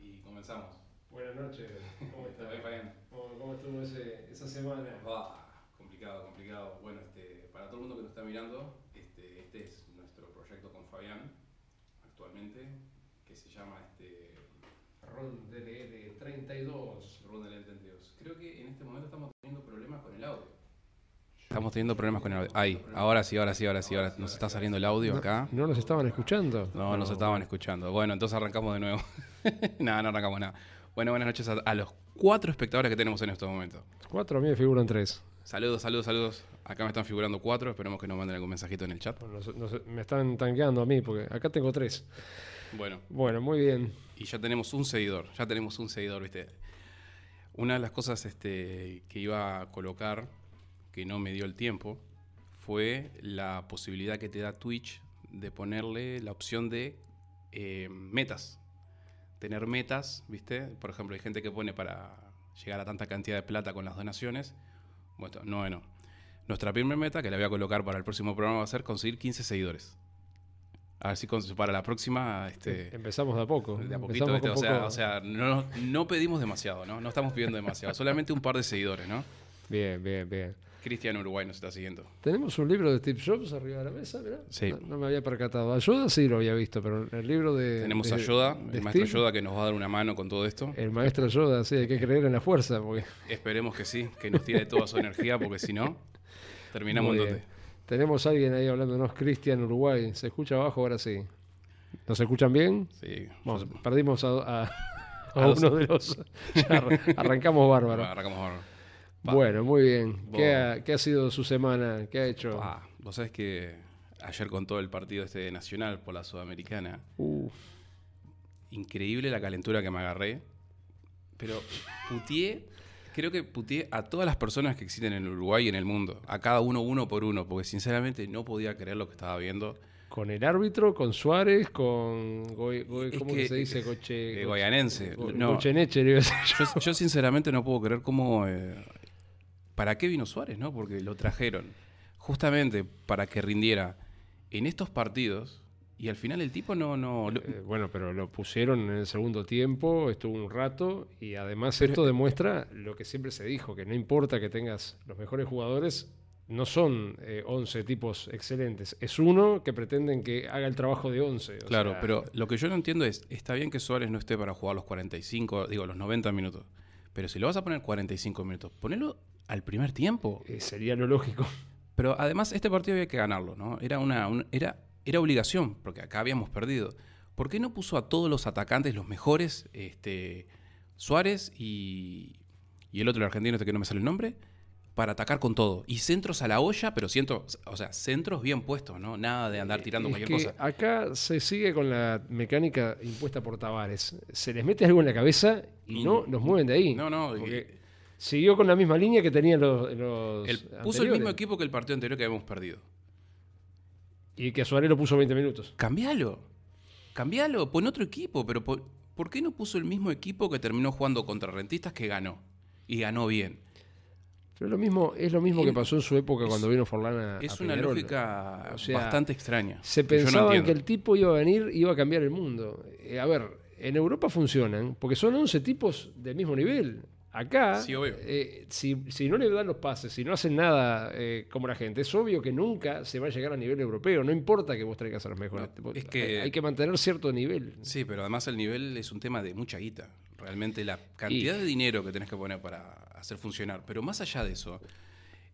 Y comenzamos. Buenas noches, ¿cómo ¿Está estás? ¿Cómo, cómo estuvo ese- esa semana? Ah, complicado, complicado. Bueno, este, para todo el mundo que nos está mirando, este, este es nuestro proyecto con Fabián, actualmente, que se llama este, Ron DLL 32. Ronda del 32. Creo que en este momento estamos teniendo problemas con el audio. Estamos teniendo problemas con el audio. Ahí, ahora sí, ahora sí, ahora sí. Ahora nos está saliendo el audio acá. ¿No nos estaban escuchando? No, nos estaban escuchando. Bueno, entonces arrancamos de nuevo. nada, no arrancamos nada. Bueno, buenas noches a, a los cuatro espectadores que tenemos en estos momentos. Cuatro, a mí me figuran tres. Saludos, saludos, saludos. Acá me están figurando cuatro. Esperemos que nos manden algún mensajito en el chat. Bueno, me están tanqueando a mí porque acá tengo tres. Bueno, Bueno, muy bien. y ya tenemos un seguidor. Ya tenemos un seguidor, ¿viste? Una de las cosas este, que iba a colocar, que no me dio el tiempo, fue la posibilidad que te da Twitch de ponerle la opción de eh, metas. Tener metas, ¿viste? Por ejemplo, hay gente que pone para llegar a tanta cantidad de plata con las donaciones. Bueno, no, no. Nuestra primera meta, que la voy a colocar para el próximo programa, va a ser conseguir 15 seguidores. A ver si para la próxima este, Empezamos de a poco. de a poquito, o sea, poco- o sea no, no pedimos demasiado, ¿no? No estamos pidiendo demasiado, solamente un par de seguidores, ¿no? Bien, bien, bien. Cristian Uruguay nos está siguiendo. Tenemos un libro de Steve Jobs arriba de la mesa, ¿verdad? Sí. No, no me había percatado. Ayuda sí lo había visto, pero el libro de. Tenemos de- a Yoda, de el maestro Yoda que nos va a dar una mano con todo esto. El maestro Yoda, sí, hay que creer en la fuerza. Porque... Esperemos que sí, que nos tire toda su energía, porque si no, terminamos en donde. Tenemos a alguien ahí hablándonos, Cristian Uruguay. ¿Se escucha abajo? Ahora sí. ¿Nos escuchan bien? Sí. Vamos, perdimos a, a- a A dos. uno de los. Ya ar- arrancamos bárbaro. Arrancamos ahora. Pa. Bueno, muy bien. ¿Qué ha, qué ha sido su semana? ¿Qué ha hecho? Ah, vos sabés que ayer con todo el partido este de Nacional por la Sudamericana, Uh, increíble la calentura que me agarré. Pero putié, creo que putié a todas las personas que existen en Uruguay y en el mundo. A cada uno, uno por uno, porque sinceramente no podía creer lo que estaba viendo. con el árbitro, con Suárez, con. Goy- Goy- Es ¿Cómo que- que se dice? Coche. Eh, goyanense. Go- No, yo sinceramente no puedo creer cómo... eh, ¿Para qué vino Suárez, no? Porque lo trajeron justamente para que rindiera en estos partidos y al final el tipo no... no lo- Eh, bueno, pero lo pusieron en el segundo tiempo, estuvo un rato y además Pero- esto demuestra lo que siempre se dijo, que no importa que tengas los mejores jugadores, no son eh, 11 tipos excelentes, es uno que pretenden que haga el trabajo de 11. o Claro, sea, pero lo que yo no entiendo es, está bien que Suárez no esté para jugar los 45, digo, los 90 minutos, pero si lo vas a poner 45 minutos, ponelo al primer tiempo. eh, sería lo lógico. Pero además este partido había que ganarlo, ¿no? Era una, un- era, era obligación, porque acá habíamos perdido. ¿Por qué no puso a todos los atacantes, los mejores, este, Suárez y, y el otro, el argentino, este que no me sale el nombre, para atacar con todo? Y centros a la olla, pero siento, o sea, centros bien puestos, ¿no? Nada de andar tirando Es cualquier que cosa. Acá se sigue con la mecánica impuesta por Tavares. Se les mete algo en la cabeza y Y- no nos mueven de ahí. No, no, Porque siguió con la misma línea que tenían los, los Él puso el mismo equipo que el partido anterior que habíamos perdido. Y que a Suárez lo puso 20 minutos. Cambialo. Cambialo, pon otro equipo, pero por, ¿por qué no puso el mismo equipo que terminó jugando contra Rentistas que ganó? Y ganó bien. Pero es lo mismo, es lo mismo Y- que pasó en su época es- cuando vino Forlán a Es a una lógica O sea, bastante extraña. Se no pensaba que el tipo iba a venir, iba a cambiar el mundo. Eh, a ver, en Europa funcionan, porque son 11 tipos del mismo nivel. Acá, Sí, eh, si, si no le dan los pases, si no hacen nada eh, como la gente, es obvio que nunca se va a llegar a nivel europeo. No importa que vos traigas a los mejores. No, es que- hay, hay que mantener cierto nivel. Sí, pero además el nivel es un tema de mucha guita. Realmente la cantidad de dinero que tenés que poner para hacer funcionar. Pero más allá de eso,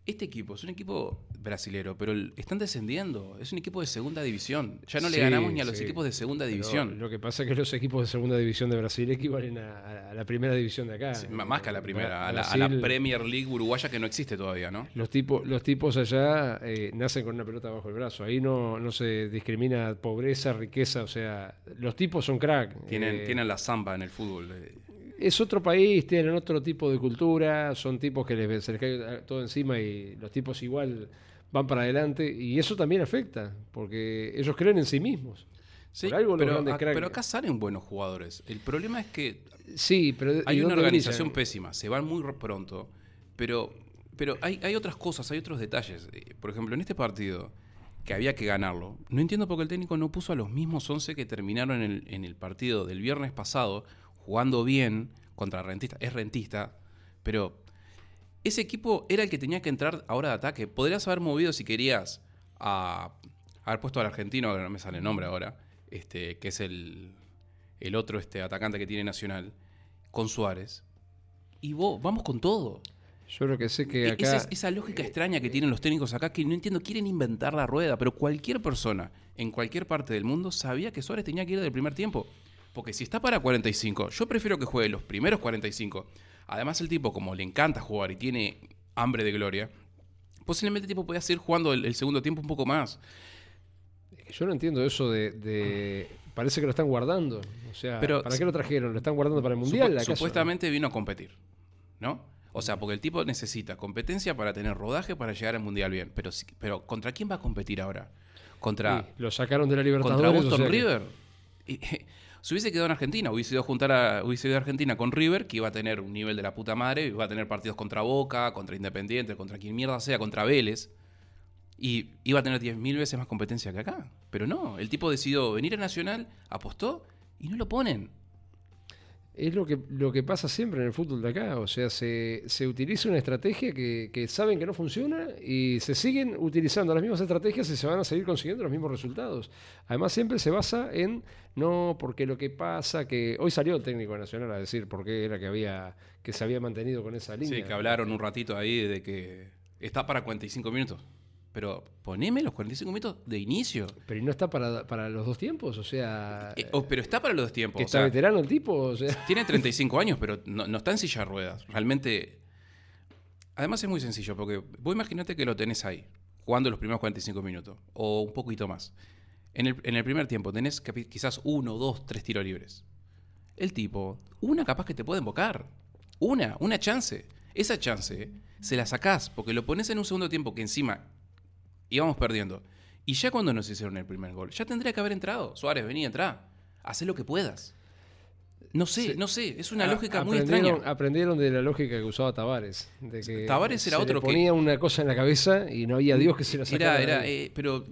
este equipo es un equipo brasilero, pero están descendiendo. Es un equipo de segunda división. Ya no Sí, le ganamos ni a los sí. equipos de segunda Pero división. Lo que pasa es que los equipos de segunda división de Brasil equivalen a, a la primera división de acá. Sí, más que a la Eh, primera, a la, a la Brasil- Premier League uruguaya que no existe todavía, ¿no? Los tipos, los tipos allá eh, nacen con una pelota bajo el brazo. Ahí no, no se discrimina pobreza, riqueza. O sea, los tipos son crack. Tienen, Eh, tienen la samba en el fútbol. Es otro país, tienen otro tipo de cultura. Son tipos que les, se les cae todo encima y los tipos igual van para adelante. Y eso también afecta, porque ellos creen en sí mismos. Sí, algo pero, acá salen buenos jugadores. El problema es que Sí, pero ¿y hay una organización pésima, se van muy pronto, pero, pero hay, hay otras cosas, hay otros detalles. Eh, Por ejemplo, en este partido, que había que ganarlo, no entiendo por qué el técnico no puso a los mismos 11 que terminaron en el, en el partido del viernes pasado, jugando bien contra Rentista. Es Rentista, pero ese equipo era el que tenía que entrar ahora de ataque. Podrías haber movido si querías a haber puesto al argentino, que no me sale el nombre ahora, este, que es el, el otro este, atacante que tiene Nacional, con Suárez. Y vos, vamos con todo. Yo creo que sé que E- acá. Esa, esa lógica extraña que tienen los técnicos acá, que no entiendo, quieren inventar la rueda, pero cualquier persona en cualquier parte del mundo sabía que Suárez tenía que ir del primer tiempo. Porque si está para 45, yo prefiero que juegue los primeros 45. Además, el tipo, como le encanta jugar y tiene hambre de gloria, posiblemente el tipo pueda seguir jugando el, el segundo tiempo un poco más. Yo no entiendo eso de, de- Parece que lo están guardando. O sea, Pero- ¿para qué lo trajeron? ¿Lo están guardando para el mundial? Supu- acaso? supuestamente vino a competir, ¿no? O sea, porque el tipo necesita competencia para tener rodaje para llegar al mundial bien. Pero, pero ¿contra quién va a competir ahora? Contra, Sí, lo sacaron de la Libertadores. contra o Boston sea que- River. Y, si hubiese quedado en Argentina, hubiese ido a juntar a, hubiese ido a Argentina con River, que iba a tener un nivel de la puta madre, iba a tener partidos contra Boca, contra Independiente, contra quien mierda sea, contra Vélez. Y iba a tener 10.000 veces más competencia que acá. Pero no, el tipo decidió venir a Nacional, apostó y no lo ponen. Es lo que, lo que pasa siempre en el fútbol de acá. O sea, se, se utiliza una estrategia que, que saben que no funciona y se siguen utilizando las mismas estrategias y se van a seguir consiguiendo los mismos resultados. Además, siempre se basa en no, porque lo que pasa, que hoy salió el técnico nacional a decir por qué era que había que se había mantenido con esa línea. Sí, que hablaron un ratito ahí de que está para 45 minutos. Pero poneme los 45 minutos de inicio. Pero ¿y no está para, para los dos tiempos, o sea, Eh, oh, pero está para los dos tiempos. que o está sea, veterano el tipo, o sea, Tiene 35 años, pero no, no está en silla de ruedas. Realmente. Además es muy sencillo, porque vos imagínate que lo tenés ahí, jugando los primeros 45 minutos, o un poquito más. En el, en el primer tiempo tenés quizás uno, dos, tres tiros libres. El tipo, una capaz que te puede invocar. Una, una chance. Esa chance se la sacás, porque lo pones en un segundo tiempo que encima íbamos perdiendo. Y ya cuando nos hicieron el primer gol, ya tendría que haber entrado. Suárez, vení, entrá. Haz lo que puedas. No sé, Sí. no sé. Es una a- lógica muy extraña. aprendieron de la lógica que usaba Tavares. De que Tavares era se otro le que- ponía una cosa en la cabeza y no había Dios que se la sacara. Era, era, eh, pero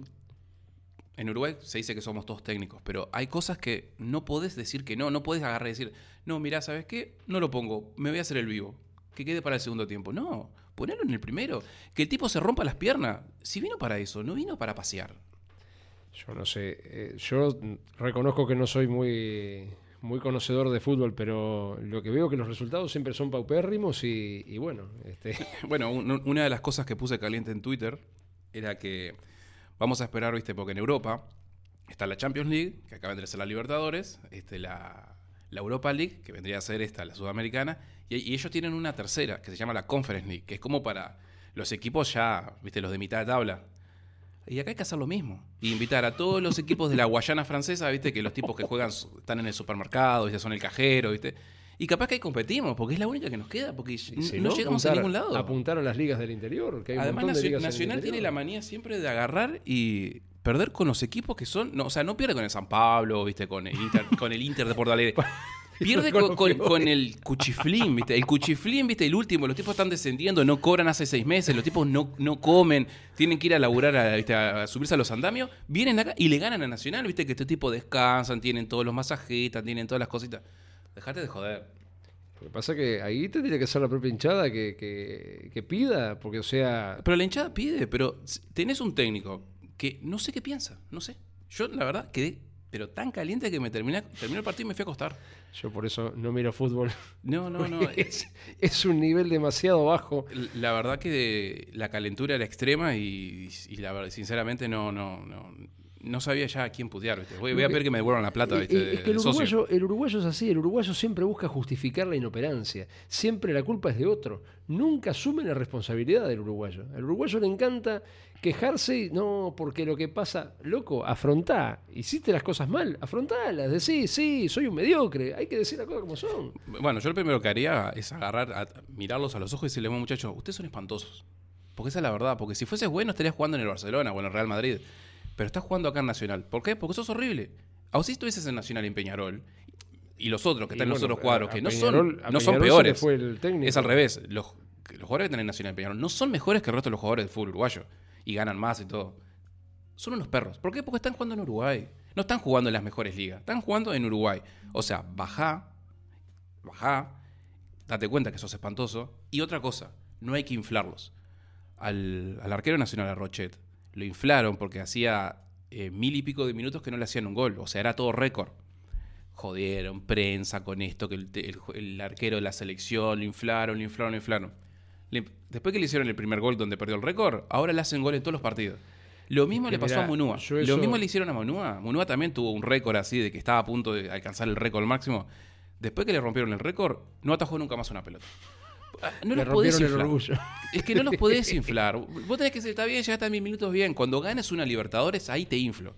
en Uruguay se dice que somos todos técnicos, pero hay cosas que no podés decir que no, no podés agarrar y decir, no, mirá, ¿sabes qué? No lo pongo, me voy a hacer el vivo, que quede para el segundo tiempo. No, ponelo en el primero, que el tipo se rompa las piernas. Si vino para eso, no vino para pasear. Yo no sé, eh, yo reconozco que no soy muy, muy conocedor de fútbol, pero lo que veo que los resultados siempre son paupérrimos y, y bueno, este, Bueno, un- una de las cosas que puse caliente en Twitter era que vamos a esperar, viste, porque en Europa está la Champions League, que acaba de ser la Libertadores, este, la, la Europa League, que vendría a ser esta, la Sudamericana, y, y ellos tienen una tercera, que se llama la Conference League, que es como para los equipos ya, viste, los de mitad de tabla. Y acá hay que hacer lo mismo. Y invitar a todos los equipos de la Guayana francesa, viste, que los tipos que juegan están en el supermercado, ¿viste? son el cajero, viste. Y capaz que ahí competimos, porque es la única que nos queda, porque si no, llegamos a ningún lado. Apuntar a las ligas del interior, que hay Además, de ligas Nacional tiene la manía siempre de agarrar y perder con los equipos que son. No, o sea, no pierde con el San Pablo, ¿viste? Con el Inter, con el Inter de Porto Alegre. Pierde Con con, el Cuchiflín, ¿viste? El Cuchiflín, ¿viste? El último, los tipos están descendiendo, no cobran hace seis meses, los tipos no, no comen, tienen que ir a laburar, a, ¿viste? a subirse a los andamios, vienen acá y le ganan a Nacional, ¿viste? Que este tipo descansan, tienen todos los masajetas, tienen todas las cositas. Dejate de joder. Lo que pasa es que ahí tendría que ser la propia hinchada que, que, que pida, porque o sea, Pero la hinchada pide, pero tenés un técnico que no sé qué piensa, no sé. Yo, la verdad, quedé pero tan caliente que me terminé, terminó el partido y me fui a acostar. yo por eso no miro fútbol. No, no, no. es, es un nivel demasiado bajo. La verdad que la calentura era extrema y, y la verdad, sinceramente no, no, no, no sabía ya a quién putear. ¿viste? Voy, voy a pedir que me devuelvan la plata. ¿viste? es que el uruguayo, el uruguayo es así, el uruguayo siempre busca justificar la inoperancia, siempre la culpa es de otro, nunca asume la responsabilidad del uruguayo. Al uruguayo le encanta quejarse y no, porque lo que pasa, loco, afrontá, hiciste las cosas mal, afrontalas, decís, sí, soy un mediocre, hay que decir las cosas como son. Bueno, yo lo primero que haría es agarrar, a, mirarlos a los ojos y decirles, muchachos, ustedes son espantosos. Porque esa es la verdad. Porque si fueses bueno estarías jugando en el Barcelona o en el Real Madrid. Pero estás jugando acá en Nacional. ¿Por qué? Porque sos horrible. A si estuvieses en Nacional y en Peñarol, y los otros que Y están en los otros cuadros, que no son, no son peores. fue el técnico. Es al revés. Los, los jugadores que están en Nacional y Peñarol no son mejores que el resto de los jugadores del fútbol uruguayo. Y ganan más y todo. Son unos perros. ¿Por qué? Porque están jugando en Uruguay. No están jugando en las mejores ligas. Están jugando en Uruguay. O sea, bajá bajá, date cuenta que sos espantoso. Y otra cosa, no hay que inflarlos. Al, al arquero nacional, a Rochet, lo inflaron porque hacía eh, mil y pico de minutos que no le hacían un gol. O sea, era todo récord. Jodieron, prensa con esto, que el, el- el arquero de la selección lo inflaron, lo inflaron, lo inflaron. Le- después que le hicieron el primer gol donde perdió el récord, ahora le hacen gol en todos los partidos. Lo mismo le pasó mirá, a Munúa. Lo eso- mismo le hicieron a Munúa. Munúa también tuvo un récord así de que estaba a punto de alcanzar el récord máximo. Después que le rompieron el récord, no atajó nunca más una pelota. No los podés el inflar. orgullo. Es que no los podés inflar. Vos tenés que decir, está bien, llegaste a mil minutos bien. Cuando ganes una Libertadores, ahí te inflo.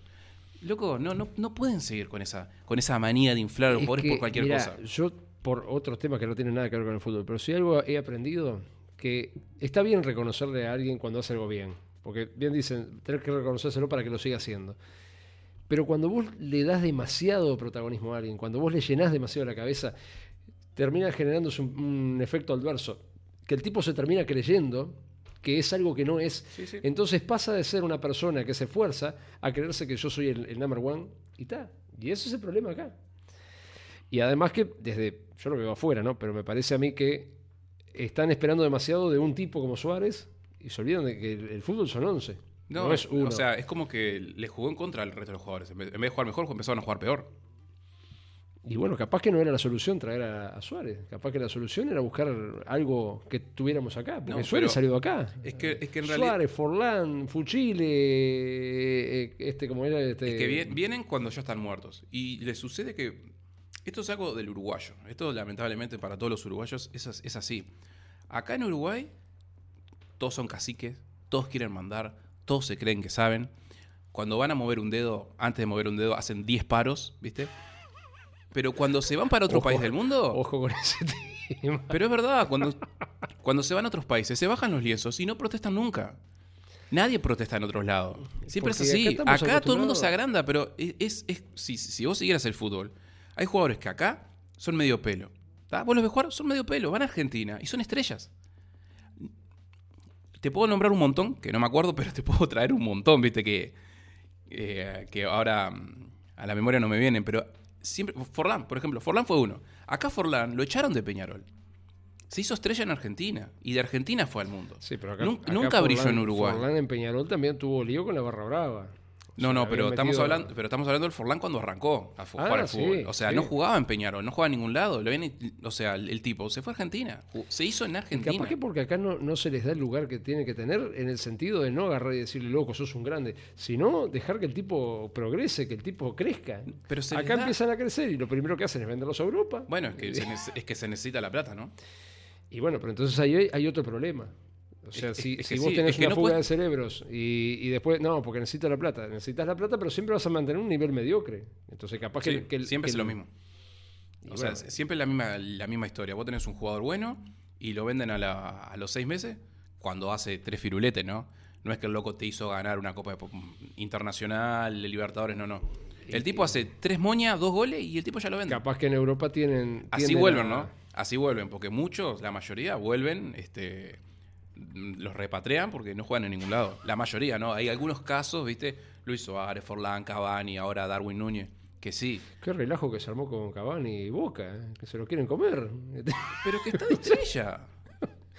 Loco, no, no, no pueden seguir con esa, con esa manía de inflar a los Es jugadores que, por cualquier mirá, cosa. Yo, por otros temas que no tienen nada que ver con el fútbol, pero si algo he aprendido, que está bien reconocerle a alguien cuando hace algo bien. Porque bien dicen, tener que reconocérselo para que lo siga haciendo. Pero cuando vos le das demasiado protagonismo a alguien, cuando vos le llenás demasiado la cabeza, termina generándose un, un efecto adverso. Que el tipo se termina creyendo que es algo que no es. Sí, sí. Entonces pasa de ser una persona que se esfuerza a creerse que yo soy el, el number one y tal. Y ese es el problema acá. Y además que desde, yo lo veo afuera, ¿no? Pero me parece a mí que están esperando demasiado de un tipo como Suárez y se olvidan de que el, el fútbol son 11. No, No, es uno. o sea, es como que le jugó en contra al resto de los jugadores. En vez de jugar mejor, empezaron a jugar peor. Y bueno, capaz que no era la solución traer a, a Suárez. Capaz que la solución era buscar algo que tuviéramos acá. Porque No, Suárez salió acá. Es que, es que en realidad. Suárez, Forlán, Fuchile, eh, eh, este como era este. Es que vie- vienen cuando ya están muertos. Y les sucede que. Esto es algo del uruguayo. Esto, lamentablemente, para todos los uruguayos es, es así. Acá en Uruguay, todos son caciques, todos quieren mandar, todos se creen que saben. Cuando van a mover un dedo, antes de mover un dedo, hacen 10 paros, ¿viste? Pero cuando se van para otro Ojo, país del mundo. Ojo con ese tema. Pero es verdad, cuando, cuando se van a otros países, se bajan los lienzos y no protestan nunca. Nadie protesta en otros lados. Siempre es así. acá todo el mundo se agranda, pero es, es- es- si, si vos siguieras el fútbol, hay jugadores que acá son medio pelo. ¿tá? Vos los ves jugar, son medio pelo, van a Argentina y son estrellas. Te puedo nombrar un montón, que no me acuerdo, pero te puedo traer un montón, viste, que, eh, que ahora mm, a la memoria no me vienen, pero siempre. Forlán, por ejemplo, Forlán fue uno. Acá Forlán lo echaron de Peñarol. Se hizo estrella en Argentina y de Argentina fue al mundo. Sí, pero acá, Nun- acá nunca brilló Forlán- en Uruguay. Forlán en Peñarol también tuvo lío con la barra brava. No, no, pero estamos, metido- hablando, pero estamos hablando del Forlán cuando arrancó a Ah, jugar al sí, fútbol. O sea, sí. no jugaba en Peñarol, no jugaba en ningún lado. Lo habían- o sea, el, el tipo se fue a Argentina. Se hizo en Y Argentina. capaz que porque acá no, no se les da el lugar que tiene que tener en el sentido de no agarrar y decirle, loco, sos un grande, sino dejar que el tipo progrese, que el tipo crezca. Pero se acá empiezan a crecer y lo primero que hacen es venderlos a Europa. Bueno, es que, se es que se necesita la plata, ¿no? Y bueno, pero entonces ahí hay, hay otro problema. O sea, Es- si, es si que vos sí, tenés es que una no fuga puede- de cerebros y, y después, no, porque necesito la plata, necesitas la plata, pero siempre vas a mantener un nivel mediocre. Entonces, capaz Sí, que, que siempre que es el- lo mismo. y O sea, siempre es la misma, la misma historia. Vos tenés un jugador bueno y lo venden a, la- a los seis meses cuando hace tres firuletes, ¿no? No es que el loco te hizo ganar una Copa Internacional, de Libertadores, no, no. El tipo hace tres moñas, dos goles y el tipo ya lo vende. capaz que en Europa tienen. Así vuelven, a- ¿no? Así vuelven, porque muchos, la mayoría, vuelven, este, los repatrian porque no juegan en ningún lado. La mayoría, ¿no? Hay algunos casos, ¿viste? Luis Suárez, Forlán, Cavani, ahora Darwin Núñez, que sí. Qué relajo que se armó con Cavani y Boca, ¿eh? que se lo quieren comer. Pero que está de estrella.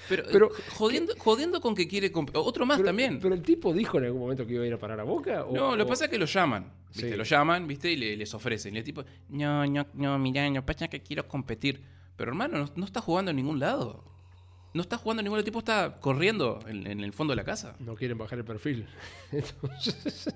Pero, Pero, jodiendo, jodiendo con que quiere... Otro más pero, también. Pero el tipo dijo en algún momento que iba a ir a parar a Boca. o- no, lo que pasa es que lo llaman. ¿viste? Sí. Lo llaman, ¿viste? Y le- les ofrecen. Y el tipo, no, no, no, mirá, no pasa que quiero competir. Pero hermano, no, no está jugando en ningún lado. No está jugando ningún tipo está corriendo en, en el fondo de la casa. No quieren bajar el perfil. Entonces,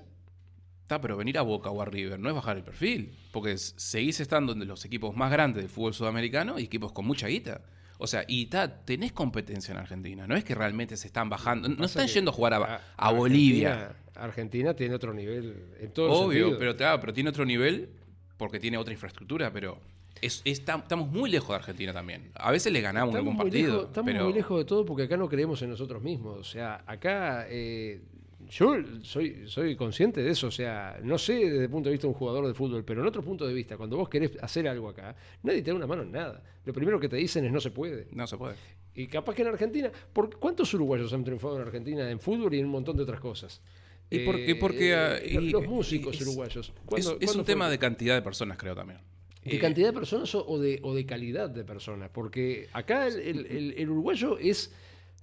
Está, pero venir a Boca o a River no es bajar el perfil. Porque seguís estando en los equipos más grandes del fútbol sudamericano y equipos con mucha guita. O sea, y ta, tenés competencia en Argentina. No es que realmente se están bajando. No están yendo a jugar a, a Argentina- Bolivia. Argentina tiene otro nivel en todo Obvio, pero, claro, pero tiene otro nivel porque tiene otra infraestructura, pero es, estamos muy lejos de Argentina también. A veces le ganamos Estamos, algún muy partido. lejos, estamos pero muy lejos de todo porque acá no creemos en nosotros mismos. O sea, acá eh, yo soy, soy consciente de eso. O sea, no sé desde el punto de vista de un jugador de fútbol, pero en otro punto de vista, cuando vos querés hacer algo acá, nadie te da una mano en nada. Lo primero que te dicen es no se puede. no se puede. Y capaz que en Argentina, ¿por ¿cuántos uruguayos han triunfado en Argentina en fútbol y en un montón de otras cosas? Y porque- porque, ah, los- músicos es- uruguayos. Es, ¿Cuándo- es cuándo un tema de cantidad de personas, creo también. ¿De Eh, cantidad de personas o de, o de calidad de personas? Porque acá el, el- el- el uruguayo es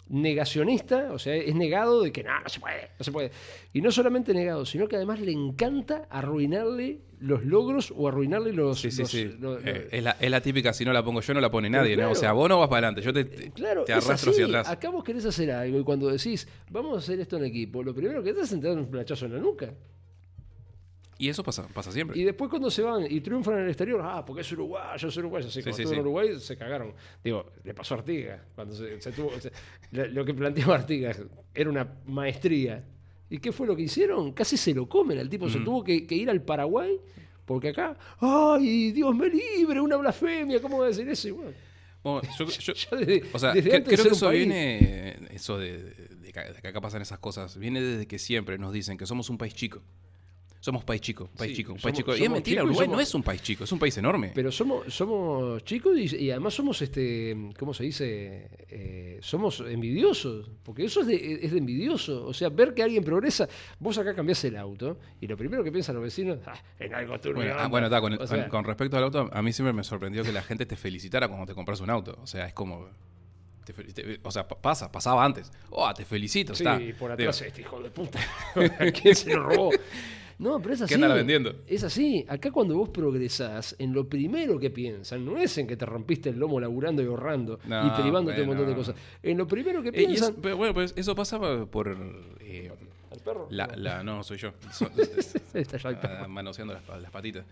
negacionista, o sea, es negado de que no, no se puede, no se puede. Y no solamente negado, sino que además le encanta arruinarle los logros o arruinarle los... Sí, sí, los- sí. lo- lo- Eh, es, la, es la típica, si no la pongo yo, no la pone nadie, claro. ¿no? O sea, vos no vas para adelante, yo te, te- Claro, te arrastro hacia atrás. Acá vos querés hacer algo y cuando decís, vamos a hacer esto en equipo, lo primero que te haces es entrar un plachazo en la nuca. Y eso pasa, pasa siempre. Y después cuando se van y triunfan en el exterior, ah, porque es uruguayo, es uruguayo. Así Sí, sí, estuvo en sí. Uruguay, se cagaron. Digo, le pasó a Artigas. Cuando se, se tuvo, se- lo que planteó Artigas era una maestría. ¿Y qué fue lo que hicieron? Casi se lo comen. El tipo se tuvo que, que ir al Paraguay, porque acá, ¡ay, Dios me libre! Una blasfemia, ¿cómo voy a decir eso? Bueno, Bueno, yo- yo- ya desde, o sea, desde antes creo que eso país- viene, eso de, de que de que acá pasan esas cosas, viene desde que siempre nos dicen que somos un país chico. Somos país chico, un país Sí, chico, un país somos- chico. Y es mentira, Uruguay somos- no es un país chico, es un país enorme. Pero somos, somos chicos y, y además somos, este, ¿cómo se dice? Eh, somos envidiosos, porque eso es de, es de envidioso. O sea, ver que alguien progresa, vos acá cambiás el auto y lo primero que piensan los vecinos, "Ah, en algo turbio. Bueno, ah, anda". bueno, está, con, sea, respecto al auto, a mí siempre me sorprendió que la gente te felicitara cuando te compras un auto. O sea, es como. te fel- te- o sea, pa- pasa, pasaba antes. Oh, te felicito, sí, está. por Digo, atrás este hijo de puta. ¿A quién se lo robó? No, pero es así. ¿Qué andará vendiendo? Es así. Acá cuando vos progresás, en lo primero que piensan, no es en que te rompiste el lomo laburando y ahorrando No, y privándote un montón de cosas. En lo primero que eh, es- piensan... pero bueno, pues eso pasa por. eh, ¿Al perro? la, No. la- no, soy yo. So- Está ya el perro. ah, manoseando las, las patitas.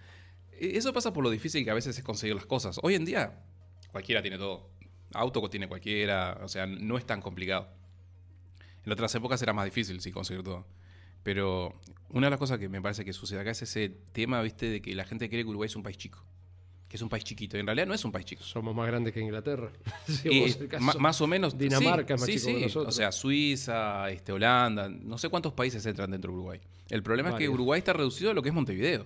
Eh, Eso pasa por lo difícil que a veces es conseguir las cosas. Hoy en día, cualquiera tiene todo. Auto tiene cualquiera, o sea, no es tan complicado. En otras épocas era más difícil, sí, conseguir todo. Pero una de las cosas que me parece que sucede acá es ese tema, viste, de que la gente cree que Uruguay es un país chico. Que es un país chiquito. Y en realidad no es un país chico. Somos más grandes que Inglaterra. Si ma- más o menos. Dinamarca es más sí, chico sí, que sí. nosotros. O sea, Suiza, este, Holanda, no sé cuántos países entran dentro de Uruguay. El problema es que. Uruguay está reducido a lo que es Montevideo.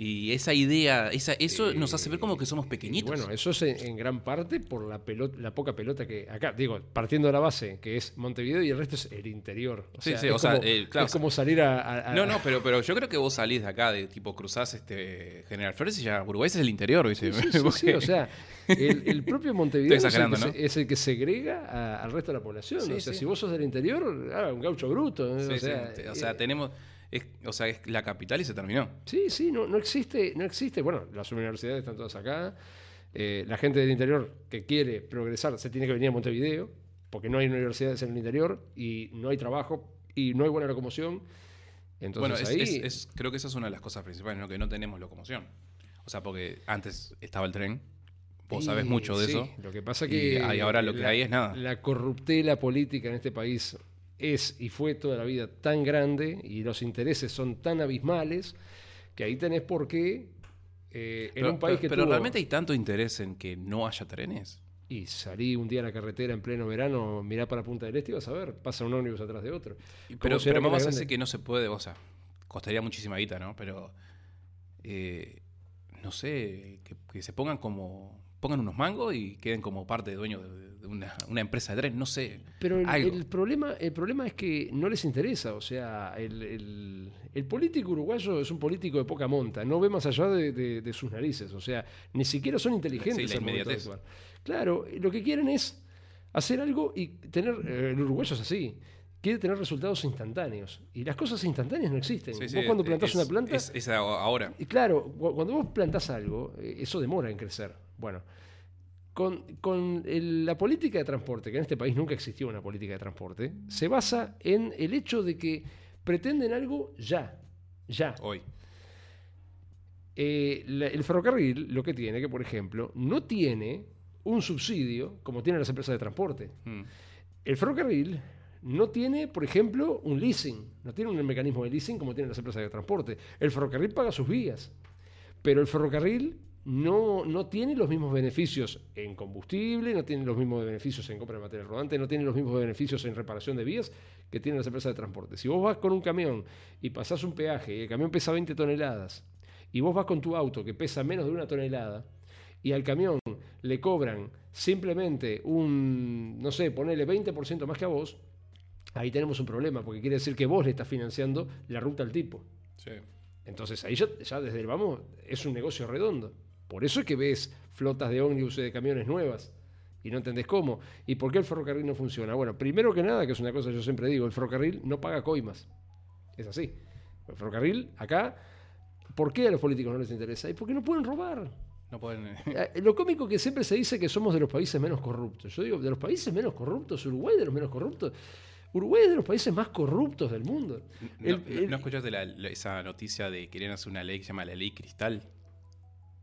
Y esa idea, esa, eso Eh, nos hace ver como que somos y pequeñitos. Bueno, eso es en, en gran parte por la pelota, la poca pelota que acá, digo, partiendo de la base, que es Montevideo y el resto es el interior. O Sí, sea, sí, es o sea, como, eh, claro, es como salir a, a- a- no, no, pero, pero yo creo que vos salís de acá, de tipo cruzás este General Flores y ya Uruguay es el interior, ¿viste? Sí, sí, o sea, el, el propio Montevideo es el, que ¿no? se, es el que segrega al resto de la población. O sea, si vos sos del interior, ah, un gaucho bruto. Sí, o sea, o sea, eh, tenemos, es- o sea, es la capital y se terminó. Sí, sí, no, no existe, no existe. Bueno, las universidades están todas acá. Eh, la gente del interior que quiere progresar se tiene que venir a Montevideo, porque no hay universidades en el interior y no hay trabajo y no hay buena locomoción. Entonces bueno, es- ahí. es- es- creo que esa es una de las cosas principales, ¿no? que no tenemos locomoción. O sea, porque antes estaba el tren, vos sabés y mucho de sí, eso. Lo que pasa y que. ahí ahora lo que la- hay es nada. La corruptela política en este país es y fue toda la vida tan grande y los intereses son tan abismales que ahí tenés por qué. eh, en Pero, un país pero- que pero tuvo- realmente hay tanto interés en que no haya trenes. Y salí un día a la carretera en pleno verano, mirá para Punta del Este y vas a ver, pasa un ómnibus atrás de otro. Pero, ¿Cómo será pero que vamos la a decir que no se puede, o sea, costaría muchísima guita, ¿no? Pero, eh, no sé, que, que se pongan como, pongan unos mangos y queden como parte de dueño de, una, una empresa de tren, no sé. Pero el, algo. el problema, el problema es que no les interesa. O sea, el, el- el político uruguayo es un político de poca monta. No ve más allá de, de- de sus narices. O sea, ni siquiera son inteligentes Sí, la. Claro, lo que quieren es hacer algo y tener. eh, el uruguayo es así. Quiere tener resultados instantáneos. Y las cosas instantáneas no existen. Sí, sí, vos cuando es- plantás es- una planta. Es, es ahora. Y claro, cu- cuando vos plantás algo, eh, eso demora en crecer. Bueno, con, con el- la política de transporte, que en este país nunca existió una política de transporte, se basa en el hecho de que pretenden algo ya, ya. Hoy. Eh, la- el ferrocarril lo que tiene, que por ejemplo, no tiene un subsidio como tienen las empresas de transporte. Mm. El ferrocarril no tiene, por ejemplo, un leasing, no tiene un mecanismo de leasing como tienen las empresas de transporte. El ferrocarril paga sus vías, pero el ferrocarril no, no tiene los mismos beneficios en combustible, no tiene los mismos beneficios en compra de material rodante, no tiene los mismos beneficios en reparación de vías que tienen las empresas de transporte. Si vos vas con un camión y pasás un peaje y el camión pesa 20 toneladas, y vos vas con tu auto que pesa menos de una tonelada, y al camión le cobran simplemente un, no sé, ponele 20% más que a vos, ahí tenemos un problema, porque quiere decir que vos le estás financiando la ruta al tipo. Sí. Entonces ahí ya, ya desde el vamos es un negocio redondo. Por eso es que ves flotas de ómnibus y de camiones nuevas y no entendés cómo. ¿Y por qué el ferrocarril no funciona? Bueno, primero que nada, que es una cosa que yo siempre digo, el ferrocarril no paga coimas. Es así. El ferrocarril, acá, ¿por qué a los políticos no les interesa? Y porque no pueden robar. No pueden. eh, Eh, Lo cómico que siempre se dice que somos de los países menos corruptos. Yo digo, de los países menos corruptos, Uruguay de los menos corruptos. Uruguay es de los países más corruptos del mundo. ¿No, El- no- el- no escuchaste la- la- esa noticia de que querían hacer una ley que se llama la ley cristal?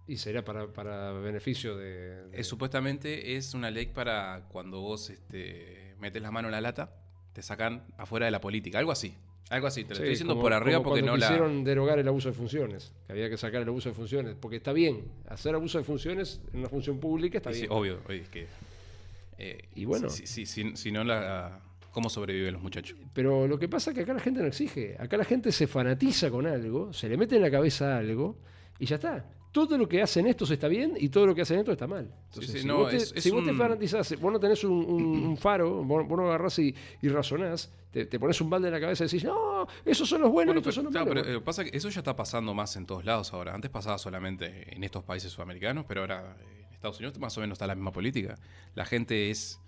Y será para, para beneficio de... de- Eh, supuestamente es una ley para cuando vos este, metes la mano en la lata, te sacan afuera de la política. Algo así. Algo así. Te lo Sí, estoy diciendo como- por arriba como porque no la. quisieron derogar el abuso de funciones, que había que sacar el abuso de funciones, porque está bien, hacer abuso de funciones en una función pública está Sí, bien. obvio, oye, es que. eh, Y bueno. Si, si- si- si no, la, ¿cómo sobreviven los muchachos? Pero lo que pasa es que acá la gente no exige. Acá la gente se fanatiza con algo, se le mete en la cabeza algo y ya está. Todo lo que hacen estos está bien y todo lo que hacen estos está mal. Entonces, sí, si, no, vos, te, es- si vos te un- fanatizás, vos no tenés un, un- un faro, vos, vos no agarrás y, y razonás, te, te pones un balde en la cabeza y decís, no, esos son los buenos Bueno, y estos pero, son los claro, malos. pero, eh, pasa que eso ya está pasando más en todos lados ahora. Antes pasaba solamente en estos países sudamericanos, pero ahora eh, en Estados Unidos más o menos está la misma política. La gente es,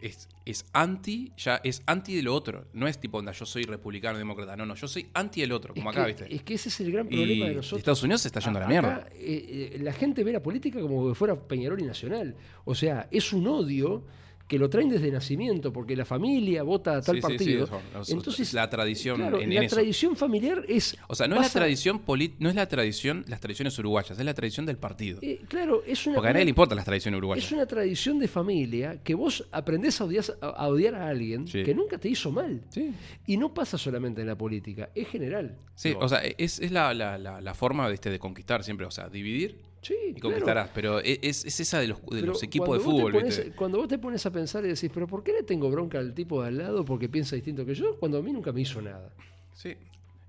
es, es anti, ya es anti de lo otro. No es tipo, onda, yo soy republicano, demócrata. No, no, yo soy anti del otro, es, como acá, que, ¿viste? es que ese es el gran Y problema de nosotros. Estados Unidos se está yendo a la mierda. Eh, eh, la gente ve la política como que fuera Peñarol y Nacional. O sea, es un odio que lo traen desde nacimiento, porque la familia vota a tal Sí, sí, sí, partido. eso, Entonces, la tradición claro, en- la eso. tradición familiar es. O sea, no es la tradición polit- no es la tradición, las tradiciones uruguayas, es la tradición del partido. eh, claro, es una. Porque a nadie le importan las tradiciones uruguayas. Es una tradición de familia que vos aprendés a odiar a, a odiar a alguien que nunca te hizo mal. Sí. Y no pasa solamente en la política, es general. Sí, o sea, es, es la, la- la- la forma este, de conquistar siempre, o sea, dividir sí, y claro. conquistarás, pero e, es, es esa de los, de los equipos de fútbol, pones- ¿viste? Cuando vos te pones a pensar y decís, pero ¿por qué le tengo bronca al tipo de al lado porque piensa distinto que yo? Cuando a mí nunca me hizo nada. Sí.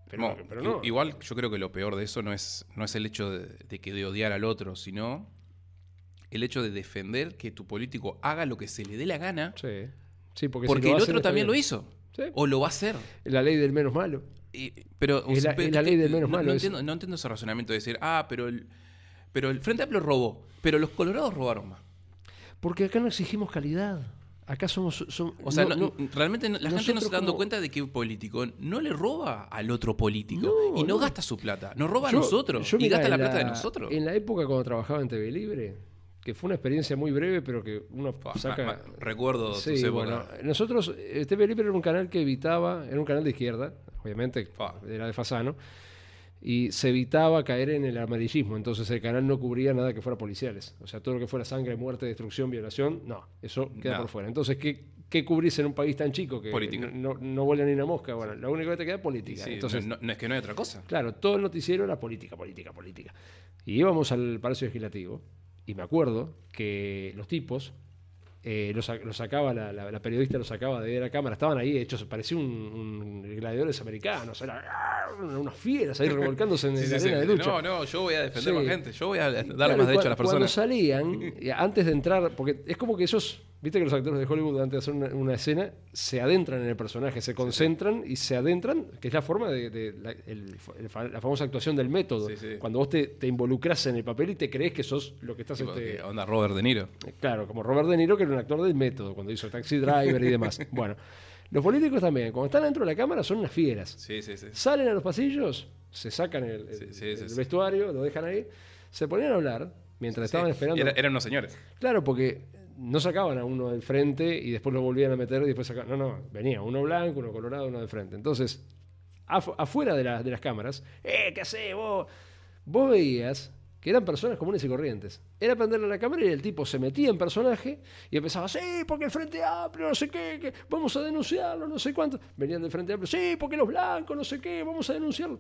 Pero- No, pero no. Igual yo creo que lo peor de eso no es, no es el hecho de, de que de odiar al otro, sino el hecho de defender que tu político haga lo que se le dé la gana, Sí. Sí, porque, porque el otro también lo hizo. Sí. O lo va a hacer. La ley del menos malo. Y- pero, Es la- es ley del menos no, malo, No entiendo, no entiendo ese razonamiento de decir, ah, pero el, pero el Frente Amplio robó, pero los colorados robaron más. Porque acá no exigimos calidad. Acá somos. som- O sea, no- no- no- realmente la gente no se está dando como- cuenta de que un político no le roba al otro político y no, gasta su plata, nos roba Yo- a nosotros yo, y mirá, gasta la en plata de nosotros. En la época cuando trabajaba en TV Libre, que fue una experiencia muy breve, pero que uno Fua, saca. ma- ma- recuerdo Sí, bueno, nosotros, eh, TV Libre era un canal que evitaba, era un canal de izquierda, obviamente, Fa. era de Fasano, y se evitaba caer en el amarillismo, entonces el canal no cubría nada que fuera policiales, o sea, todo lo que fuera sangre, muerte, destrucción, violación, no, eso queda por fuera. Entonces, ¿qué, qué cubrís en un país tan chico que Política. no, no vuela ni una mosca? Bueno, lo único que te queda es política. Sí, entonces, no, no- es que no hay otra cosa. Claro, todo el noticiero era política, política, política. Y íbamos al Palacio Legislativo y me acuerdo que los tipos, eh, los, los sacaba, la, la- la periodista los sacaba de la cámara, estaban ahí hechos, parecía un, un gladiadores americanos, eran unas fieras ahí revolcándose en Sí, la sí. arena de lucha. No, no, yo voy a defender Sí. más gente, yo voy a darle Claro, más derecho a las Cuando personas. salían, y antes de entrar, porque es como que ellos, viste que los actores de Hollywood antes de hacer una, una escena, se adentran en el personaje, se concentran y se adentran, que es la forma de, de la, el- el fa- la famosa actuación del método. Sí, sí. Cuando vos te, te involucras en el papel y te crees que sos lo que estás... Tipo, este, onda Robert De Niro. Claro, como Robert De Niro, que era un actor del método, cuando hizo Taxi Driver y demás. bueno, los políticos también, cuando están dentro de la cámara, son unas fieras. Sí, sí, sí. Salen a los pasillos, se sacan el, vestuario, lo dejan ahí, se ponían a hablar mientras estaban esperando. Era- eran unos señores. Claro, porque no sacaban a uno del frente y después lo volvían a meter y después sacaban. No, no, venía uno blanco, uno colorado, uno del frente. Entonces, afu- afuera de, de las cámaras, ¡eh, qué hacés vos! Vos veías que eran personas comunes y corrientes. Era prenderle la cámara y el tipo se metía en personaje y empezaba, sí, porque el Frente Amplio, no sé qué, vamos a denunciarlo, no sé cuánto. Venían del Frente Amplio, sí, porque los blancos, no sé qué, vamos a denunciarlo.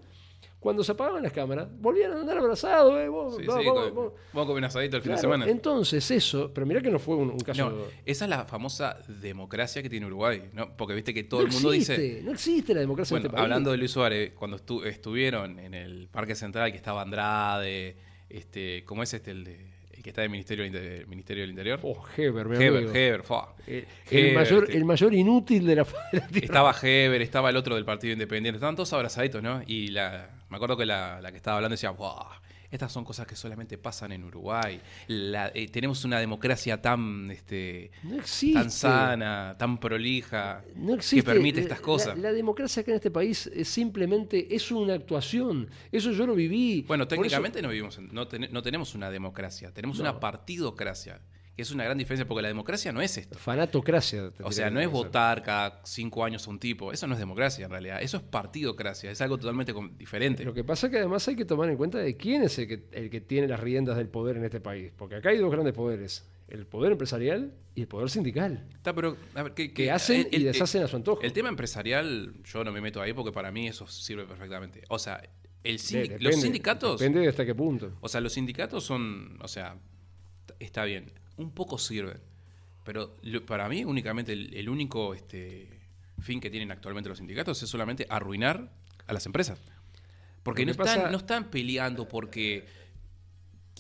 Cuando se apagaban las cámaras, volvían a andar abrazados, eh, vos, Sí, vamos, sí, vamos, vamos. Vamos a comer asadito el fin Claro, de semana. Entonces eso, pero mirá que no fue un, un caso... No, esa es la famosa democracia que tiene Uruguay, ¿no? Porque viste que todo no el mundo existe, dice. No existe la democracia Bueno, en este país. hablando de Luis Suárez, cuando estu- estuvieron en el Parque Central, que estaba Andrade, este, ¿cómo es este el, de, el que está del Ministerio, del Ministerio del Interior? Oh, Heber, mi Heber, amigo. Heber, fa. Eh, Heber, el, mayor, este, el mayor inútil de la, de la tierra. Estaba Heber, estaba el otro del Partido Independiente, estaban todos abrazaditos, ¿no? Y la, me acuerdo que la, la que estaba hablando decía, "Buah, estas son cosas que solamente pasan en Uruguay. La- eh, tenemos una democracia tan, este, No tan sana, tan prolija, No que permite La- estas cosas. La, democracia acá en este país es simplemente es una actuación. Eso yo lo viví. Bueno, eso- técnicamente no vivimos, en- no, ten- no tenemos una democracia, tenemos una partidocracia, que es una gran diferencia porque la democracia no es esto. fanatocracia. O sea, que no es votar cada cinco años a un tipo, eso no es democracia en realidad, eso es partidocracia, es algo totalmente diferente. Lo que pasa es que además hay que tomar en cuenta de quién es el que, el que tiene las riendas del poder en este país. Porque acá hay dos grandes poderes. El poder empresarial y el poder sindical. Está, pero, a ver, ¿qué- Que qué- hacen el- y el- deshacen a su antojo. El tema empresarial, yo no me meto ahí porque para mí eso sirve perfectamente. O sea, el sindi- depende- los sindicatos, Depende de hasta qué punto. o sea, los sindicatos son, o sea, está bien, un poco sirven, pero lo- para mí únicamente el, el único este, fin que tienen actualmente los sindicatos es solamente arruinar a las empresas. Porque no están, no están peleando porque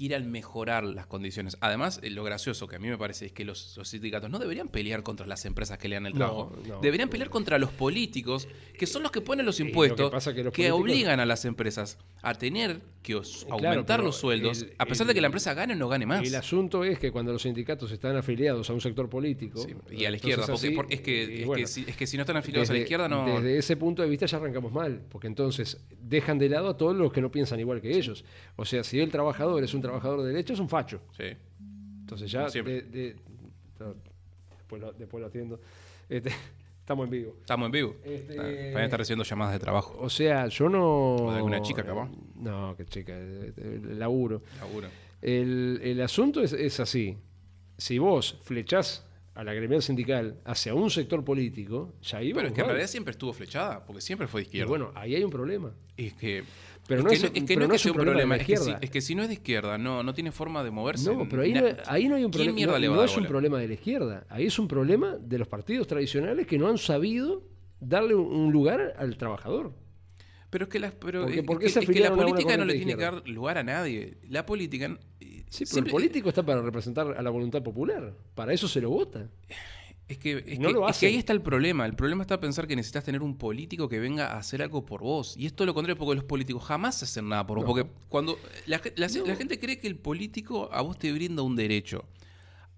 quieran mejorar las condiciones. Además, eh, lo gracioso que a mí me parece es que los, los sindicatos no deberían pelear contra las empresas que le dan el trabajo. no. deberían pelear contra los políticos, que son los que ponen los lo que impuestos, pasa que, los obligan a las empresas a tener que os- Claro, aumentar los sueldos, el- a pesar el- de que la empresa gane o no gane más. El asunto es que cuando los sindicatos están afiliados a un sector político. Sí, y a la izquierda, porque, así, porque es, que, es, bueno, si, es que si no están afiliados a la izquierda, no. Desde ese punto de vista ya arrancamos mal, porque entonces dejan de lado a todos los que no piensan igual que ellos. O sea, si el trabajador es un trabajador de derecha, es un facho. Sí. Entonces ya Siempre. de- de- no, después, lo, después lo atiendo. Este, estamos en vivo. Estamos en vivo. Este- Fabián está recibiendo llamadas de trabajo. O sea, yo no. ¿O de alguna chica, capaz? No, que chica, eh, laburo. Laburo. El, el asunto es, es así. Si vos flechás a la gremial sindical hacia un sector político, ya ahí Pero es que en realidad siempre estuvo flechada, porque siempre fue de Y izquierda. bueno, ahí hay un problema. Es que. Pero es no que es- es que pero no no es que sea un problema de problema. la Es que, si, izquierda. es que si no es de izquierda, no, no tiene forma de moverse. No, pero ahí, no, ahí no hay un ¿Quién problema. No, es un problema de la izquierda. Ahí es un problema de los partidos tradicionales que no han sabido darle un- lugar al trabajador. Pero es que, las, pero Porque- es, ¿por qué que, se es que la política no le tiene que dar lugar a nadie. La política. eh, Sí, pero siempre- el político está para representar a la voluntad popular. Para eso se lo vota. Es que, es, No que, lo es que hacen. ahí está el problema. El problema está pensar que necesitas tener un político que venga a hacer algo por vos. Y esto es lo contrario, porque los políticos jamás hacen nada por vos. No. Porque cuando la, ge- la- No. la gente cree que el político a vos te brinda un derecho.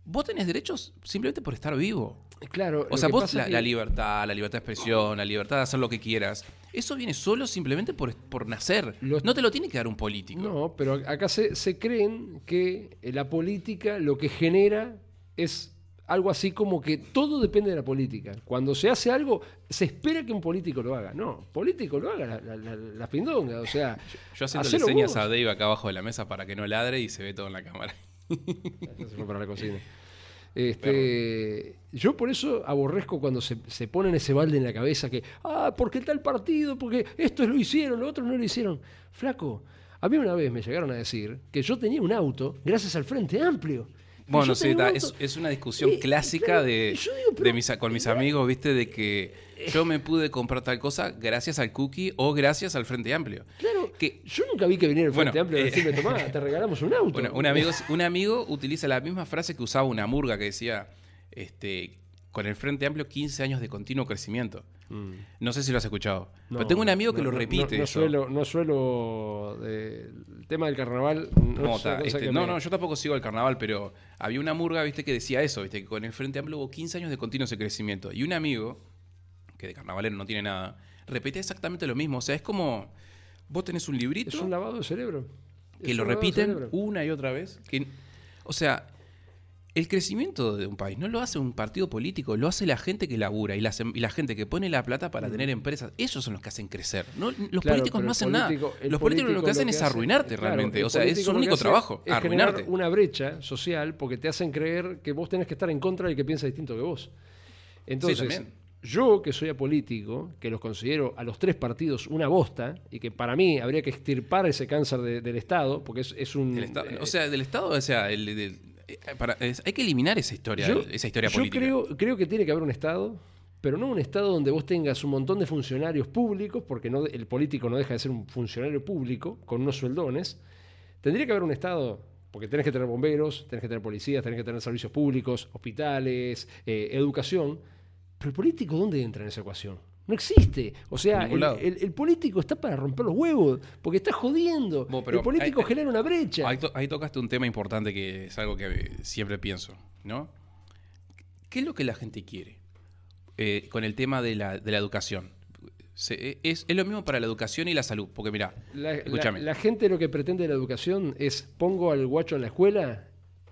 Vos tenés derechos simplemente por estar vivo. Claro. O sea, vos la, que- la libertad, la libertad de expresión, la libertad de hacer lo que quieras, eso viene solo simplemente por, por nacer. Los- No te lo tiene que dar un político. No, pero acá se, se creen que la política lo que genera es algo así como que todo depende de la política. Cuando se hace algo, se espera que un político lo haga. No, político lo haga la, la, la- pindonga. O sea, Yo haciendo hacelo señas vos. a Dave acá abajo de la mesa para que no ladre y se ve todo en la cámara. Se fue para la cocina. Este, yo por eso aborrezco cuando se, se ponen ese balde en la cabeza que, ah, porque tal partido, porque estos lo hicieron, los otros no lo hicieron. Flaco, a mí una vez me llegaron a decir que yo tenía un auto gracias al Frente Amplio. Bueno, sí, está, es, es una discusión Eh, clásica claro, de, digo, pero- de mis, con mis amigos, ¿viste? De que yo me pude comprar tal cosa gracias al cookie o gracias al Frente Amplio. Claro, que- yo nunca vi que viniera el Frente Bueno, Amplio a eh, decirme, tomá, te regalamos un auto. Bueno, un amigo, un amigo utiliza la misma frase que usaba una murga que decía, este, con el Frente Amplio 15 años de continuo crecimiento. Mm. No sé si lo has escuchado. No, pero tengo un amigo que no, lo repite. No, eso. suelo, no suelo eh, el tema del carnaval. No, cosa este, no, me- no, yo tampoco sigo el carnaval, pero había una murga, viste, que decía eso, viste, que con el Frente Amplio hubo 15 años de continuo ese crecimiento. Y un amigo, que de carnavalero no tiene nada, repetía exactamente lo mismo. O sea, es como vos tenés un librito Es un lavado de cerebro. que Es lo repiten una y otra vez. Que, o sea, el crecimiento de un país no lo hace un partido político, lo hace la gente que labura y la, y la gente que pone la plata para tener empresas. Ellos son los que hacen crecer. No, los. Claro, políticos no el hacen político- nada. el Los políticos lo que hacen es arruinarte realmente. el O sea, es su único trabajo, es arruinarte. una brecha social porque te hacen creer que vos tenés que estar en contra del que piensa distinto que vos. Entonces, yo que soy apolítico, que los considero a los tres partidos una bosta y que para mí habría que extirpar ese cáncer de- del Estado, porque es, es un... Estado- eh, o sea, del Estado, o sea, el, eh, para- es- hay que eliminar esa historia, yo, esa historia yo política. creo, creo que tiene que haber un Estado, pero no un Estado donde vos tengas un montón de funcionarios públicos, porque no, el político no deja de ser un funcionario público con unos sueldones. Tendría que haber un Estado, porque tenés que tener bomberos, tenés que tener policías, tenés que tener servicios públicos, hospitales, eh, educación. Pero el político, ¿dónde entra en esa ecuación? No existe. O sea, el, lado. el- el político está para romper los huevos, porque está jodiendo. Bueno, pero el político hay- genera una brecha. Ahí, to- ahí tocaste un tema importante que es algo que eh, siempre pienso, ¿no? ¿Qué es lo que la gente quiere eh, con el tema de la, de la educación? Se- eh, es, es lo mismo para la educación y la salud, porque mira, La, escúchame. la gente lo que pretende de la educación es pongo al guacho en la escuela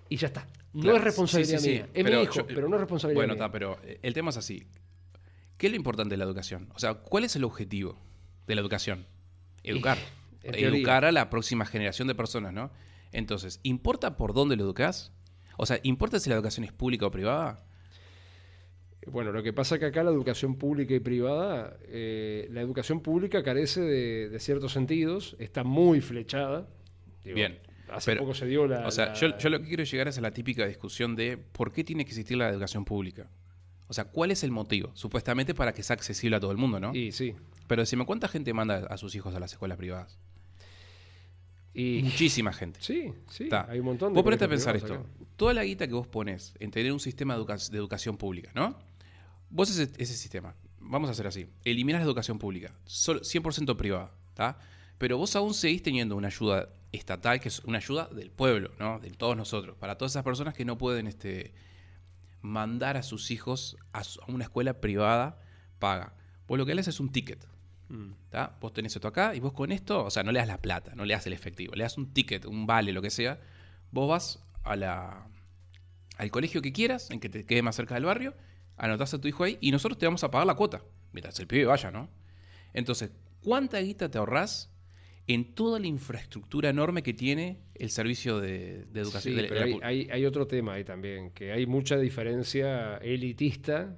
y ya está. No Claro, es responsabilidad sí, sí, sí, mía. Es mi hijo, yo- pero no es responsabilidad Bueno, mía. está, pero el tema es así. ¿Qué es lo importante de la educación? O sea, ¿cuál es el objetivo de la educación? Educar. Educar a la próxima generación de personas, ¿no? Entonces, ¿importa por dónde lo educas? O sea, ¿importa si la educación es pública o privada? Bueno, lo que pasa es que acá la educación pública y privada, eh, la educación pública carece de, de ciertos sentidos, está muy flechada. Digo, Bien, Hace pero, poco se dio la. O sea, la- yo, yo lo que quiero llegar es a la típica discusión de por qué tiene que existir la educación pública. O sea, ¿cuál es el motivo? Supuestamente para que sea accesible a todo el mundo, ¿no? Y sí. Pero decime, ¿cuánta gente manda a sus hijos a las escuelas privadas? Y, Muchísima gente. sí, sí. Hay un montón de. Vos ponete a pensar esto. acá. Toda la guita que vos pones en tener un sistema de, educa- de educación pública, ¿no? Vos ese, ese sistema, vamos a hacer así, eliminas la educación pública, solo 100% privada, ¿está? Pero vos aún seguís teniendo una ayuda estatal, que es una ayuda del pueblo, ¿no? De todos nosotros, para todas esas personas que no pueden este, mandar a sus hijos a, su- a una escuela privada paga. Vos lo que haces es un ticket, Mm. ¿Tá? Vos tenés esto acá y vos con esto, o sea, no le das la plata, no le das el efectivo, le das un ticket, un vale, lo que sea. Vos vas a la, al colegio que quieras, en que te quede más cerca del barrio, anotás a tu hijo ahí y nosotros te vamos a pagar la cuota, mientras el pibe vaya, ¿no? Entonces, ¿cuánta guita te ahorrás en toda la infraestructura enorme que tiene el servicio de, de educación? Sí, de pero hay, pu- hay- hay otro tema ahí también, que hay mucha diferencia elitista,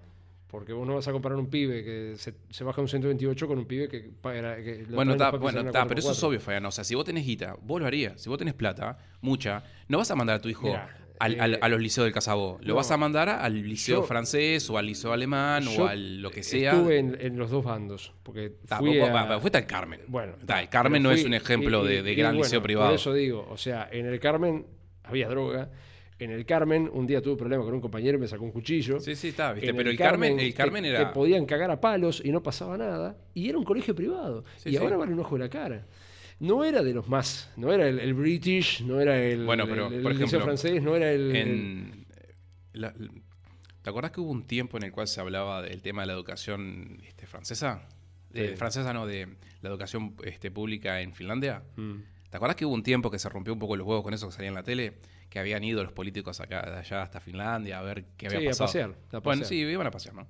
porque vos no vas a comparar un pibe que se, se baja un 128 con un pibe que paga. Que Bueno, papis bueno, está, pero eso es 4x4. obvio, Fabián. O sea, si vos tenés guita, vos lo harías. Si vos tenés plata, mucha, no vas a mandar a tu hijo Mirá, al- al- eh, a los liceos del Casabó. Lo no. vas a mandar al liceo Yo- francés o al liceo alemán o al lo que sea. Estuve en, en los dos bandos, porque fui vos- a- vos- fuiste al Carmen. Bueno, el Carmen no es un ejemplo y- de, y- de y gran bueno, liceo privado. Por eso digo, o sea, en el Carmen había droga. En el Carmen, un día tuve problema con un compañero y me sacó un cuchillo. Sí, sí, está, ¿viste? En Pero el Carmen, el te- Carmen te, era. podían cagar a palos y no pasaba nada. Y era un colegio privado. Sí, y sí. ahora vale un ojo de la cara. No era de los más. No era el, el British, no era el, Bueno, pero, el- el por ejemplo, francés, no era el. en- la- ¿Te acordás que hubo un tiempo en el cual se hablaba del tema de la educación este, francesa? De- Sí. Francesa no, de la educación este, pública en Finlandia. Mm. ¿Te acuerdas que hubo un tiempo que se rompió un poco los huevos con eso que salía en la tele? Que habían ido los políticos acá de allá hasta Finlandia a ver qué había Sí, a pasado. pasear, a Bueno, pasear. sí, iban a pasear, ¿no?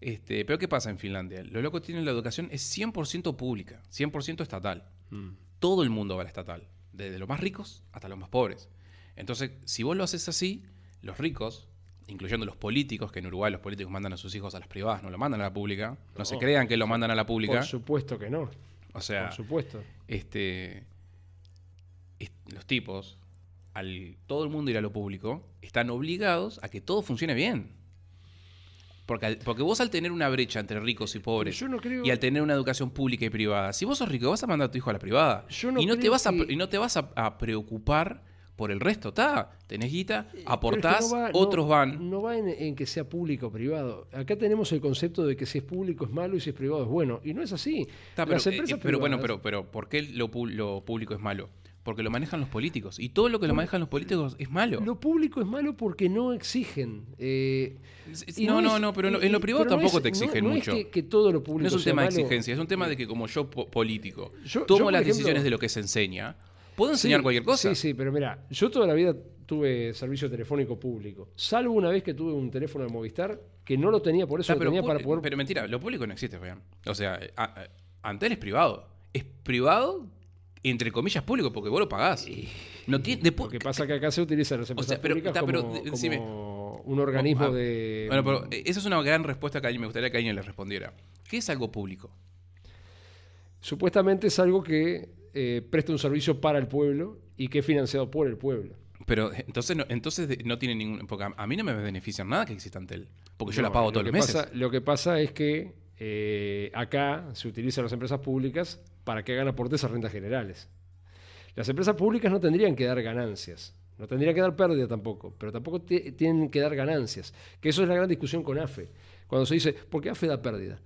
Este, pero ¿qué pasa en Finlandia? Los locos tienen la educación es 100% pública, 100% estatal. Mm. Todo el mundo va a la estatal, desde los más ricos hasta los más pobres. Entonces, si vos lo haces así, los ricos, incluyendo los políticos, que en Uruguay los políticos mandan a sus hijos a las privadas, no lo mandan a la pública, no, se No. crean que lo mandan a la pública. Por supuesto que no. O sea, por supuesto. este, est- los tipos, al todo el mundo ir a lo público, están obligados a que todo funcione bien. Porque, al- porque vos al tener una brecha entre ricos y pobres Yo no creo- y al tener una educación pública y privada, si vos sos rico vas a mandar a tu hijo a la privada Yo no y no te vas a, que- y no te vas a, a preocupar por el resto, está, tenés guita, es aportás, que no va- no- otros van. No va en, en que sea público o privado. Acá tenemos el concepto de que si es público es malo y si es privado es bueno. Y no es así. Pero, Las empresas eh, pero bueno, pero, pero ¿por qué lo, lo público es malo? Porque lo manejan los políticos. Y todo lo que lo manejan los políticos es malo. Lo público es malo porque no exigen. eh, y no, no, es- no, pero en lo, en privado no tampoco es- te no- exigen no es mucho. que, que todo lo público no es un sea tema de exigencia, es un tema de que como yo po- político Yo- tomo las ejemplo- decisiones de lo que se enseña, puedo enseñar Sí, cualquier cosa. Sí, sí, pero mira, yo toda la vida tuve servicio telefónico público. Salvo una vez que tuve un teléfono de Movistar que no lo tenía, por eso Ah, lo pero, tenía para poder. pero mentira, lo público no existe, Fabián. O sea, a- a- Antel es privado. Es privado, entre comillas, público, porque vos lo pagás. No tiene, de pu- Lo que pasa es que acá se utilizan las empresas sea, pero- públicas está, pero como, de- decime. como un organismo Ah, de. Bueno, pero eh, esa es una gran respuesta que a mí me gustaría que alguien le respondiera. ¿Qué es algo público? Supuestamente es algo que eh, presta un servicio para el pueblo y que es financiado por el pueblo. Pero eh, entonces no, entonces no tiene ningún. Porque a, mí no me beneficia nada que exista Antel. Porque yo No, la pago lo todos los meses. Pasa, lo que pasa es que eh, acá se utilizan las empresas públicas para que hagan aportes a rentas generales. Las empresas públicas no tendrían que dar ganancias, no tendrían que dar pérdida tampoco, pero tampoco ti- tienen que dar ganancias. Que eso es la gran discusión con AFE. Cuando se dice, ¿por qué AFE da pérdida?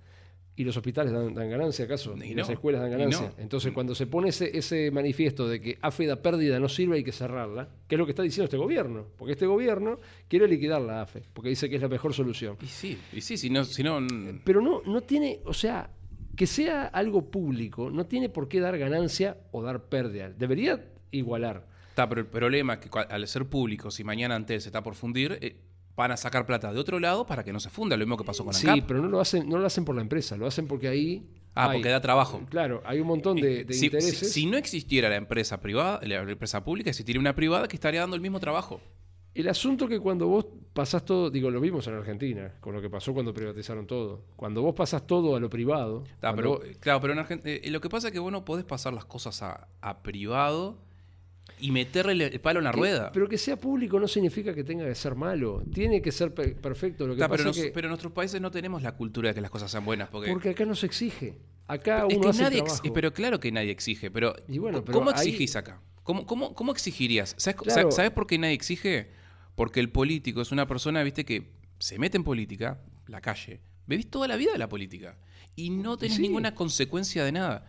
¿Y los hospitales dan, dan ganancia acaso? Y ¿Y las escuelas dan ganancia? no. Entonces, cuando se pone ese, ese manifiesto de que AFE da pérdida, no sirve, hay que cerrarla, que es lo que está diciendo este gobierno. Porque este gobierno quiere liquidar la AFE, porque dice que es la mejor solución. Y sí, y sí, si no, si no Pero no, no tiene, o sea, que sea algo público, no tiene por qué dar ganancia o dar pérdida. Debería igualar. Está, pero el problema es que al ser público, si mañana Antel se está por fundir, eh, van a sacar plata de otro lado para que no se funda, lo mismo que pasó con Sí, ANCAP. pero no lo hacen, no lo hacen por la empresa, lo hacen porque ahí. Ah, hay- porque da trabajo. Claro, hay un montón de, de si, intereses. si- si no existiera la empresa privada, la empresa pública, existiría una privada que estaría dando el mismo trabajo. El asunto que cuando vos pasás todo, digo, lo vimos en Argentina, con lo que pasó cuando privatizaron todo. Cuando vos pasás todo a lo privado. Pero, vos- claro, pero en Argentina, lo que pasa es que vos no podés pasar las cosas a, a privado y meterle el palo en la que- rueda. Pero que sea público no significa que tenga que ser malo. Tiene que ser pe- perfecto. Lo que Está, pasa pero, es nos- que. pero en nuestros países no tenemos la cultura de que las cosas sean buenas. Porque, porque acá no se exige. Acá es uno que hace nadie trabajo. pero claro que nadie exige, pero, Y bueno, ¿cómo- pero ¿cómo ahí- exigís acá? ¿Cómo, cómo, cómo exigirías? ¿Sabes, Claro. sabes- sabes por qué nadie exige? Porque el político es una persona, viste, que se mete en política, la calle, vivís toda la vida de la política y no tenés sí. ninguna consecuencia de nada.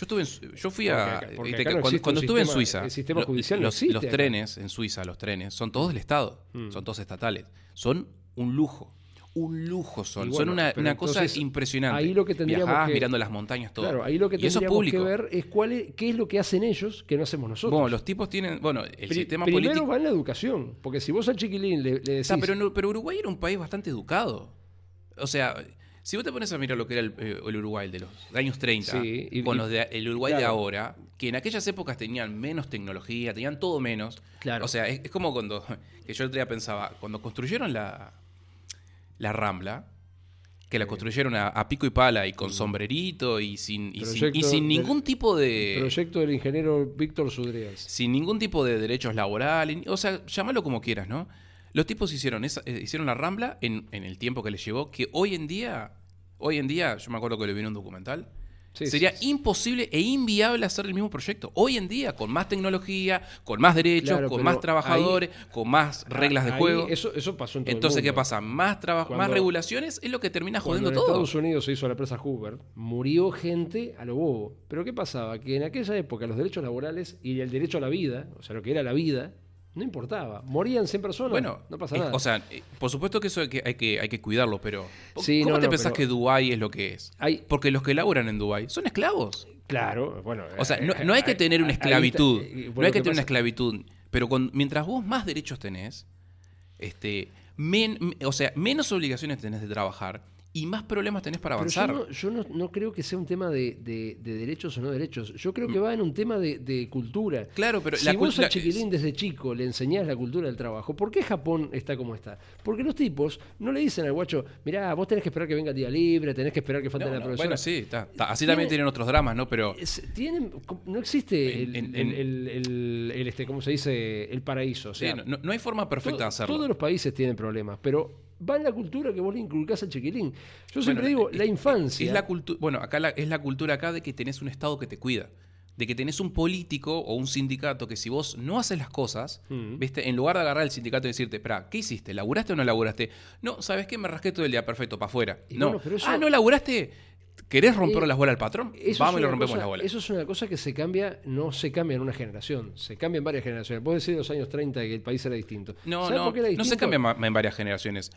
Yo estuve en yo fui a Porque acá- porque viste acá que no cuando, estuve en Suiza, el sistema judicial no los, existe los acá. trenes en Suiza, los trenes son todos del Estado, Mm. son todos estatales, son un lujo. Un lujo son, son una, una cosa entonces, impresionante. ahí lo que tendríamos Viajás que- mirando las montañas, todo. Claro, ahí lo que y eso es tendríamos que ver es cuál es, qué es lo que hacen ellos que no hacemos nosotros. Bueno, los tipos tienen, bueno, el Pri- sistema primero político. va en la educación, porque si vos al chiquilín le, le decís, Está, pero, no- pero Uruguay era un país bastante educado. O sea, si vos te pones a mirar lo que era el, eh, el Uruguay de los años 30, Sí, y- con los de, el Uruguay de ahora, que en aquellas épocas tenían menos tecnología, tenían todo menos. Claro. O sea, es, es como cuando, que yo el otro día pensaba, cuando construyeron la, la Rambla, que la construyeron a, a pico y pala y con sombrerito y sin, y sin, y del- ningún tipo de... proyecto del ingeniero Víctor Sudreas. sin ningún tipo de derechos laborales, o sea, llámalo como quieras, ¿no? Los tipos hicieron esa, eh, hicieron la Rambla en, en el tiempo que les llevó, que hoy en día, hoy en día, yo me acuerdo que lo vi en un documental, Sí, sería sí, imposible e inviable hacer el mismo proyecto. Hoy en día, con más tecnología, con más derechos, Claro, con más trabajadores, con más reglas de Ahí, juego. Eso, eso pasó en todo el Entonces, ¿qué mundo. pasa? Más trabajo, más Cuando- regulaciones es lo que termina Cuando jodiendo en todo. Estados Unidos se hizo la presa Hoover, murió gente a lo bobo. Pero ¿qué pasaba? Que en aquella época los derechos laborales y el derecho a la vida, o sea, lo que era la vida, no importaba. Morían 100 personas, Bueno, no pasa es- nada. o sea, eh, por supuesto que eso hay que, hay que, hay que cuidarlo, pero Sí, ¿cómo no, te no, pensás que Dubái es lo que es? Hay- Porque los que laburan en Dubái son esclavos. claro, bueno. O sea, no, eh, no hay que tener una está- esclavitud. bueno, no hay que tener una esclavitud. Pero con- mientras vos más derechos tenés, este, men- o sea, menos obligaciones tenés de trabajar y más problemas tenés para Pero yo, avanzar. no, yo no, no creo que sea un tema de, de- de derechos o no derechos. Yo creo que va en un tema de, de cultura. Claro, pero si la vos al chiquilín desde chico le enseñás la cultura del trabajo, ¿por qué Japón está como está? Porque los tipos no le dicen al guacho, mirá, vos tenés que esperar que venga el día libre, tenés que esperar que falte No, la profesora. bueno, sí, está, está. así también tienen otros dramas, ¿no? Pero Es- tienen, no existe el, En- en- el- el- el- este, ¿cómo se dice? El paraíso. O sí, sea, no, no hay forma perfecta to- de hacerlo. Todos los países tienen problemas, pero va en la cultura que vos le inculcás al chiquilín. Yo siempre Bueno, digo, es- la infancia. Es la cultura, bueno, acá la- es la cultura acá de que tenés un Estado que te cuida. De que tenés un político o un sindicato que si vos no haces las cosas, Mm. ¿viste? En lugar de agarrar el sindicato y decirte, espera, ¿qué hiciste? ¿Laburaste o no laburaste? No, ¿sabes qué? Me rasqué todo el día, perfecto, para afuera. No. bueno, eso- Ah, ¿no laburaste? ¿Querés romper Eh, las bolas al patrón? Vamos y le rompemos las bolas. Eso es una cosa que se cambia, no se cambia en una generación, se cambia en varias generaciones. Puedo decir en los años 30 que el país era distinto. No, ¿Sabes no, no se cambia en varias generaciones.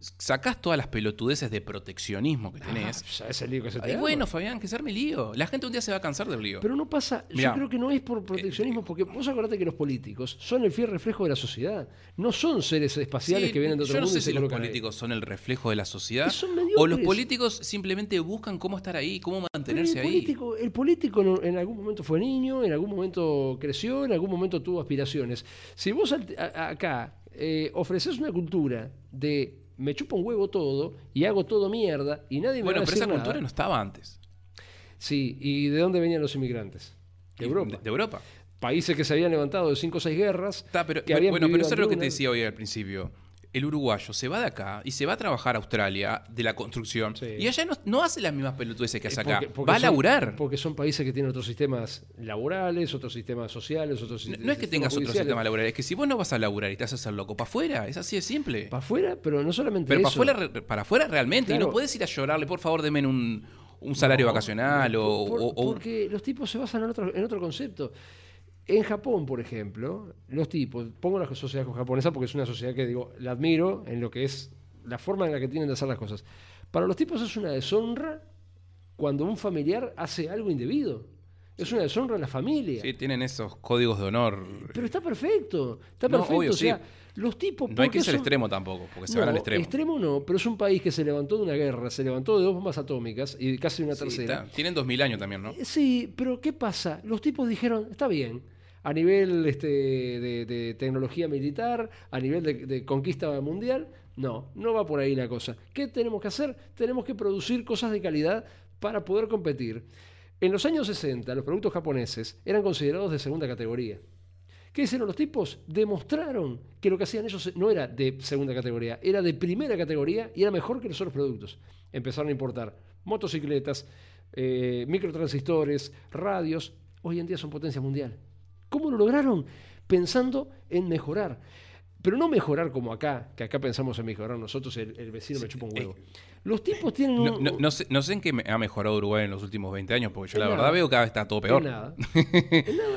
Sacás todas las pelotudeces de proteccionismo que tenés. Ah, ya es el lío que se te arma. bueno, Fabián, que se arme lío. La gente un día se va a cansar del lío. Pero no pasa, Mirá. yo creo que no es por proteccionismo, porque vos acordate que los políticos son el fiel reflejo de la sociedad. No son seres espaciales Sí, que vienen de otro yo no mundo sé y si los ahí. políticos son el reflejo de la sociedad Y son o los políticos simplemente buscan cómo estar ahí, cómo mantenerse el ahí. político, el político en, algún momento fue niño, en algún momento creció, en algún momento tuvo aspiraciones. Si vos acá eh, ofreces una cultura de me chupa un huevo todo y hago todo mierda y nadie me Bueno, va a pero decir esa nada. cultura no estaba antes. Sí, ¿y de dónde venían los inmigrantes? De Europa. De, de Europa. Países que se habían levantado de cinco o seis guerras. Está, pero, que habían bueno, pero eso es lo que te decía hoy al principio. El uruguayo se va de acá y se va a trabajar a Australia de la construcción Sí. y allá no, no hace las mismas pelotudeces que hace Eh, acá. porque- va a laburar. Porque son países que tienen otros sistemas laborales, otros sistemas sociales, otros No, no es que sistemas tengas otro judiciales. sistema laboral, es que si vos no vas a laburar y te haces el loco para afuera, es así de simple. Para afuera, pero no solamente Pero para eso. afuera, para afuera realmente, y no puedes ir a llorarle, por favor, denme un, un salario No, vacacional o, por- o- porque los tipos se basan en otro, en otro concepto. En Japón, por ejemplo, los tipos, pongo la sociedad japonesa porque es una sociedad que digo, la admiro en lo que es la forma en la que tienen de hacer las cosas. Para los tipos es una deshonra cuando un familiar hace algo indebido. Es una deshonra en la familia. Sí, tienen esos códigos de honor. Pero está perfecto, está No, perfecto. obvio, o sea, sí. los tipos. No hay ¿por que ser son- extremo tampoco, porque se no, van al extremo. extremo no, pero es un país que se levantó de una guerra, se levantó de dos bombas atómicas y casi una Sí, tercera. está- tienen 2000 años también, ¿no? Eh, Sí, pero ¿qué pasa? Los tipos dijeron, está bien, a nivel este, de, de tecnología militar, a nivel de, de conquista mundial, no, no va por ahí la cosa. ¿Qué tenemos que hacer? Tenemos que producir cosas de calidad para poder competir. En los años 60, los productos japoneses eran considerados de segunda categoría. ¿Qué hicieron los tipos? Demostraron que lo que hacían ellos no era de segunda categoría, era de primera categoría y era mejor que los otros productos. Empezaron a importar motocicletas, eh, microtransistores, radios. Hoy en día son potencia mundial. ¿Cómo lo lograron? Pensando en mejorar. Pero no mejorar como acá, que acá pensamos en mejorar nosotros, el, el vecino me chupa un huevo. Los tipos tienen un... No, no- no sé, no sé en qué ha mejorado Uruguay en los últimos 20 años, porque yo la nada. verdad veo que cada vez está todo peor. Nada.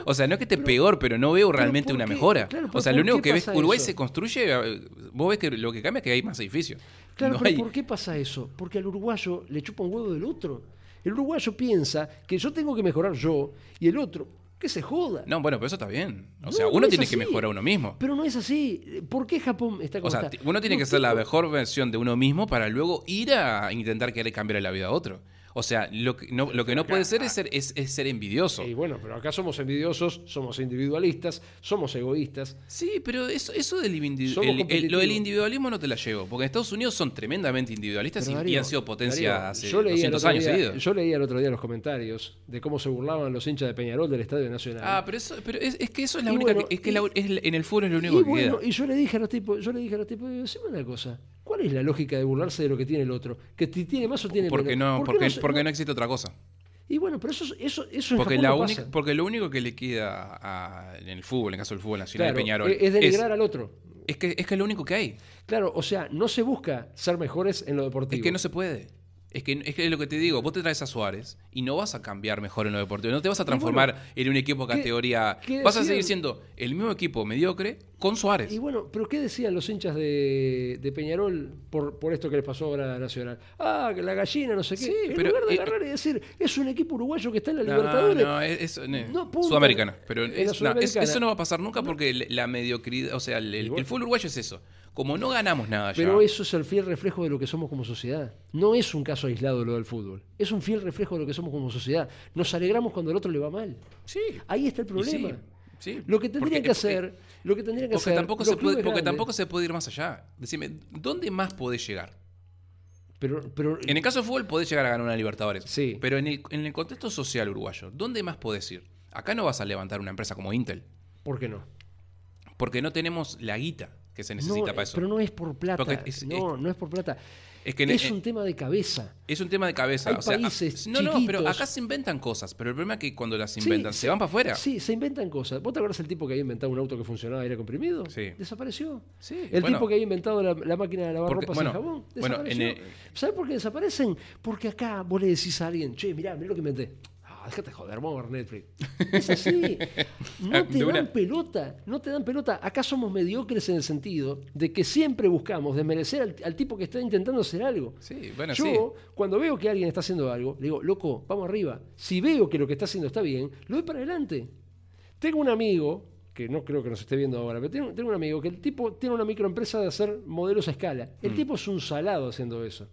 O sea, no es que esté Pero- peor, pero no veo realmente ¿por una qué? mejora. Claro, o sea, ¿por lo único que ves, Uruguay eso? se construye, eh, vos ves que lo que cambia es que hay más edificios. Claro, pero hay- ¿por qué pasa eso? Porque al uruguayo le chupa un huevo del otro. El uruguayo piensa que yo tengo que mejorar yo y el otro que se joda. No, bueno, pero eso está bien. O No, sea, no uno tiene que mejorar uno mismo. Pero no es así. ¿Por qué Japón está como O sea, está? uno tiene que ser la mejor versión de uno mismo para luego ir a intentar querer cambiar la vida a otro. O sea, lo que no, lo que no puede ser es ser, es, es ser envidioso. Y bueno, pero acá somos envidiosos, somos individualistas, somos egoístas. Sí, pero eso, eso del el- el- lo del individualismo no te la llevo. Porque en Estados Unidos son tremendamente individualistas y, han sido potencia Darío, hace yo leía el 200 otro años seguidos. Yo leía el otro día los comentarios de cómo se burlaban los hinchas de Peñarol del Estadio Nacional. Ah, pero, eso, pero es, es que eso es la Y única bueno, que, es que y- la- es en el fútbol es lo único y que bueno, queda. y yo le dije a los tipos, yo le dije a los tipos, decime una cosa, ¿cuál es la lógica de burlarse de lo que tiene el otro? Que tiene más o tiene Porque menos. no, ¿Por qué porque, se- porque no existe otra cosa. Y bueno, pero eso, eso, eso Porque, Japón la no única, pasa. porque lo único que le queda a- en el fútbol, en el caso del fútbol nacional Claro, de Peñarol, es, es denigrar al otro. es que, es que es lo único que hay. Claro, o sea, no se busca ser mejores en lo deportivo. Es que no se puede. Es que, es que es lo que te digo, vos te traes a Suárez y no vas a cambiar mejor en lo deportivo, no te vas a transformar en un equipo ¿qué- categoría. qué vas a seguir siendo el mismo equipo mediocre con Suárez. Y bueno, pero ¿qué decían los hinchas de, de Peñarol por, por esto que les pasó ahora a Nacional? Ah, que la gallina, no sé qué. Sí, en pero, lugar de eh, agarrar y decir, es un equipo uruguayo que está en la No, Libertadores. no, es, es- no, No, sudamericana. Pero no, eso no va a pasar nunca porque la mediocridad, o sea, el, el- Y bueno. el fútbol uruguayo es eso. Como no ganamos nada ya. Pero eso es el fiel reflejo de lo que somos como sociedad. No es un caso aislado lo del fútbol. Es un fiel reflejo de lo que somos como sociedad. Nos alegramos cuando al otro le va mal. sí. Ahí está el problema. sí, sí. Lo que tendrían Porque- que hacer, lo que tendrían que Porque hacer. tampoco, se puede, porque grandes- tampoco se puede ir más allá. Decime, ¿dónde más podés llegar? Pero, pero En el caso del fútbol podés llegar a ganar una Libertadores. Sí. Pero en el, en el contexto social uruguayo, ¿dónde más podés ir? Acá no vas a levantar una empresa como Intel. ¿por qué no? Porque no tenemos la guita que se necesita No, para eh, eso. Pero no es por plata. Es- no, no es por plata. Es que en- es en- un tema de cabeza. Es un tema de cabeza. Hay o sea, países ah, no, no, pero acá se inventan cosas. Pero el problema es que cuando las inventan, sí, se van para afuera. Sí, se inventan cosas. ¿Vos te acuerdas el tipo que había inventado un auto que funcionaba aire comprimido? Sí. Desapareció. Sí, El bueno. tipo que había inventado la, la máquina de lavar Porque- ropa bueno, sin jabón. bueno, Desapareció. el- ¿Sabés por qué desaparecen? Porque acá vos le decís a alguien, che, mirá, mirá lo que inventé. Ah, déjate joder, vamos a ver Netflix. Es así. No te dan pelota. No te dan pelota. Acá somos mediocres en el sentido de que siempre buscamos desmerecer al, al tipo que está intentando hacer algo. Sí, bueno, Yo, sí. cuando veo que alguien está haciendo algo, le digo, loco, vamos arriba. Si veo que lo que está haciendo está bien, lo doy para adelante. Tengo un amigo, que no creo que nos esté viendo ahora, pero tengo, tengo un amigo que el tipo tiene una microempresa de hacer modelos a escala. El Mm. tipo es un salado haciendo eso.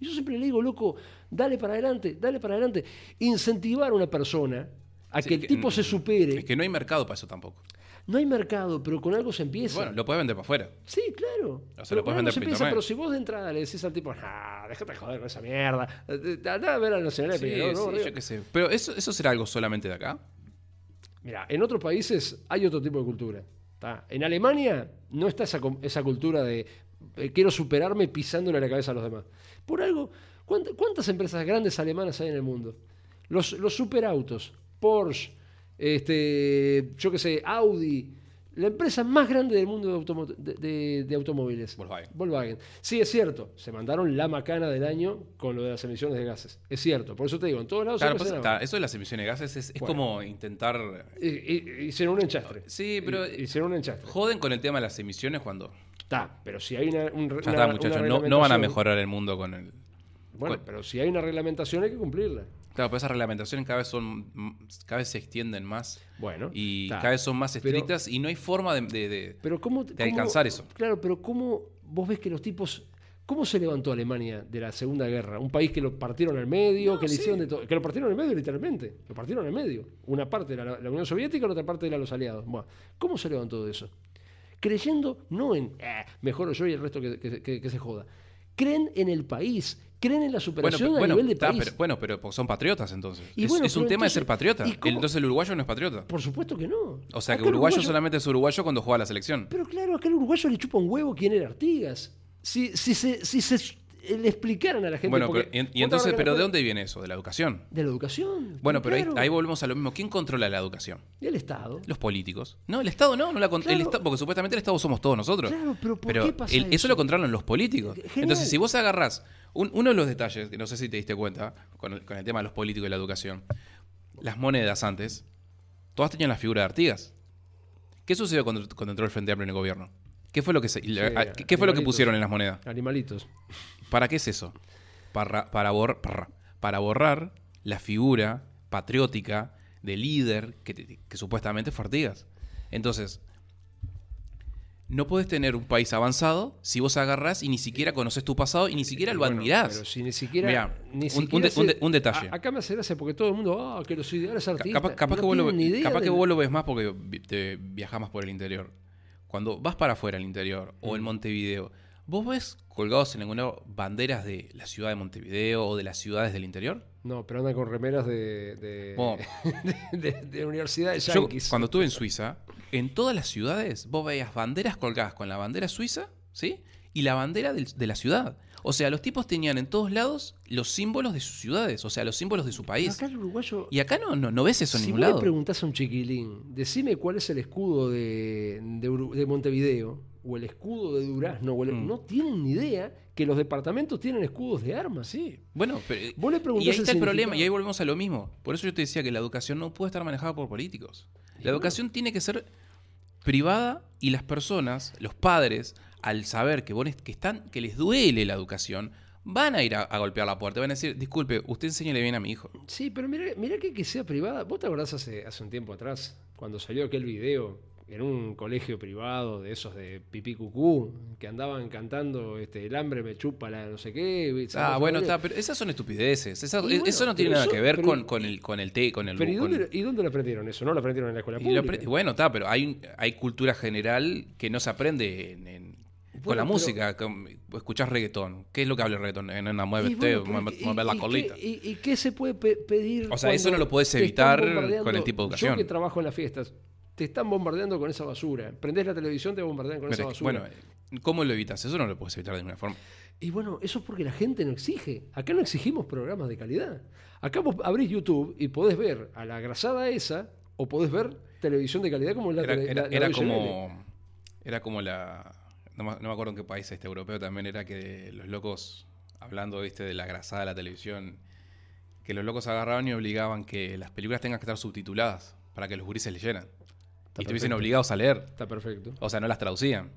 Y yo siempre le digo, loco, dale para adelante, dale para adelante. Incentivar a una persona a Sí, que el que- tipo se supere. Es que no hay mercado para eso tampoco. No hay mercado, pero con algo se empieza. Bueno, lo puedes vender para afuera. Sí, claro. sea, pero lo puedes vender se empieza, pero si vos de entrada le decís al tipo, ah, déjate joder con esa mierda. Eh, Andá a ver a la Nacional de Sí, ¿no? yo qué sé. Pero eso, eso será algo solamente de acá. Mira, en otros países hay otro tipo de cultura. ¿tá? En Alemania no está esa, esa cultura de eh, quiero superarme pisándole la cabeza a los demás. Por algo, ¿cuánta- ¿cuántas empresas grandes alemanas hay en el mundo? Los, los superautos, Porsche, este, yo qué sé, Audi, la empresa más grande del mundo de, automo- de- de- de automóviles. Volkswagen. Volkswagen. Sí, es cierto, se mandaron la macana del año con lo de las emisiones de gases. Es cierto, por eso te digo, en todos lados se Claro, pues, está, eso de las emisiones de gases es, es Bueno. como intentar. Hicieron un enchastre. Sí, pero Hicieron un enchastre. joden con el tema de las emisiones cuando. Está, pero si hay una, un- Ya una- está, muchachos. No, no van a mejorar el mundo con el. Bueno, con- pero si hay una reglamentación hay que cumplirla. Claro, pero esas reglamentaciones cada vez son. cada vez se extienden más. Bueno, Y está. cada vez son más Pero- estrictas y no hay forma de. de- de- Pero cómo, de cómo- alcanzar eso. Claro, pero cómo vos ves que los tipos ¿Cómo se levantó Alemania de la Segunda Guerra? Un país que lo partieron al medio, No, que le sí. hicieron de todo. Que lo partieron al medio, literalmente. Lo partieron al medio. Una parte era la, la Unión Soviética, la otra parte era los aliados. Bueno, ¿Cómo se levantó de eso? Creyendo no en "Eh, mejoro yo y el resto que, que- que- que se joda. Creen en el país, creen en la Bueno, superación pe- a bueno, nivel de está, país. pero, bueno, pero son patriotas entonces. Y es bueno, es un tema de ser patriota. Entonces el uruguayo no es patriota. Por supuesto que no. O sea que el uruguayo, uruguayo- solamente es uruguayo cuando juega a la selección. Pero claro, acá el uruguayo le chupa un huevo quién era Artigas. Si, si, se, si se le explicaran a la gente. Bueno, porque- pero, y, entonces, ¿pero de dónde viene eso? De la educación. De la educación. Bueno, pero ahí, claro. ahí volvemos a lo mismo. ¿Quién controla la educación? El Estado. Los políticos. No, el Estado no, no la el Claro. Estado, porque supuestamente el Estado somos todos nosotros. Claro, pero ¿por qué pasa el- eso? eso lo controlan los políticos. Genial. Entonces, si vos agarrás un- uno de los detalles, que no sé si te diste cuenta, con el, con el tema de los políticos y la educación, las monedas antes, todas tenían la figura de Artigas. ¿Qué sucedió cuando, cuando entró el Frente Amplio en el gobierno? ¿Qué fue lo que, se- ¿qué, fue lo que pusieron en las monedas? Animalitos. ¿Para qué es eso? Para, para, para, para borrar la figura patriótica de líder que, te- que supuestamente fue Artigas. Entonces, no puedes tener un país avanzado si vos agarrás y ni siquiera conoces tu pasado y ni siquiera lo Bueno, admirás. Pero si ni siquiera. Mirá, ni un- un siquiera de- un de- se- un detalle. A- acá me hace gracia porque todo el mundo. Ah, que los ideales artistas. capaz capaz no que, vos lo, tienen ni idea capaz que vos lo ves más porque te viajás más por el interior. Cuando vas para afuera al interior o Mm. en Montevideo, ¿vos ves colgados en algún lado banderas de la ciudad de Montevideo o de las ciudades del interior? No, pero andan con remeras de. de, Bueno. de, de- de universidades Yo, yanquis. cuando estuve en Suiza, en todas las ciudades vos veías banderas colgadas con la bandera suiza, ¿sí? Y la bandera del- de la ciudad. O sea, los tipos tenían en todos lados los símbolos de sus ciudades, o sea, los símbolos de su país. acá el uruguayo. Y acá no, no, no ves eso en si ningún vos le lado. preguntás a un chiquilín, decime cuál es el escudo de, de de Montevideo o el escudo de Durazno, o el- Mm. no tienen ni idea que los departamentos tienen escudos de armas. Sí, bueno, pero, Vos le y ahí está el problema, y ahí volvemos a lo mismo. Por eso yo te decía que la educación no puede estar manejada por políticos. La educación tiene que ser privada y las personas, los padres, al saber que, que, están, que les duele la educación, van a ir a, a golpear la puerta. Van a decir, disculpe, usted enséñale bien a mi hijo. Sí, pero mira, mira que, que sea privada. ¿Vos te acordás hace, hace un tiempo atrás, cuando salió aquel video en un colegio privado de esos de pipí cucú, que andaban cantando este, el hambre me chupa la no sé qué? Ah, bueno, está, pero esas son estupideces. Bueno, eso no tiene nada eso- que ver pero- con, con el, con el té, con el... Pero ¿y con- dónde, ¿y dónde lo aprendieron eso? ¿No lo aprendieron en la escuela y lo pública? apre- bueno, está, pero hay, hay cultura general que no se aprende en- en- con la pero- música. con- escuchás reggaetón. ¿Qué es lo que habla el reggaetón? En una mueve bueno, mueve, ¿y- mueve la colita. qué- y, y qué se puede pe- pedir? O sea, eso no lo están evitar con el tipo de educación. Yo que trabajo en las fiestas, te están bombardeando con esa basura. Prendés la televisión, te bombardean con esa basura. bueno, ¿cómo lo evitas? Eso no lo puedes evitar de ninguna forma. Y bueno, eso es porque la gente no exige. Acá no exigimos programas de calidad. Acá vos abrís YouTube y podés ver a la grasada esa o podés ver televisión de calidad como la Era, era- la- la era como. Era como la. No me, no me acuerdo en qué país este europeo también era que los locos, hablando viste de la grasada de la televisión, que los locos agarraban y obligaban que las películas tengan que estar subtituladas para que los gurises leyeran. Y estuviesen perfecto. obligados a leer. Está perfecto. O sea, no las traducían.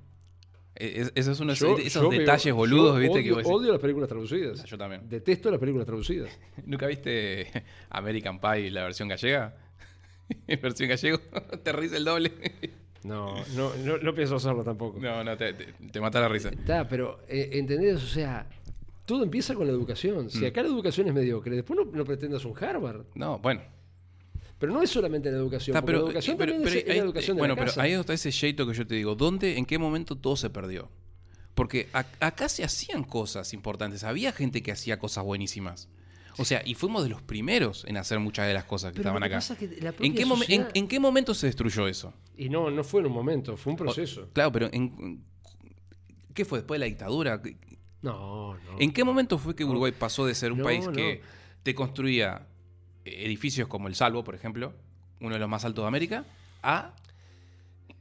E- es- Esos son Yo- esos yo detalles boludos, ¿viste? Odio, que vos odio las películas traducidas. Yo también. Detesto las películas traducidas. ¿Nunca viste American Pie, la versión gallega? Versión gallego, te ríes el doble. No, no, no, no pienso hacerlo tampoco. No, no, te, te, te mata la risa. Está, pero eh, ¿entendés? O sea, todo empieza con la educación. Si Mm. acá la educación es mediocre, después no, no pretendas un Harvard. No, bueno. Pero no es solamente la educación. Está, la educación pero- también pero es, la educación de bueno, la pero casa. ahí está ese jeito que yo te digo. ¿Dónde, en qué momento todo se perdió? Porque ac- acá se hacían cosas importantes. Había gente que hacía cosas buenísimas. O sea, y fuimos de los primeros en hacer muchas de las cosas que Pero estaban acá. que ¿En qué, en- sociedad- en qué momento se destruyó eso? Y no, no fue en un momento, fue un proceso. Claro, pero en, ¿Qué fue después de la dictadura? No, no. ¿En qué momento fue que Uruguay pasó de ser un No, país no. que te construía edificios como el Salvo, por ejemplo, uno de los más altos de América, a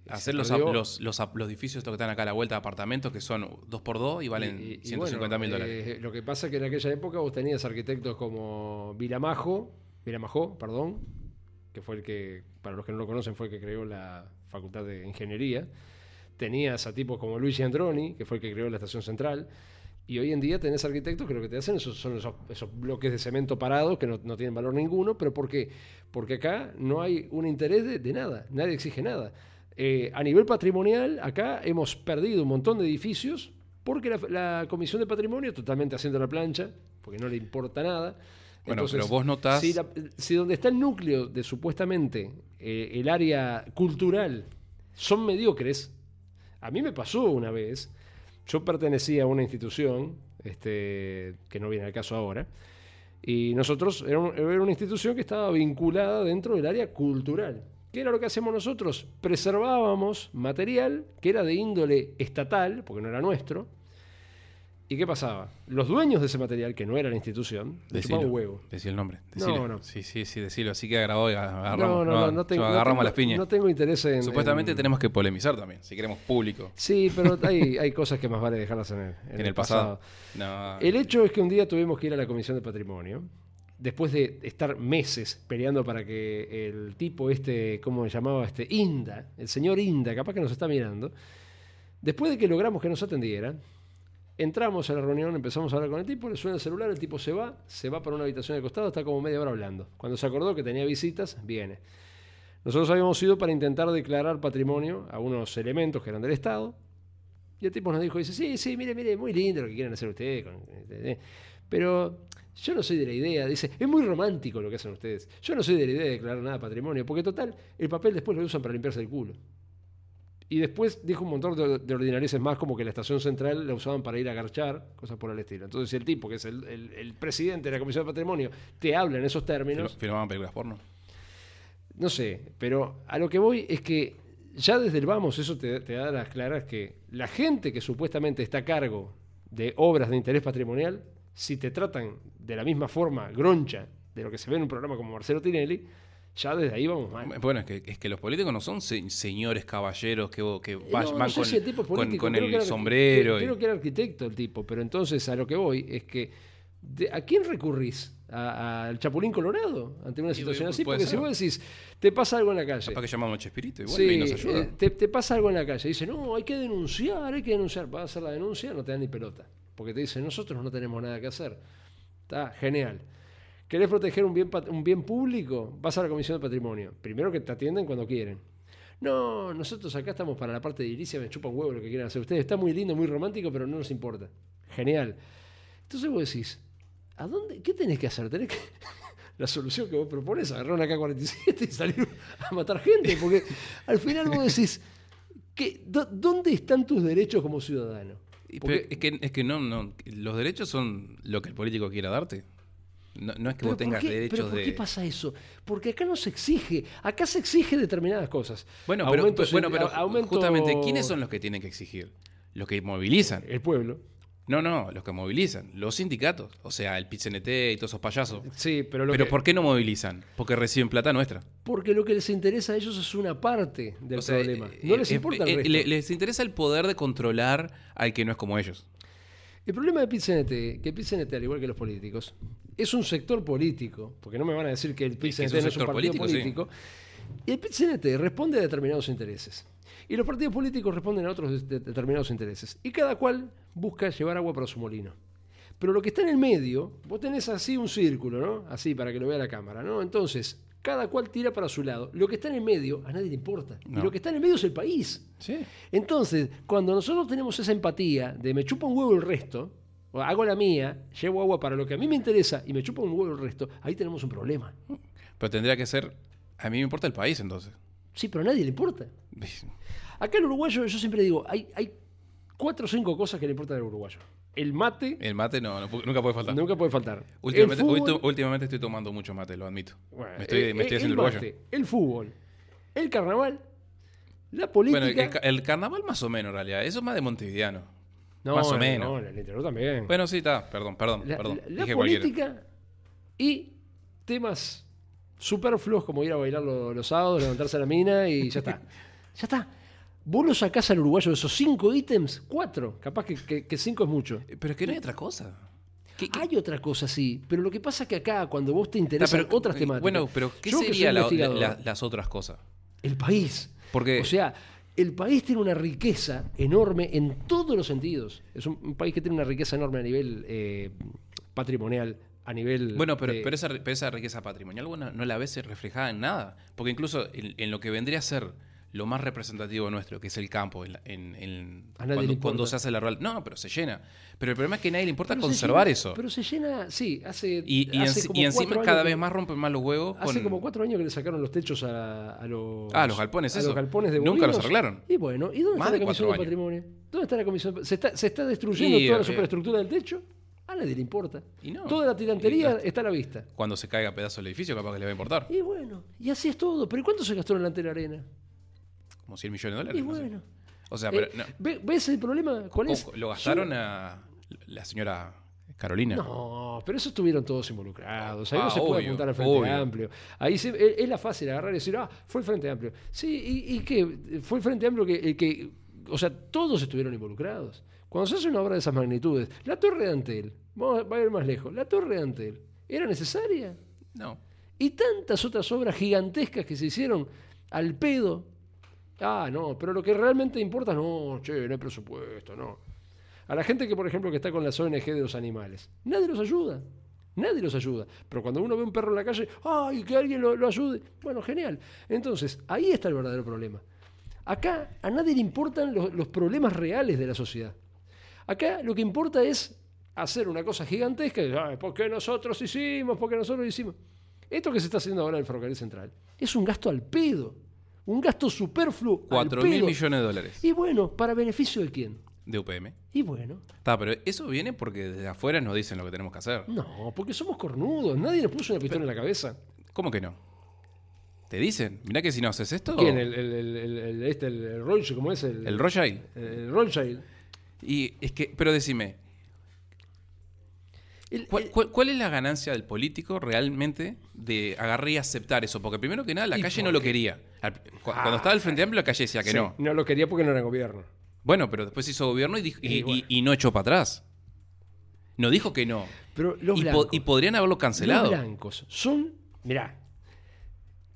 hacer los, los, los, los edificios estos que están acá a la vuelta de apartamentos que son dos por dos y valen Y- y- y 150 mil bueno, dólares? eh, lo que pasa es que en aquella época vos tenías arquitectos como Vilamajo, Vilamajó, perdón, que fue el que, para los que no lo conocen, fue el que creó la Facultad de Ingeniería. Tenías a tipos como Luigi Androni, que fue el que creó la Estación Central. Y hoy en día tenés arquitectos que lo que te hacen esos- son esos, esos bloques de cemento parados que no, no tienen valor ninguno, pero ¿por qué? Porque acá no hay un interés de, de nada, nadie exige nada. Eh, a nivel patrimonial, acá hemos perdido un montón de edificios porque la, la Comisión de Patrimonio, totalmente haciendo la plancha, porque no le importa nada. Bueno, pero vos notás- Si, la- si donde está el núcleo de supuestamente eh, el área cultural son mediocres, a mí me pasó una vez, yo pertenecía a una institución, este, que no viene al caso ahora, y nosotros, era, era una institución que estaba vinculada dentro del área cultural. ¿Qué era lo que hacemos nosotros? Preservábamos material que era de índole estatal, porque no era nuestro. ¿Y qué pasaba? Los dueños de ese material, que no era la institución, Decilo, un huevo. decí el nombre. No, decilo. no. Sí, sí, sí, decilo. Así que grabó y agarramos, no, no, no, no tengo, no agarramos tengo- las piñas. no tengo interés en... Supuestamente en- tenemos que polemizar también, si queremos público. Sí, pero hay, hay cosas que más vale dejarlas en el, en En, el pasado. No, El hecho es que un día tuvimos que ir a la Comisión de Patrimonio, después de estar meses peleando para que el tipo este, ¿cómo se llamaba? Este, Inda, el señor Inda, capaz que nos está mirando, después de que logramos que nos atendiera, entramos a la reunión, empezamos a hablar con el tipo, le suena el celular, el tipo se va, se va para una habitación de costado, está como media hora hablando. Cuando se acordó que tenía visitas, viene. Nosotros habíamos ido para intentar declarar patrimonio a unos elementos que eran del Estado, y el tipo nos dijo, dice, sí, sí, mire, mire, muy lindo lo que quieren hacer ustedes. con- eh, Pero yo no soy de la idea, dice, es muy romántico lo que hacen ustedes. Yo no soy de la idea de declarar nada patrimonio, porque total, el papel después lo usan para limpiarse el culo. Y después dijo un montón de, de más, como que la estación central la usaban para ir a garchar, cosas por el estilo. Entonces, si el tipo, que es el, el- el presidente de la Comisión de Patrimonio, te habla en esos términos, ¿Filmaban películas porno? no sé, pero a lo que voy es que ya desde el vamos eso te, te da las claras que la gente que supuestamente está a cargo de obras de interés patrimonial, si te tratan de la misma forma groncha de lo que se ve en un programa como Marcelo Tinelli, ya desde ahí vamos mal. Bueno, es que, es que los políticos no son se- señores caballeros que, que Eh, van, no, no van sé con, si el tipo es con- político, con creo que el era- sombrero. Creo y- que era arquitecto el tipo, pero entonces a lo que voy es que ¿a quién recurrís? ¿A- ¿Al Chapulín Colorado? Ante una situación así, porque si vos decís, te pasa algo en la calle. Capaz que llamamos a Chespirito igual Sí, y nos ayuda. eh, te, te pasa algo en la calle. Dice, no, hay que denunciar, hay que denunciar. Vas a hacer la denuncia, no te dan ni pelota. Porque te dicen, nosotros no tenemos nada que hacer. Está genial. ¿Querés proteger un bien, un bien público? Vas a la Comisión de Patrimonio. Primero que te atienden cuando quieren. No, nosotros acá estamos para la parte de iricia, me chupa un huevo lo que quieran hacer ustedes. Está muy lindo, muy romántico, pero no nos importa. Genial. Entonces vos decís, ¿a dónde? ¿Qué tenés que hacer? Tenés que. La solución que vos propones, agarrar una K-47 y salir a matar gente, porque al final vos decís, ¿qué, dó- ¿dónde están tus derechos como ciudadano? Porque- es que, es que no, no, los derechos son lo que el político quiera darte. No, no es que ¿Pero vos tengas por qué, derechos pero ¿por de... qué pasa eso? Porque acá no se exige, acá se exige determinadas cosas. Bueno, pero, Aumentos bueno, en- pero a- aumentos- justamente, ¿quiénes son los que tienen que exigir? Los que movilizan. El pueblo. No, no, los que movilizan. Los sindicatos. O sea, el PITCNT y todos esos payasos. Sí, pero lo Pero que- ¿por qué no movilizan? Porque reciben plata nuestra. porque lo que les interesa a ellos es una parte del O sea, problema. eh, No les eh, importa eh, el resto. le- les interesa el poder de controlar al que no es como ellos. El problema de PITCNT, que PITCNT, al igual que los políticos, es un sector político, porque no me van a decir que el un no es un partido político, sí. Y el PITCNT responde a determinados intereses. Y los partidos políticos responden a otros de- determinados intereses. Y cada cual busca llevar agua para su molino. Pero lo que está en el medio, vos tenés así un círculo, ¿no? Así para que lo vea la cámara, ¿no? Entonces, cada cual tira para su lado. Lo que está en el medio, a nadie le importa. Y lo que está en el medio es el país. Sí. Entonces, cuando nosotros tenemos esa empatía de me chupa un huevo el resto, o hago la mía, llevo agua para lo que a mí me interesa y me chupa un huevo el resto, ahí tenemos un problema. Pero tendría que ser... A mí me importa el país entonces. Sí, pero a nadie le importa. Acá el uruguayo, yo siempre digo, hay, hay cuatro o cinco cosas que le importan al uruguayo. El mate El mate no, no nunca puede faltar. nunca puede faltar. Últimamente, el fútbol, últimamente estoy tomando mucho mate, lo admito. bueno, me estoy, el- me estoy el haciendo uruguayo. mate, el fútbol, el carnaval, la política. Bueno, el, el el carnaval más o menos en realidad. Eso es más de montevideano. No, Más o no, menos. No, en el interior también. Bueno, sí, está. Perdón, perdón, la, perdón. la- la Dije cualquiera. política y temas superfluos como ir a bailar lo- los, sábados, levantarse a la mina y ya está. ya está. Vos lo sacás al uruguayo de esos cinco ítems, cuatro. Capaz que, que- que cinco es mucho. Eh, Pero es que no hay otra cosa. ¿Qué- qué- Hay otra cosa, sí, pero lo que pasa es que acá, cuando vos te interesan pero- otras eh, temáticas. Bueno, pero ¿qué serían las otras cosas? El país. Porque O sea, el país tiene una riqueza enorme en todos los sentidos. Es un, un país que tiene una riqueza enorme a nivel eh, patrimonial, a nivel. Bueno, pero, de- pero, esa, pero esa riqueza patrimonial vos no, no la ves reflejada en nada. Porque incluso en, en lo que vendría a ser lo más representativo nuestro, que es el campo, en, en- en- A nadie cuando, le cuando se hace la rural. No, pero se llena. Pero el problema es que a nadie le importa pero conservar llena- eso. Pero se llena, sí, hace. y, y, hace enci- como y encima cada vez más rompen más los huevos. Hace con- como cuatro años que le sacaron los techos a, a los. Ah, los galpones, a eso. los galpones de Nunca los arreglaron. Y bueno, ¿y dónde Más está la Comisión de. Patrimonio? ¿Dónde está la Comisión? ¿Se está, se está destruyendo Y, toda la superestructura del techo? A nadie le importa. Y no. Toda la tirantería está a la vista. Cuando se caiga pedazo del edificio, capaz que le va a importar. Y bueno, y así es todo. ¿Pero ¿y cuánto se gastó en la arena? Como 100 millones de dólares. Y no sé. bueno. O sea, Eh, pero. no. ¿ve- ¿Ves el problema? ¿Cuál es? Lo gastaron a la señora Carolina. No, pero eso estuvieron todos involucrados. Ahí Ah, no se puede obvio, apuntar al Frente obvio. Amplio. Ahí se- es, es la fácil agarrar y decir, ah, fue el Frente Amplio. Sí, ¿y, y qué? Fue el Frente Amplio que, el que. O sea, todos estuvieron involucrados. Cuando se hace una obra de esas magnitudes, la Torre de Antel, vamos a ir más lejos, la Torre de Antel, ¿era necesaria? No. Y tantas otras obras gigantescas que se hicieron al pedo. Ah, no, pero lo que realmente importa, no, che, no hay presupuesto, no. A la gente que, por ejemplo, que está con las ONG de los animales, nadie los ayuda. Nadie los ayuda. Pero cuando uno ve un perro en la calle, ¡ay, que alguien lo, ayude! Bueno, genial. Entonces, ahí está el verdadero problema. Acá a nadie le importan los, problemas reales de la sociedad. Acá lo que importa es hacer una cosa gigantesca. "Ay, ¿Por qué nosotros hicimos? ¿Por qué nosotros hicimos? Esto que se está haciendo ahora en el ferrocarril central es un gasto al pedo. Un gasto superfluo. al 4 mil millones de dólares Y bueno, ¿para beneficio de quién? de UPM. Y bueno, Está, pero eso viene porque desde afuera nos dicen lo que tenemos que hacer. no, porque somos cornudos. Nadie nos puso una pistola en la cabeza. ¿Cómo que no? ¿Te dicen? Mirá que si no haces esto. ¿Quién? El, el, el, el, este, el, Rothschild, ¿cómo es? El, El Rothschild. el Rothschild. Y es que, pero decime, ¿cuál, el- cuál- cuál es la ganancia del político realmente de agarrar y aceptar eso? Porque primero que nada, la ¿Y calle no lo quería. Ah. Cuando estaba el Frente Amplio, la calle decía que sí, no. No lo quería porque no era gobierno. Bueno, pero después hizo gobierno y, dijo- y- Y y- bueno. y no echó para atrás. No dijo que no. Pero los po- blancos. y podrían haberlo cancelado. Los blancos son. Mirá,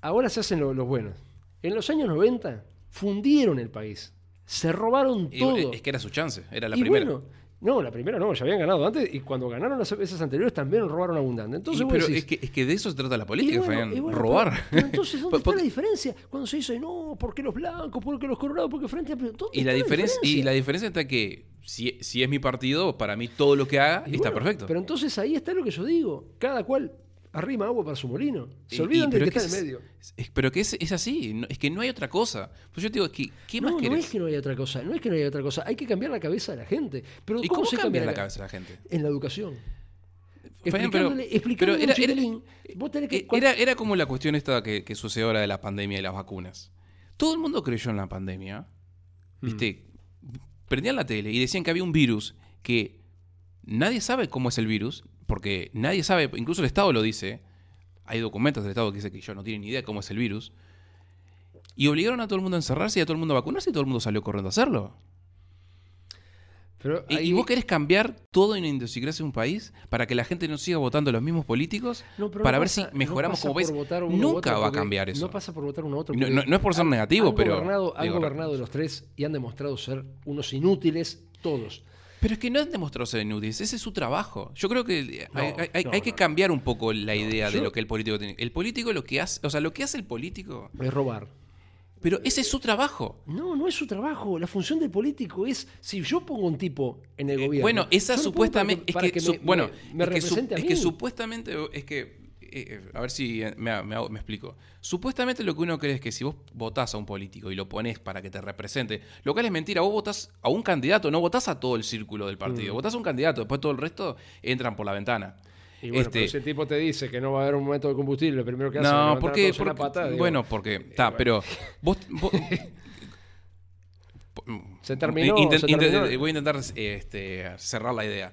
ahora se hacen lo- los buenos. En los años 90 fundieron el país. Se robaron todo. es que era su chance, era la y primera. bueno, no, la primera no, ya habían ganado antes y cuando ganaron las veces anteriores también robaron abundante. Entonces Y pero decís, es, que, es que de eso se trata la política, bueno, robar. Pero, pero entonces, ¿dónde Por- está la diferencia? Cuando se dice, no, ¿por qué los blancos? ¿Por qué los coronados? ¿Por qué Frente? ¿Dónde Y la, diferencia, y la diferencia está que si, si es mi partido, para mí todo lo que haga Y está bueno, perfecto. Pero entonces ahí está lo que yo digo. Cada cual arrima agua para su molino. Se olvidan pero que es que está en es- el medio. es- pero que es, es así, no- es que no hay otra cosa. Pues yo te digo, ¿qué, qué más no, no es que no haya otra cosa, no es que no haya otra cosa. Hay que cambiar la cabeza de la gente. Pero ¿Y ¿cómo, cómo se cambia la ca- cabeza de la gente? En la educación. Pero- Explicándole, pero era- era- que- como la cuestión esta que, que sucedió ahora de la pandemia y las vacunas. Todo el mundo creyó en la pandemia. ¿Viste? Prendían la tele y decían que había un virus que nadie sabe cómo es el virus, porque nadie sabe, incluso el Estado lo dice. Hay documentos del Estado que dicen que yo no tienen ni idea cómo es el virus. Y obligaron a todo el mundo a encerrarse y a todo el mundo a vacunarse y todo el mundo salió corriendo a hacerlo. Pero ¿Y, ahí- y vos querés cambiar todo en la idiosincrasia de un país para que la gente no siga votando los mismos políticos? No, para no ver pasa- si mejoramos no como país. Nunca va a cambiar eso. No pasa por votar uno u otro. No- es por ser han- negativo, han pero, Gobernado, han digo, gobernado los tres y han demostrado ser unos inútiles todos. Pero es que no han demostrado ser inútiles, ese es su trabajo. Yo creo que No, hay, hay- no, hay que cambiar un poco la idea de lo que el político tiene. El político lo que hace, o sea, lo que hace el político, Es robar. pero ese es su trabajo. No, no es su trabajo. La función del político es, si yo pongo un tipo en el gobierno. Eh, Bueno, esa supuestamente. es que, me, bueno, es, es que supuestamente. Es que. Eh, a ver si me, me hago- me explico. Supuestamente lo que uno cree es que si vos votás a un político y lo pones para que te represente, lo cual es mentira, vos votás a un candidato, no votás a todo el círculo del partido, Mm. votás a un candidato, después todo el resto entran por la ventana. Y bueno, Este- pero si el tipo te dice que no va a haber un momento de combustible, lo primero que hace es No, levantar porque, porque- pata, digo, bueno, porque está, bueno. pero vos, vos- Se terminó, Intent- se intent- terminó. voy a intentar este, cerrar la idea.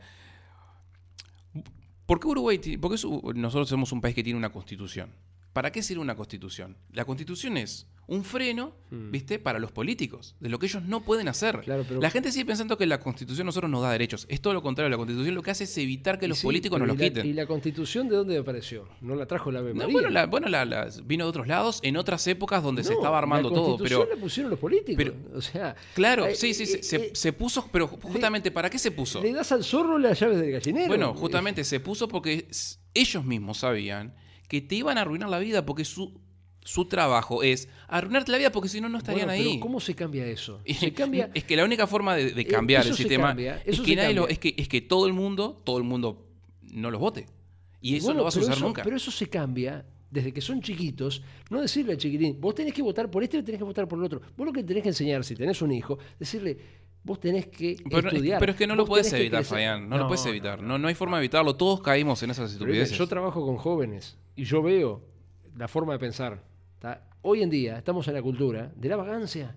¿Por qué Uruguay? Porque nosotros somos un país que tiene una constitución. ¿Para qué sirve una constitución? La constitución es un freno, ¿viste? Para los políticos, de lo que ellos no pueden hacer. Hmm. Claro, pero- La gente sigue pensando que la constitución a nosotros nos da derechos. Es todo lo contrario. La constitución lo que hace es evitar que los sí, políticos nos ¿y los la- quiten. ¿Y la constitución de dónde apareció? No la trajo la Ave No, María. bueno, la- bueno la- la- vino de otros lados, en otras épocas donde se No, estaba armando la todo, pero la pusieron los políticos. pero- o sea, claro, eh, sí, sí, eh, se, eh, se puso, pero justamente ¿para qué se puso? le das al zorro las llaves del gallinero. Bueno, justamente se puso porque ellos mismos sabían que te iban a arruinar la vida porque su, su trabajo es arruinarte la vida porque si no, no estarían Bueno, pero ahí. ¿Cómo se cambia eso? Se cambia. Es que la única forma de, de Eh, cambiar eso el sistema cambia, es que nadie lo- es que es que todo el mundo, todo el mundo no los vote. Y eso Bueno, no va a eso- nunca. Pero eso se cambia desde que son chiquitos. No decirle al chiquitín, vos tenés que votar por este o tenés que votar por el otro. Vos lo que tenés que enseñar, si tenés un hijo, decirle, vos tenés que Pero, estudiar. pero es que no lo puedes evitar, crecer". Fabián. No, lo puedes No, evitar. no, No, no hay forma de evitarlo. Todos caímos en esas estupideces. yo trabajo con jóvenes y yo veo la forma de pensar. ¿tá? Hoy en día estamos en la cultura de la vagancia.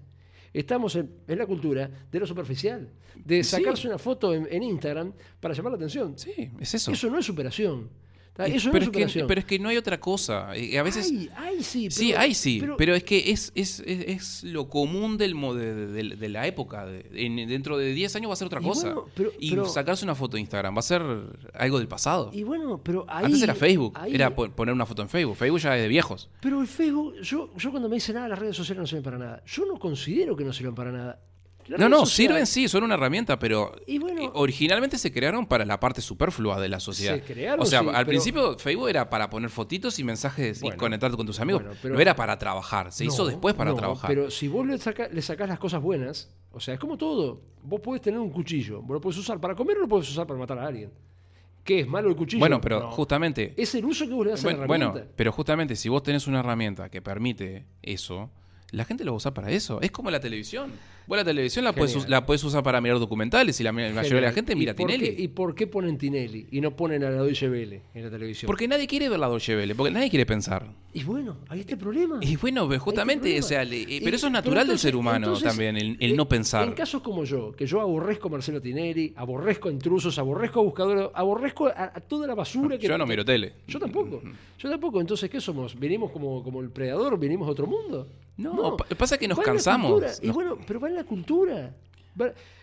Estamos en, en la cultura de lo superficial. De Sí. sacarse una foto en, en Instagram para llamar la atención. Sí, es eso. Eso no es superación. Pero, es es que, superación. pero es que no hay otra cosa. Eh, A veces. Ay, ay, sí. Sí, pero- hay sí, pero- pero, es que es, es, es, es lo común del, de, de- de la época. De- en- dentro de 10 años va a ser otra Y cosa. bueno, pero- y sacarse una foto de Instagram va a ser algo del pasado. Y bueno, pero ahí. Antes era Facebook, ahí- era po- poner una foto en Facebook. Facebook ya es de viejos. Pero el Facebook, yo, yo cuando me dicen, nada, las redes sociales no sirven para nada. Yo no considero que no sirvan para nada. Las No, no, sociales- sirven sí, son una herramienta, pero Y bueno- eh, originalmente se crearon para la parte superflua de la sociedad. Se crearon, o sea, sí, al pero- principio Facebook era para poner fotitos y mensajes Bueno, y conectarte con tus amigos. bueno, pero- no era para trabajar, se hizo después para no, trabajar. Pero si vos le, saca- le sacás las cosas buenas, o sea, es como todo. Vos podés tener un cuchillo, vos lo podés usar para comer o lo podés usar para matar a alguien. ¿Qué es malo el cuchillo? bueno, pero No. justamente Es el uso que vos le das a Bueno, la bueno, herramienta. pero justamente si vos tenés una herramienta que permite eso, la gente lo va a usar para eso. Es como la televisión. Vos la televisión la puedes, Genial. la puedes usar para mirar documentales y la, la mayoría de la gente ¿Y mira Tinelli. qué- ¿Y por qué ponen Tinelli y no ponen a la Deutsche Welle en la televisión? Porque nadie quiere ver la Dolce Vele, porque nadie quiere pensar. Y bueno, ahí está el problema. Y bueno, pues, justamente, o sea, le- eh, Y- pero eso es natural del ser humano entonces, también, el, el no pensar. En casos como yo, que yo aborrezco a Marcelo Tinelli, aborrezco a intrusos, aborrezco a buscadores, aborrezco a, a toda la basura que. Yo no miro tele. Yo tampoco. Yo tampoco. Entonces, ¿qué somos? ¿Venimos como, como el predador? ¿Venimos a otro mundo? No, pa- pasa que nos cansamos. Y bueno, pero va en la cultura.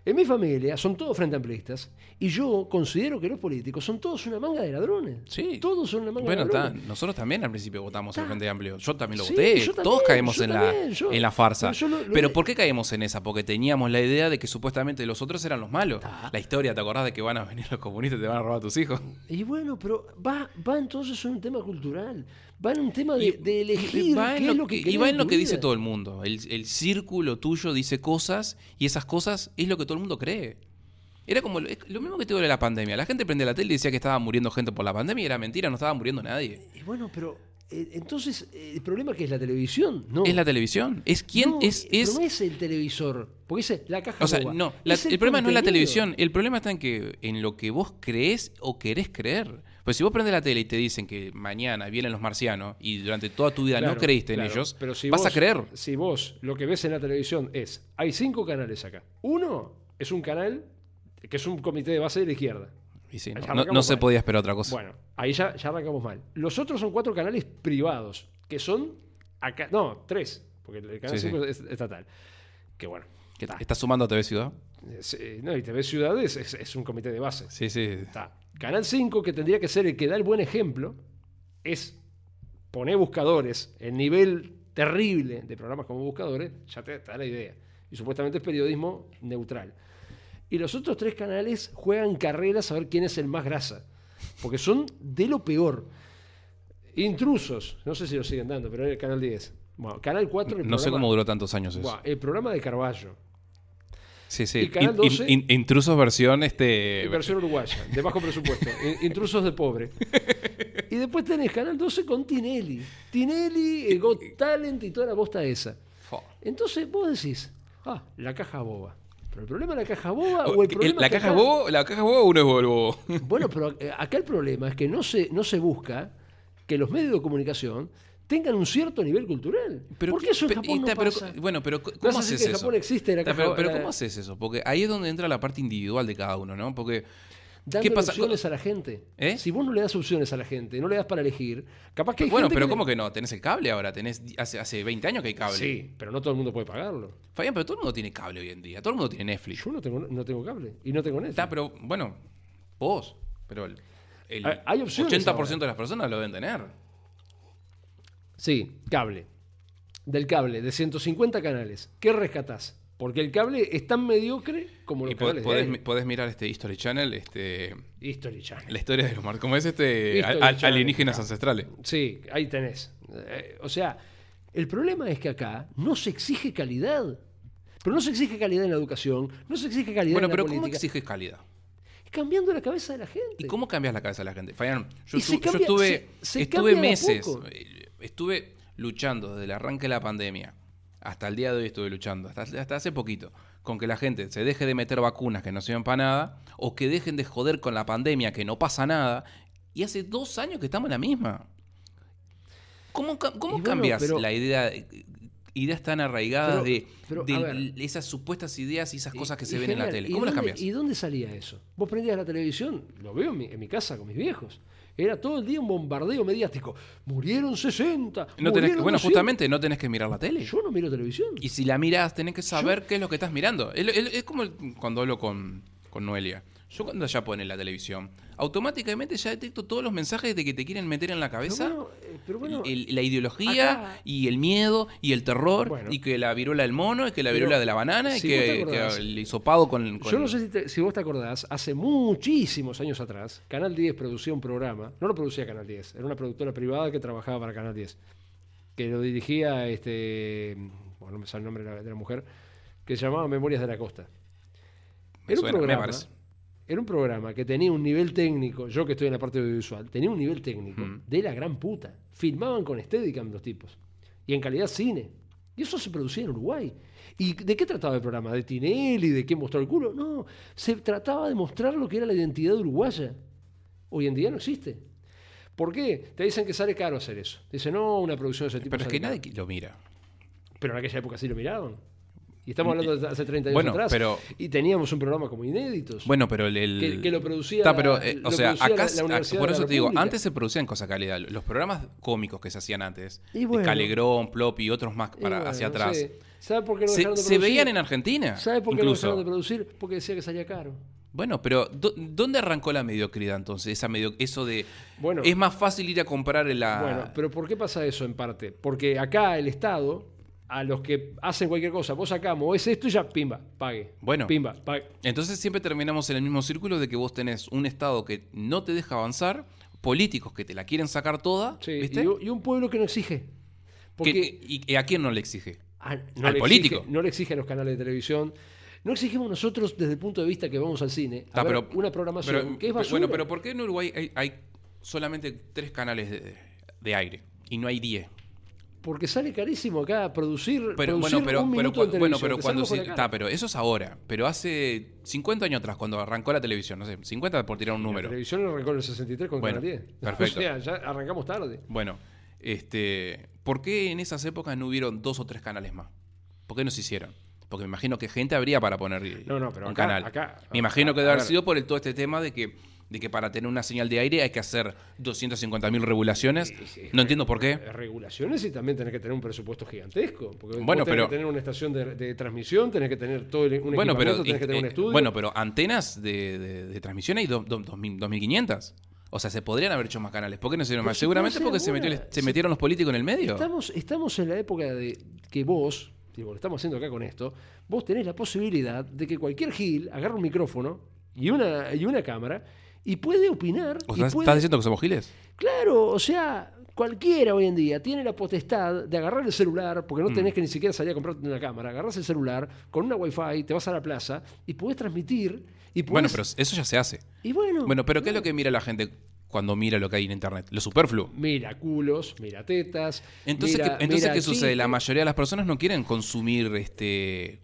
En mi familia son todos frente amplistas y yo considero que los políticos son todos una manga de ladrones. Sí. Todos son una manga Bueno, de ladrones. nosotros también al principio votamos el. Frente Amplio. Yo también lo Sí, voté. yo Todos caemos en, también, la, yo- en la farsa. pero yo lo- lo- Pero ¿por qué caemos en esa? Porque teníamos la idea de que supuestamente los otros eran los malos. Ta. La historia, ¿te acordás de que van a venir los comunistas y te van a robar a tus hijos? Y bueno, pero va, va entonces en un tema cultural. Va en un tema de, Y- de elegir va en qué lo es lo que, y va en lo que dice todo el mundo. El, el círculo tuyo dice cosas y esas cosas es lo que todo el mundo cree. Era como lo, es lo mismo que te de la pandemia. La gente prende la tele y decía que estaba muriendo gente por la pandemia y era mentira, no estaba muriendo nadie. Y bueno, pero eh, entonces eh, el problema que es la televisión, no. Es la televisión. Es quién No, es, es no es el televisor, porque es la caja O sea, boba. no, la- Es el, problema no es la televisión, el problema está en que en lo que vos crees o querés creer. Pues si vos prendes la tele y te dicen que mañana vienen los marcianos y durante toda tu vida Claro, no creíste claro, en ellos, pero si vas vos- a creer. Si vos lo que ves en la televisión es, hay cinco canales acá. Uno es un canal que es un comité de base de la izquierda. Y sí, Ya no, no- arrancamos no se podía esperar otra cosa. Bueno, ahí ya, ya arrancamos mal. Los otros son cuatro canales privados, que son acá, no, tres, porque el canal Sí, sí. 5 es estatal. Que bueno, ¿Qué- está. ¿Estás sumando a TV Ciudad? Eh, no, y TV Ciudades es, es un comité de base. Sí, sí. Está. Canal 5, que tendría que ser el que da el buen ejemplo, es poner buscadores, el nivel terrible de programas como buscadores, ya te da la idea. Y supuestamente es periodismo neutral. Y los otros tres canales juegan carreras a ver quién es el más grasa. Porque son de lo peor. Intrusos, no sé si lo siguen dando, pero era el canal 10. Bueno, canal 4, el No sé programa- cómo duró tantos años eso. El programa de Carballo. Sí, sí. Y Canal In- in- 12. in- intrusos versión este. Versión uruguaya, de bajo presupuesto. In- Intrusos de pobre. Y después tenés Canal 12 con Tinelli. Tinelli, el Got Talent y toda la bosta esa. Entonces vos decís, ah, la caja boba. Pero el problema de la caja boba o el problema la es que caja acá- bobo, la caja bobo uno es bobo. Bueno, pero eh, acá el problema es que no se, no se busca que los medios de comunicación tengan un cierto nivel cultural. ¿Por qué eso en Japón no pero- pasa? bueno, pero No ¿cómo así haces que eso? Japón existe la caja- pero, pero la- ¿cómo haces eso? Porque ahí es donde entra la parte individual de cada uno, ¿no? Porque Dándole ¿qué pasa? opciones a la gente. ¿Eh? Si vos no le das opciones a la gente, no le das para elegir, capaz que hay bueno, gente pero que- ¿cómo que no? Tenés el cable ahora, tenés hace, hace 20 años que hay cable. Sí, pero no todo el mundo puede pagarlo. Fabián, pero todo el mundo tiene cable hoy en día, todo el mundo tiene Netflix. Yo no tengo, no tengo cable y no tengo Netflix. Está, pero bueno, vos, pero el, el hay opciones 80% ahora. de las personas lo deben tener. Sí, cable. Del cable, de 150 canales. ¿Qué rescatás? Porque el cable es tan mediocre como los Y po- canales de podés, podés mirar este History Channel, este, History Channel. la historia de los mar, ¿cómo es este? Channel, alienígenas ancestrales. Sí, ahí tenés. Eh, o sea, el problema es que acá no se exige calidad. Pero no se exige calidad en la educación, no se exige calidad Bueno, en la pero ¿cómo política. exiges calidad? Cambiando la cabeza de la gente. ¿Y cómo cambias la cabeza de la gente? Fabián, yo, yo cambia- estuve, se- se meses, poco. Estuve luchando desde el arranque de la pandemia hasta el día de hoy estuve luchando, hasta, hasta hace poquito, con que la gente se deje de meter vacunas que no sirven para nada, o que dejen de joder con la pandemia que no pasa nada, y hace dos años que estamos en la misma. ¿Cómo, cómo bueno, cambias pero- la idea, ideas tan arraigadas Pero- de, pero, de a ver. l- esas supuestas ideas y esas cosas que y se ven en la tele? ¿Y ¿Cómo las cambias? ¿Y dónde salía eso? Vos prendías la televisión, lo veo en mi, en mi casa con mis viejos. Era todo el día un bombardeo mediático. Murieron 60. No tenés que- murieron bueno, 200. justamente no tenés que mirar la tele. Yo no miro televisión. Y si la miras, tenés que saber qué es lo que estás mirando. Es, es- es como cuando hablo con, con Noelia. Yo cuando ya pone la televisión, automáticamente ya detecto todos los mensajes de que te quieren meter en la Pero cabeza. bueno, eh, pero bueno, el- la ideología acá- y el miedo y el terror Bueno. y que la viruela del mono y que la viruela de la banana y si te que, acordás, que el hisopado con, con- yo no sé si, te- si vos te acordás, hace muchísimos años atrás, Canal 10 producía un programa, no lo producía Canal 10, era una productora privada que trabajaba para Canal 10, que lo dirigía, este, bueno, no me sale el nombre de la, de la mujer, que se llamaba Memorias de la Costa. Me Era un suena, me programa. Era un programa que tenía un nivel técnico, yo que estoy en la parte audiovisual, tenía un nivel técnico de la gran puta. Filmaban con Steadicam los tipos. Y en calidad cine. Y eso se producía en Uruguay. ¿Y de qué trataba el programa? ¿De Tinelli? ¿De qué mostró el culo? No, se trataba de mostrar lo que era la identidad uruguaya. Hoy en día no existe. ¿Por qué? Te dicen que sale caro hacer eso. Te dicen, no, una producción de ese tipo Pero es que nadie caro". lo mira. Pero en aquella época sí lo miraban. Y estamos hablando de hace 30 años Bueno, atrás. pero- Y teníamos un programa como Inéditos. Bueno, pero el... el- Que- que lo producía Está, la- pero, eh, lo o sea, acá, la- la Universidad por de eso la te digo, antes se producían cosas de calidad. Los programas cómicos que se hacían antes, Y de. Calegrón, Plop y otros más para, bueno, hacia atrás. ¿Sabe por qué no se, dejaron de se producir? veían en Argentina. ¿Sabe por qué incluso. no dejaron de producir? Porque decía que salía caro. Bueno, pero ¿dó- ¿dónde arrancó la mediocridad entonces? Esa medio, eso de... Bueno. es más fácil ir a comprar la... Bueno, pero ¿por qué pasa eso en parte? Porque acá el Estado, a los que hacen cualquier cosa, vos acá es esto y ya, pimba, pague. Bueno. Pimba, pague. Entonces siempre terminamos en el mismo círculo de que vos tenés un Estado que no te deja avanzar, políticos que te la quieren sacar toda, Sí, ¿viste? y, un- y un pueblo que no exige. Porque Que- y, a quién no le exige? Ah, no Al le político. exige- no le exigen los canales de televisión. No exigimos nosotros desde el punto de vista que vamos al cine a ver pero- una programación pero- que es basura. Bueno, pero ¿por qué en Uruguay hay, hay solamente tres canales de, de aire y no hay diez? Porque sale carísimo acá producir, Pero producir bueno, pero, un pero, en cu- bueno, pero cuando la pero eso es ahora. Pero hace 50 años atrás, cuando arrancó la televisión, no sé, 50 por tirar un La número. televisión arrancó en el 63 con Bueno, Canal 10. perfecto. O sea, ya arrancamos tarde. Bueno, este, ¿por qué en esas épocas no hubieron dos o tres canales más? ¿Por qué no se hicieron? Porque me imagino que gente habría para poner No, no, pero un acá- canal. acá- me imagino que debe haber sido por el, todo este tema de que, de que para tener una señal de aire hay que hacer 250.000 regulaciones. Sí, No entiendo por qué. Regulaciones y también tenés que tener un presupuesto gigantesco. Porque Bueno, tenés pero- que tener una estación de, de transmisión, tenés que tener todo el, un Bueno, pero, tenés que tener un eh, estudio. bueno, pero antenas de, de- de transmisión hay do- do- 2000 2.500. O sea, se podrían haber hecho más canales. ¿Por qué no se hicieron más? se Seguramente porque metió Se- metieron los políticos en el medio. Estamos, estamos en la época de que vos, digo, lo estamos haciendo acá con esto, vos tenés la posibilidad de que cualquier Gil agarre un micrófono y una, y una cámara y puede opinar. ¿O y estás, puede- estás diciendo que somos giles? Claro, o sea, cualquiera hoy en día tiene la potestad de agarrar el celular, porque no Mm. tenés que ni siquiera salir a comprarte una cámara, agarras el celular con una wifi, te vas a la plaza y podés transmitir. Y Bueno, pero eso ya se hace. Y bueno, Bueno, pero ¿qué es lo que mira la gente cuando mira lo que hay en internet? Lo superfluo. Mira culos, mira tetas. Entonces, mira- ¿qué, entonces mira ¿qué sucede? La mayoría de las personas no quieren consumir este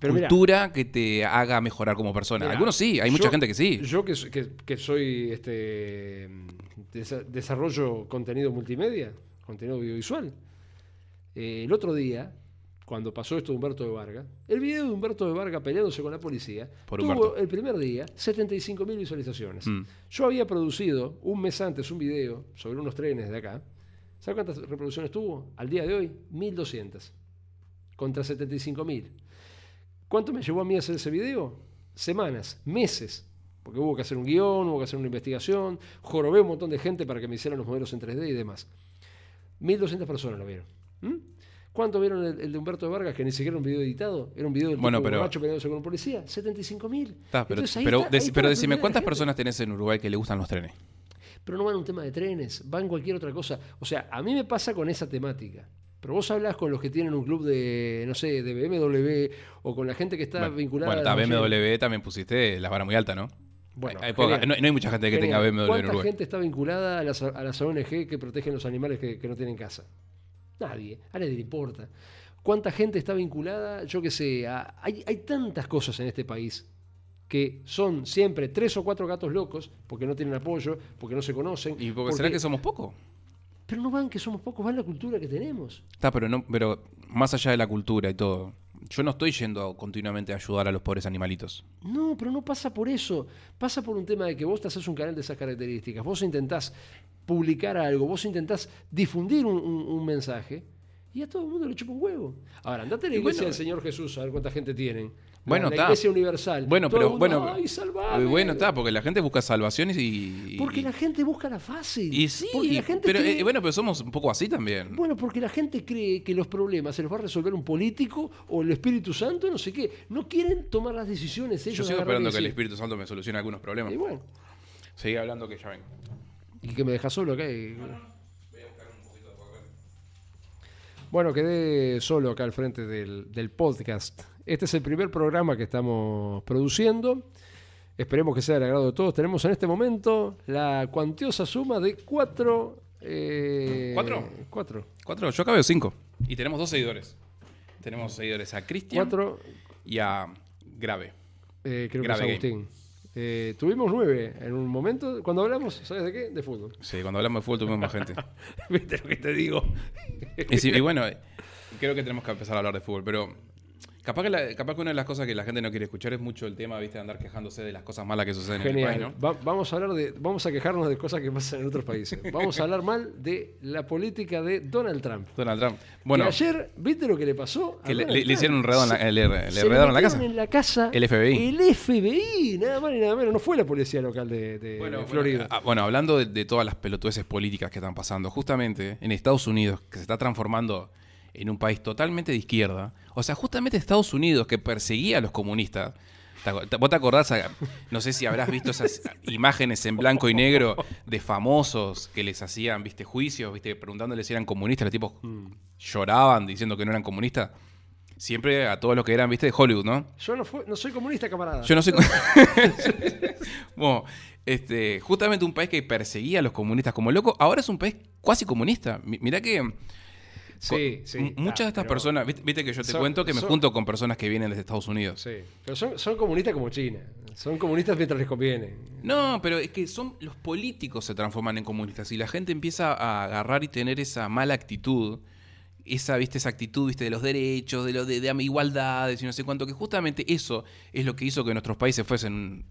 Pero mira, cultura que te haga mejorar como persona. Mira, Algunos sí, hay mucha yo- gente que sí. Yo que, que- que soy este desa- desarrollo contenido multimedia, contenido audiovisual. Eh, el otro día, cuando pasó esto de Humberto de Vargas, el video de Humberto de Vargas peleándose con la policía Por tuvo Humberto. el primer día 75.000 visualizaciones. Mm. Yo había producido un mes antes un video sobre unos trenes de acá. ¿Sabes cuántas reproducciones tuvo? Al día de hoy, 1.200. Contra 75.000. ¿Cuánto me llevó a mí hacer ese video? Semanas, meses. Porque hubo que hacer un guion, hubo que hacer una investigación, jorobé un montón de gente para que me hicieran los modelos en 3D y demás. 1.200 personas lo vieron. ¿Mm? ¿Cuánto vieron el, el de Humberto de Vargas, que ni siquiera era un video editado? Era un video del Bueno, tipo pero- borracho peleándose con un policía. 75.000. Está, pero pero, dec- pero decime, de ¿cuántas personas tenés en Uruguay que le gustan los trenes? pero no van a un tema de trenes, van cualquier otra cosa. O sea, a mí me pasa con esa temática. Pero vos hablas con los que tienen un club de, no sé, de BMW o con la gente que está Bueno, vinculada bueno, está, a BMW también pusiste la vara muy alta, ¿no? Bueno, Hay poca- genial. no, no hay mucha gente que tenga. BMW en ¿Cuánta Uruguay. gente está vinculada a las, a las ONG que protegen los animales que, que no tienen casa? Nadie, a nadie le importa. ¿Cuánta gente está vinculada, yo qué sé, a- hay, hay tantas cosas en este país que son siempre tres o cuatro gatos locos porque no tienen apoyo, porque no se conocen. ¿Y porque, será que somos pocos? Pero no van que somos pocos, van la cultura que tenemos. Está, pero no, pero más allá de la cultura y todo, yo no estoy yendo continuamente a ayudar a los pobres animalitos. No, pero no pasa por eso. Pasa por un tema de que vos te haces un canal de esas características. Vos intentás publicar algo, vos intentás difundir un, un- un mensaje y a todo el mundo le chupa un huevo. Ahora, andate a la iglesia bueno, del Señor Jesús a ver cuánta gente tienen. La- Bueno, la, está. iglesia universal. Bueno, Todo pero mundo, bueno, ¡Ay, salvame! eh, bueno está, porque la gente busca salvaciones y Porque y- la gente busca la fácil. y sí, Porque la gente pero cree- eh, bueno, pero somos un poco así también. Bueno, porque la gente cree que los problemas se los va a resolver un político o el Espíritu Santo, no sé qué. No quieren tomar las decisiones ellos. yo sigo esperando que el Espíritu Santo me solucione algunos problemas. Y bueno, Seguí hablando que ya vengo. y que me deja solo acá. y- Bueno, quedé solo acá al frente del, del podcast. Este es el primer programa que estamos produciendo. Esperemos que sea del agrado de todos. Tenemos en este momento la cuantiosa suma de cuatro. eh, ¿Cuatro? Cuatro. Cuatro, yo acá veo cinco. Y tenemos dos seguidores. Tenemos seguidores a Cristian Cuatro. y a Grave. eh, creo Grave que es Agustín. Eh, tuvimos nueve en un momento. Cuando hablamos, ¿sabes de qué? De fútbol. Sí, cuando hablamos de fútbol tuvimos más gente. ¿Viste lo que te digo? Y, sí, y bueno, eh, creo que tenemos que empezar a hablar de fútbol, pero capaz que, la- capaz que una de las cosas que la gente no quiere escuchar es mucho el tema, viste, de andar quejándose de las cosas malas que suceden en el país, ¿no? Va- vamos a hablar de, vamos a quejarnos de cosas que pasan en otros países. Vamos a hablar mal de la política de Donald Trump. Donald Trump. Bueno, que ayer, ¿viste lo que le pasó? a que le, le- hicieron un redo en la, Se- le, le la casa. en la casa El FBI. El FBI, nada más ni nada menos. No fue la policía local de, de- Bueno, de bueno, Florida. ah, bueno, hablando de, de todas las pelotudeces políticas que están pasando, justamente en Estados Unidos, que se está transformando en un país totalmente de izquierda, o sea, justamente Estados Unidos que perseguía a los comunistas. ¿te aco- te- ¿Vos te acordás? No sé si habrás visto esas imágenes en blanco y negro de famosos que les hacían, viste, juicios, viste, preguntándoles si eran comunistas, los tipos lloraban diciendo que no eran comunistas. Siempre a todos los que eran, viste, de Hollywood, ¿no? Yo no, soy comunista, camarada. Yo no sé. bueno, este, justamente un país que perseguía a los comunistas como loco, ahora es un país cuasi comunista. Mi- Mirá que sí, sí. muchas de estas pero- personas, viste, viste que yo te son- cuento que me son- junto con personas que vienen desde Estados Unidos. Sí, pero son, son comunistas como China. Son comunistas mientras les conviene. No, pero es que son los políticos se transforman en comunistas y la gente empieza a agarrar y tener esa mala actitud, esa, viste, esa actitud, viste, de los derechos, de lo de, de igualdades y no sé cuánto, que justamente eso es lo que hizo que nuestros países fuesen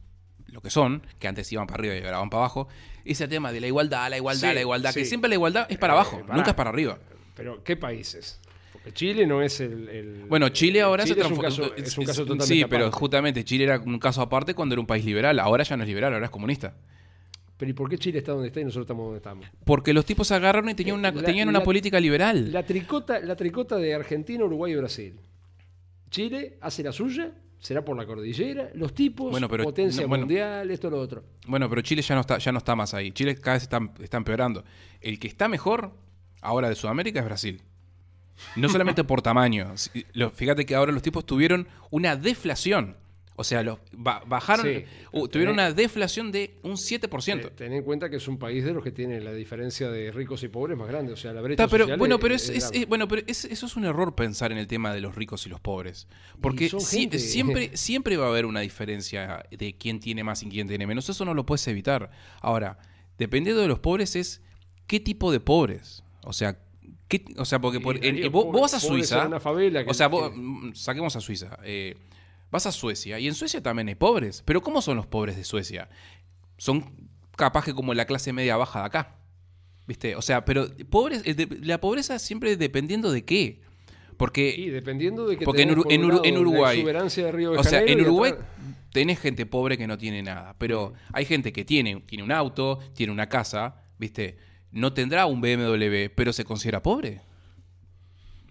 lo que son, que antes iban para arriba y ahora van para abajo, ese tema de la igualdad, la igualdad, Sí, la igualdad, que siempre la igualdad es para Eh, abajo, pará. nunca es para arriba. Pero, ¿qué países? Porque Chile no es el. el- Bueno, Chile ahora Chile se es un caso, es un caso totalmente Sí, pero justamente Chile era un caso aparte cuando era un país liberal, ahora ya no es liberal, ahora es comunista. Pero ¿y por qué Chile está donde está y nosotros estamos donde estamos? Porque los tipos agarraron y tenían una, La- tenían una la- política liberal. La tricota, la tricota de Argentina, Uruguay y Brasil. Chile hace la suya, será por la cordillera, los tipos, Bueno, pero- potencia no, bueno. mundial, esto, lo otro. Bueno, pero Chile ya no está, ya no está más ahí. Chile cada vez está, está empeorando. El que está mejor ahora de Sudamérica es Brasil. No solamente por tamaño. Fíjate que ahora los tipos tuvieron una deflación. O sea, los, ba- bajaron, Sí. uh, tuvieron Tenés- una deflación de un 7%. Eh, Ten en cuenta que es un país de los que tiene la diferencia de ricos y pobres más grande. O sea, la brecha pero, social bueno, pero, es es, es- bueno, pero es- eso es un error pensar en el tema de los ricos y los pobres. Porque si- siempre, siempre va a haber una diferencia de quién tiene más y quién tiene menos. Eso no lo puedes evitar. Ahora, dependiendo de los pobres es qué tipo de pobres. O sea, ¿qué- o sea, porque por- en- vos, pobre- vas a Suiza. ser una favela que- o sea, vos, mm, saquemos a Suiza. eh, vas a Suecia y en Suecia también hay pobres. Pero ¿cómo son los pobres de Suecia? Son capaz que como la clase media baja de acá. ¿Viste? O sea, pero pobres, eh, la pobreza siempre dependiendo de qué. Porque Y dependiendo de que Porque en por en en Uruguay- exuberancia de Río de O sea, en Uruguay atrás- tenés gente pobre que no tiene nada, pero hay gente que tiene, tiene un auto, tiene una casa, ¿viste? No tendrá un BMW, pero se considera pobre.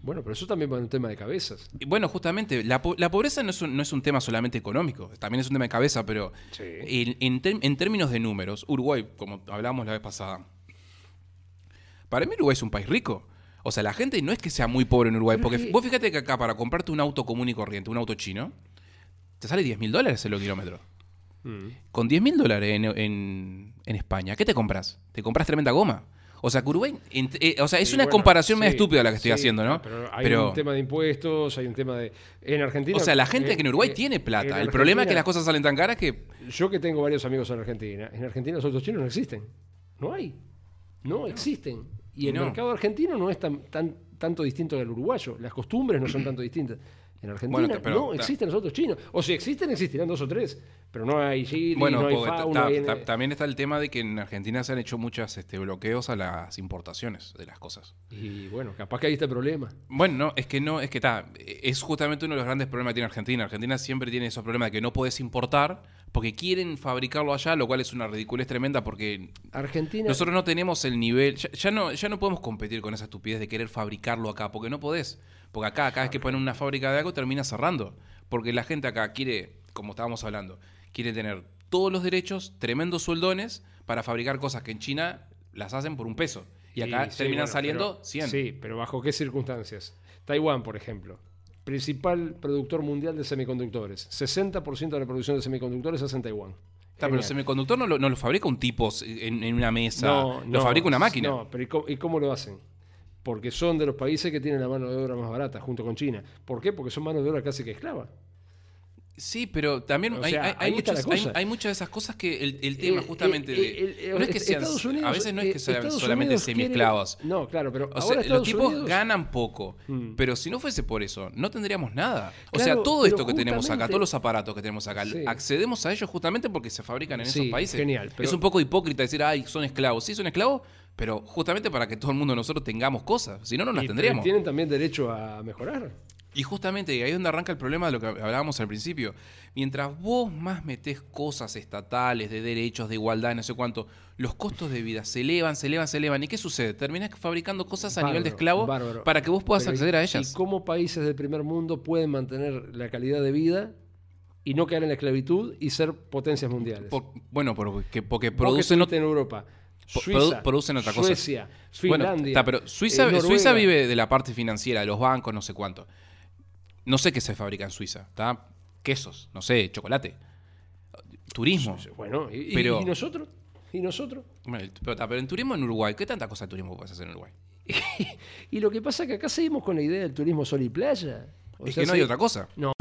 Bueno, pero eso también va en un tema de cabezas. Y bueno, justamente, la, po- la pobreza no es, un, no es un tema solamente económico, también es un tema de cabeza, pero Sí. en, en términos de números, Uruguay, como hablábamos la vez pasada, para mí Uruguay es un país rico. O sea, la gente no es que sea muy pobre en Uruguay, Pero porque que- vos fíjate que acá para comprarte un auto común y corriente, un auto chino, te sale 10 mil dólares el kilómetro. Mm. Con 10 mil dólares en, en- en España, ¿qué te compras? ¿Te compras tremenda goma? O sea, que Uruguay. eh, o sea, es Sí, una bueno, comparación sí, estúpida la que estoy sí, haciendo, ¿no? Pero hay un tema de impuestos, hay un tema de... En Argentina... O sea, la gente eh, que en Uruguay eh, tiene plata. El problema es que las cosas salen tan caras que. Yo que tengo varios amigos en Argentina, en Argentina los autos chinos no existen. No hay. No existen. Y Y el no. mercado argentino no es tan, tan, tanto distinto del uruguayo. Las costumbres no son tanto distintas. En Argentina Bueno, pero- no existen los autos chinos. O si existen, existirán dos o tres. Pero no hay Chile, Bueno, no hay porque ta- FAO, ta- no hay... ta- también está el tema de que en Argentina se han hecho muchos este, bloqueos a las importaciones de las cosas. Y bueno, capaz que ahí está el problema. Bueno, no, es que no, es que está. Es justamente uno de los grandes problemas que tiene Argentina. Argentina siempre tiene esos problemas de que no puedes importar porque quieren fabricarlo allá, lo cual es una ridiculez tremenda porque Argentina... nosotros no tenemos el nivel. Ya, ya no, ya no podemos competir con esa estupidez de querer fabricarlo acá, porque no podés. Porque acá, cada vez que ponen una fábrica de algo, termina cerrando. Porque la gente acá quiere, como estábamos hablando, quiere tener todos los derechos, tremendos sueldones, para fabricar cosas que en China las hacen por un peso. Y acá Sí, sí, terminan bueno, saliendo pero- 100. Sí, pero ¿bajo qué circunstancias? Taiwán, por ejemplo, principal productor mundial de semiconductores. 60% de la producción de semiconductores se hace en Taiwán. Está, pero el semiconductor no lo, no lo fabrica un tipo en, en una mesa, No, lo no, fabrica una máquina. No, pero ¿y cómo, y cómo lo hacen? Porque son de los países que tienen la mano de obra más barata, junto con China. ¿Por qué? Porque son mano de obra casi que esclava. Sí, pero también O hay, sea, hay- la hay- muchas de esas cosas que el, el tema Eh, justamente eh, de... eh, eh, no es que sean, Estados Unidos- a veces no es eh, que sean solamente semiesclavos. No, claro, pero O ahora sea, los tipos Unidos- ganan poco, Mm. pero si no fuese por eso, no tendríamos nada. O Claro, sea, todo esto que tenemos acá, todos los aparatos que tenemos acá, Sí. accedemos a ellos justamente porque se fabrican en Sí, esos países. genial, pero- Es un poco hipócrita decir, ay, son esclavos. Sí, son esclavos, pero justamente para que todo el mundo de nosotros tengamos cosas. Si no, no las y- tendríamos. tienen también derecho a mejorar. Y justamente ahí es donde arranca el problema de lo que hablábamos al principio. Mientras vos más metés cosas estatales, de derechos, de igualdad, no sé cuánto, los costos de vida se elevan, se elevan, se elevan. ¿Y qué sucede? Terminás fabricando cosas a nivel de esclavo bárbaro. para que vos puedas Pero, acceder ¿y- a ellas. ¿Y cómo países del primer mundo pueden mantener la calidad de vida y no caer en la esclavitud y ser potencias mundiales? Por- bueno, porque, porque Vos que producen... estuviste en Europa. Suiza, produ- producen otra cosa. Suecia, Bueno, Finlandia. está, pero Suiza, eh. Suiza vive de la parte financiera, de los bancos, no sé cuánto. No sé qué se fabrica en Suiza. ¿está? Quesos, no sé, chocolate. Turismo. Bueno, y, Pero- y nosotros? ¿Y nosotros? Bueno, Pero, está, pero en turismo en Uruguay, ¿qué tanta cosa de turismo puedes hacer en Uruguay? Y lo que pasa es que acá seguimos con la idea del turismo sol y playa. O es sea, que no hay otra cosa. No,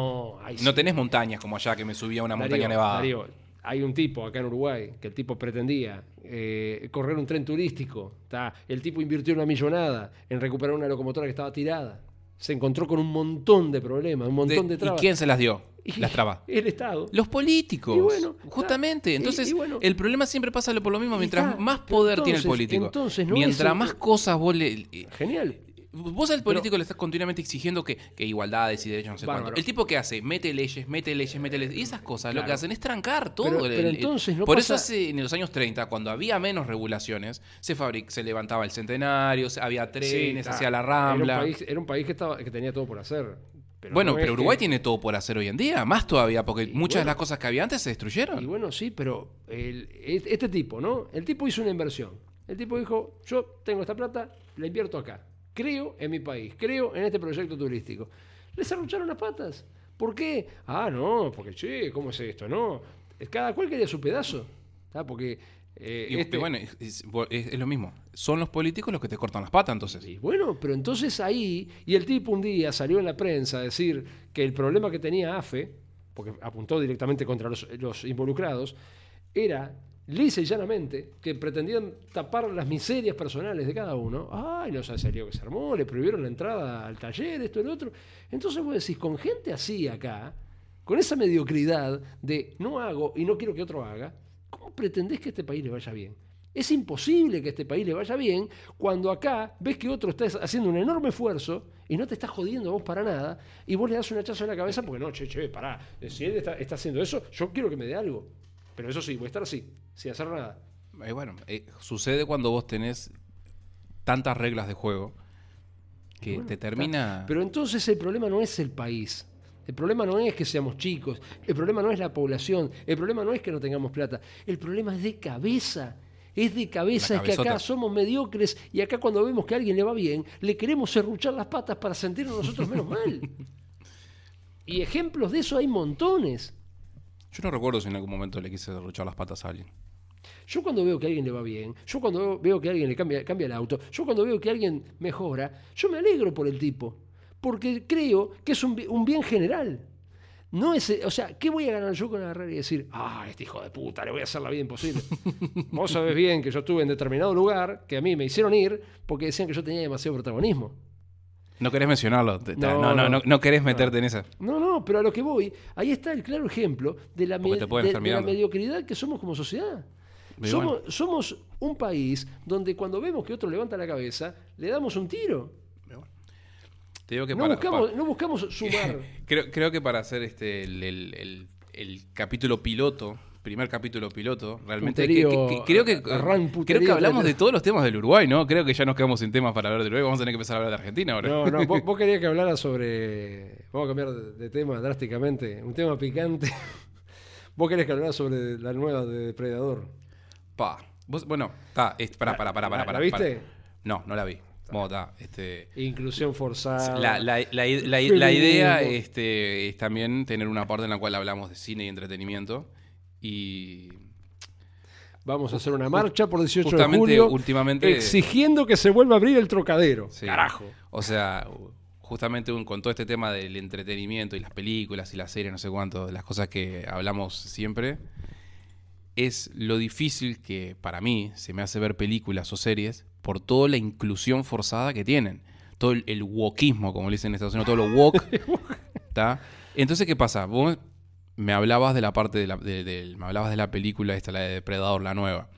hay No tenés montañas como allá que me subía a una montaña nevada. Darío, hay un tipo acá en Uruguay que el tipo pretendía eh, correr un tren turístico. ¿tá? El tipo invirtió una millonada en recuperar una locomotora que estaba tirada. Se encontró con un montón de problemas, un montón de, De- ¿Y quién se las dio? Las trabas. El Estado. Los políticos. Y bueno, justamente. Entonces, y bueno. el problema siempre pasa por lo mismo. Mientras está, más poder tiene el político, entonces no mientras es más cosas vos le. Genial. Vos al político le estás continuamente exigiendo que, que igualdades y derechos, no sé Bárbaro. cuánto. El tipo que hace, mete leyes, mete leyes, mete leyes. Y esas cosas lo que hacen es trancar todo. Pero- el- pero el- entonces no Por eso hace, en los años 30, cuando había menos regulaciones, se, fabric- se levantaba el centenario, se- había trenes, Sí, hacía la Era rambla. un país, era un país que, estaba, que tenía todo por hacer. Pero bueno, no pero Uruguay que- tiene todo por hacer hoy en día, más todavía, porque Y muchas de las cosas que había antes se destruyeron. Y bueno, sí, pero el- este este tipo, ¿no? El tipo hizo una inversión. El tipo dijo, yo tengo esta plata, la invierto acá. Creo en mi país, creo en este proyecto turístico. Les arrucharon las patas. ¿Por qué? Ah, no, porque, che, ¿cómo es esto? No, cada cual quería su pedazo. ¿tá? Porque... eh, Y, este- bueno, es, es- es- es lo mismo. Son los políticos los que te cortan las patas, entonces. Y bueno, pero entonces ahí, y el tipo un día salió en la prensa a decir que el problema que tenía AFE, porque apuntó directamente contra los, los involucrados, era lisa y llanamente, que pretendían tapar las miserias personales de cada uno. Ay, no sé, salió que se armó, le prohibieron la entrada al taller, esto lo otro. Entonces vos decís, con gente así acá, con esa mediocridad de no hago y no quiero que otro haga, ¿cómo pretendés que este país le vaya bien? Es imposible que a este país le vaya bien cuando acá ves que otro está haciendo un enorme esfuerzo y no te está jodiendo vos para nada y vos le das un hachazo en la cabeza porque no, che, che, pará. Si él está, está haciendo eso, yo quiero que me dé algo. Pero eso sí, voy a estar así, sin hacer nada. Eh, bueno, eh, sucede cuando vos tenés tantas reglas de juego que Bueno, te termina... Pero entonces el problema no es el país. El problema no es que seamos chicos, el problema no es la población, el problema no es que no tengamos plata, el problema es de cabeza. Es de cabeza, es que acá somos mediocres y acá cuando vemos que a alguien le va bien, le queremos serruchar las patas para sentirnos nosotros menos mal. Y ejemplos de eso hay montones. Yo no recuerdo si en algún momento le quise derrochar las patas a alguien. Yo cuando veo que a alguien le va bien, yo cuando veo, que a alguien le cambia, cambia el auto, yo cuando veo que alguien mejora, yo me alegro por el tipo, porque creo que es un, un bien general. No es, o sea, ¿qué voy a ganar yo con agarrar y decir, ah, este hijo de puta, le voy a hacer la vida imposible? Vos sabés bien que yo estuve en determinado lugar, que a mí me hicieron ir porque decían que yo tenía demasiado protagonismo. No querés mencionarlo. No, No, no, no, querés meterte en esa. No, no, pero a lo que voy, ahí está el claro ejemplo de la, de- la mediocridad que somos como sociedad. Somos, bueno. somos un país donde cuando vemos que otro levanta la cabeza, le damos un tiro. Te digo que No para- buscamos, no buscamos sumar. creo, creo que para hacer este el, el- el- el capítulo piloto, primer capítulo piloto, realmente Puterío, que- que- creo que creo que hablamos de todos los temas del Uruguay, ¿no? Creo que ya nos quedamos sin temas para hablar del Uruguay, vamos a tener que empezar a hablar de Argentina ahora. No, no, vos, vos querías que hablara sobre. Vamos a cambiar de, de tema drásticamente. Un tema picante. Vos querés que hablara sobre la nueva de Depredador. Pa. Vos- bueno, está, para para para para ¿La- viste? No, no la vi. Bueno, este Inclusión forzada. La, la- la- idea este, es también tener una parte en la cual hablamos de cine y entretenimiento. Y Vamos a hacer una marcha por 18 de justamente, julio. últimamente- Exigiendo que se vuelva a abrir el trocadero. Sí. Carajo. O sea, justamente con todo este tema del entretenimiento y las películas y las series, no sé cuánto, de las cosas que hablamos siempre, es lo difícil que para mí se me hace ver películas o series por toda la inclusión forzada que tienen. Todo el, el wokismo, como le dicen en Estados Unidos, todo lo woke. ¿tá? Entonces, ¿qué pasa? Vos me hablabas de la parte de la, de- me hablabas de la película esta, la de Depredador, la nueva.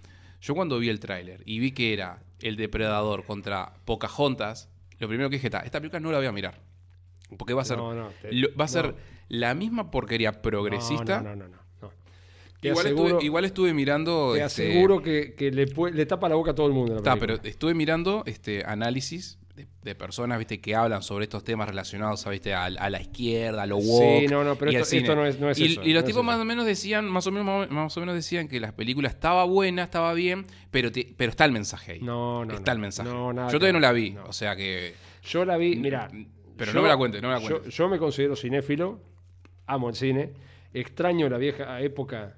Yo cuando vi el tráiler y vi que era el Depredador contra Pocahontas, lo primero que dije, "Ta, esta película no la voy a mirar. Porque va a ser, No, no, te- lo- va a ser no. la misma porquería progresista. No, no, no, no. no. Te Igual, aseguro, estuve, igual estuve mirando. te este, aseguro que, que le, tapa la boca a todo el mundo. película. pero estuve mirando este análisis de, de personas, viste, que hablan sobre estos temas relacionados, a, viste, a, a la izquierda, a lo Sí, woke. no, no, pero esto- no es- no es y, eso, y los no tipos más o menos decían, más o menos, más o menos decían que la película estaba buena, estaba bien, pero te- pero está el mensaje ahí. No, no, Está el mensaje. No, nada Yo todavía no la vi, o sea que. Yo la vi, mira. Pero yo- no me la cuentes, no me la yo- cuentes. Yo, me considero cinéfilo, amo el cine, extraño la vieja época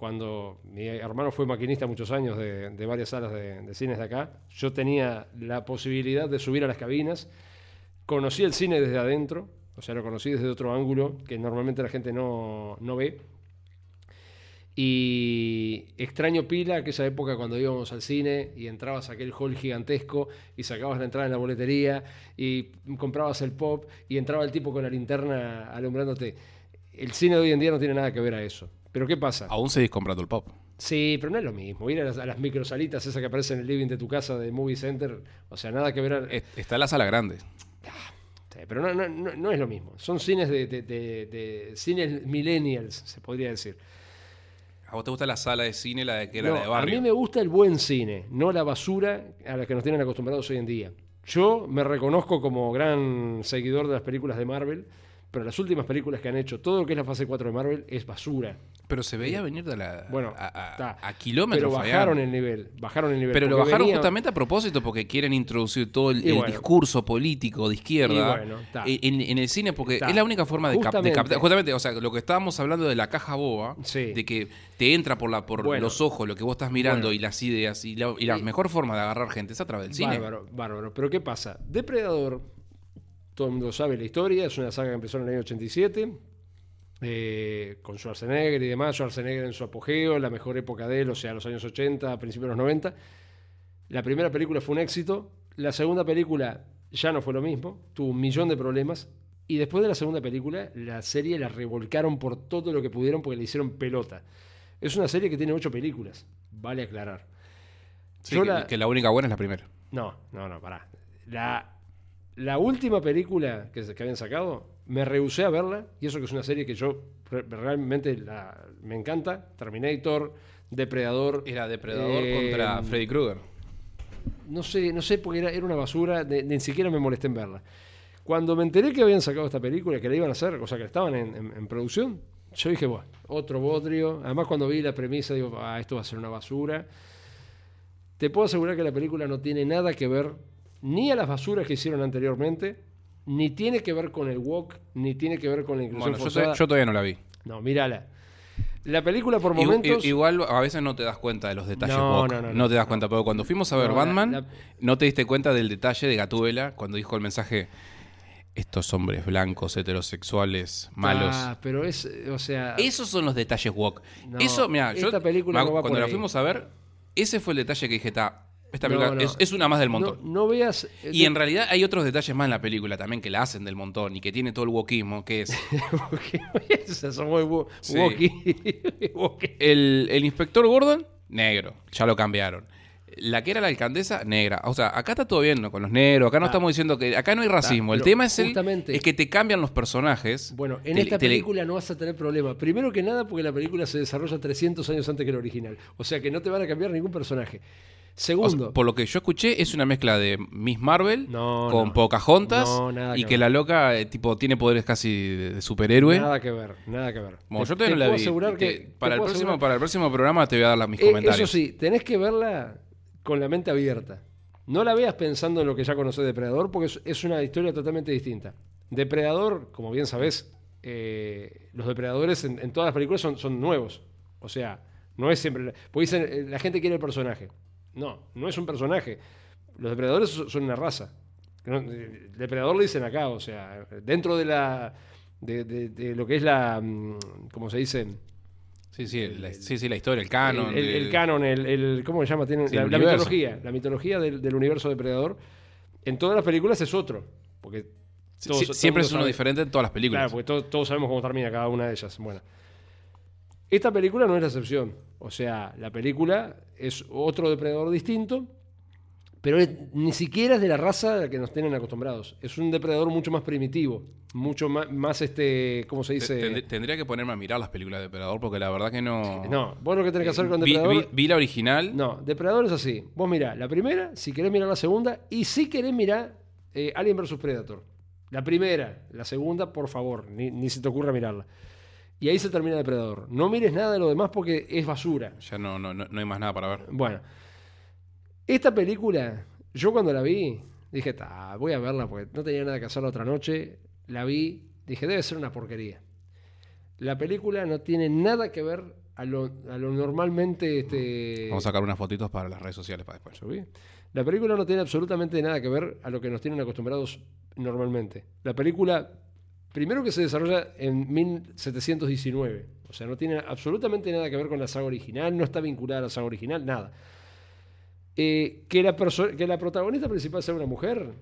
cuando mi hermano fue maquinista muchos años de, varias salas de, de cines de acá. Yo tenía la posibilidad de subir a las cabinas, conocí el cine desde adentro, o sea, lo conocí desde otro ángulo que normalmente la gente no, no ve. Y extraño pila aquella época cuando íbamos al cine y entrabas a aquel hall gigantesco y sacabas la entrada en la boletería y comprabas el pop y entraba el tipo con la linterna alumbrándote. El cine de hoy en día no tiene nada que ver a eso. Pero ¿qué pasa? Aún seguís comprando el pop. Sí, pero no es lo mismo. Ir a las, a las microsalitas esas que aparecen en el living de tu casa de Movie Center, o sea, nada que ver. a- Es- Está la sala grande. Sí, pero no, no, no, no es lo mismo. Son cines de, de- de- de- cines millennials, se podría decir. ¿A vos te gusta la sala de cine, la de que era la de a barrio? mí me gusta el buen cine, no la basura a la que nos tienen acostumbrados hoy en día. Yo me reconozco como gran seguidor de las películas de Marvel, pero las últimas películas que han hecho, todo lo que es la fase 4 de Marvel, es basura. Pero se veía venir de la, Bueno, a, a- está. a kilómetros. Pero bajaron el nivel, bajaron el nivel. Pero lo bajaron venía- justamente a propósito porque quieren introducir todo el, Y el bueno. discurso político de izquierda bueno, está. en, en el cine porque es la única forma de, cap- de Justamente. captar. Justamente, o sea, lo que estábamos hablando de la caja boba, Sí. de que te entra por, la, por los ojos lo que vos estás mirando y las ideas y la, y la mejor forma de agarrar gente es a través del cine. Bárbaro, bárbaro. Pero ¿qué pasa? Depredador, todo el mundo sabe la historia, es una saga que empezó en el año 87. eh, con Schwarzenegger y demás, Schwarzenegger en su apogeo, la mejor época de él, o sea, los años 80, principios de los 90. La primera película fue un éxito, la segunda película ya no fue lo mismo, tuvo un millón de problemas, y después de la segunda película, la serie la revolcaron por todo lo que pudieron porque le hicieron pelota. Es una serie que tiene ocho películas, vale aclarar. Sí, que, la- que la única buena es la primera. No, no, no, pará. La, la última película que, habían sacado, me rehusé a verla, y eso que es una serie que yo re- realmente la- me encanta. Terminator, Depredador. Era Depredador eh, contra Freddy Krueger. No sé, no sé, porque era, era una basura, de- ni siquiera me molesté en verla. Cuando me enteré que habían sacado esta película, que la iban a hacer, o sea, que estaban en, en- en producción, yo dije, bueno, otro bodrio. Además, cuando vi la premisa, digo, ah, esto va a ser una basura. Te puedo asegurar que la película no tiene nada que ver ni a las basuras que hicieron anteriormente, ni tiene que ver con el walk, ni tiene que ver con la inclusión Bueno, forzada. yo todavía no la vi. No, mírala. La película por momentos... Igual a veces no te das cuenta de los detalles. No, no, no, no, te das cuenta, pero cuando fuimos a ver la- Batman, la- no te diste cuenta del detalle de Gatúbela cuando dijo el mensaje: Estos hombres blancos, heterosexuales, malos. Ah, pero es, o sea... Esos son los detalles woke. No, Eso, mira, yo esta película me- no va cuando la fuimos a ver, ese fue el detalle que dije, está, esta película no. Es, es una más del montón. no veas... eh, Y en realidad hay otros detalles más en la película también que la hacen del montón y que tiene todo el wokismo, que es son muy wo- Sí. el, el inspector Gordon, negro, ya lo cambiaron. La que era la alcaldesa, negra. O sea, acá está todo bien ¿no? con los negros, acá no Ah. estamos diciendo que acá no hay racismo. el tema es, el, es que te cambian los personajes. Bueno, en Te- esta te le- película no vas a tener problema. Primero que nada porque la película se desarrolla 300 años antes que el original. O sea que no te van a cambiar ningún personaje. O sea, Segundo, por lo que yo escuché, es una mezcla de Miss Marvel No, con no. Pocahontas No, y que la loca eh, tipo tiene poderes casi de, de superhéroe. nada que ver, nada que ver. Bueno, Te- yo todavía te no la puedo vi. asegurar Te- que- te para, el próximo, asegurar- para el próximo programa te voy a dar mis Eh, comentarios. Eso sí, tenés que verla con la mente abierta. No la veas pensando en lo que ya conoces de Depredador, porque es, es una historia totalmente distinta. Depredador, como bien sabés, eh, los depredadores en, en todas las películas son, son nuevos. O sea, no es siempre. Porque dicen, eh, la gente quiere el personaje. No, no es un personaje. Los depredadores son una raza. Eh, Depredador le dicen acá, o sea, dentro de la. De, de- de lo que es la. mm, ¿Cómo se dice? Sí, sí, la, sí, sí, la historia, el canon. el, el- el de- canon, el, ¿cómo se llama? Tiene, Sí, la, mitología, la mitología del, del universo depredador. En todas las películas es otro, porque todos- sí, siempre es uno sabe- diferente en todas las películas. Claro, porque todos, todos sabemos cómo termina cada una de ellas. Bueno, esta película no es la excepción. O sea, la película es otro depredador distinto, pero es- ni siquiera es de la raza a la que nos tienen acostumbrados. Es un depredador mucho más primitivo, mucho más, más este, ¿cómo se dice? tend- Tendría que ponerme a mirar las películas de Depredador porque la verdad que no. No, vos lo que tenés que hacer con vi, depredador... vi- vi la original. No, Depredador es así. Vos mirá la primera, si querés mirar la segunda, y si querés mirar eh, Alien vs Predator. La primera, la segunda, por favor, ni, ni se te ocurra mirarla. Y ahí se termina Depredador. No mires nada de lo demás porque es basura. Ya no, no, no, no hay más nada para ver. Bueno, esta película, yo cuando la vi, dije, "Ta, voy a verla porque no tenía nada que hacer la otra noche. La vi, dije, debe ser una porquería. La película no tiene nada que ver a lo, a lo normalmente... Este, Vamos a sacar unas fotitos para las redes sociales para después. subí. La película no tiene absolutamente nada que ver a lo que nos tienen acostumbrados normalmente. La película, primero que se desarrolla en 1719, o sea, no tiene absolutamente nada que ver con la saga original, no está vinculada a la saga original, nada. Eh, que, la que la protagonista principal sea una mujer,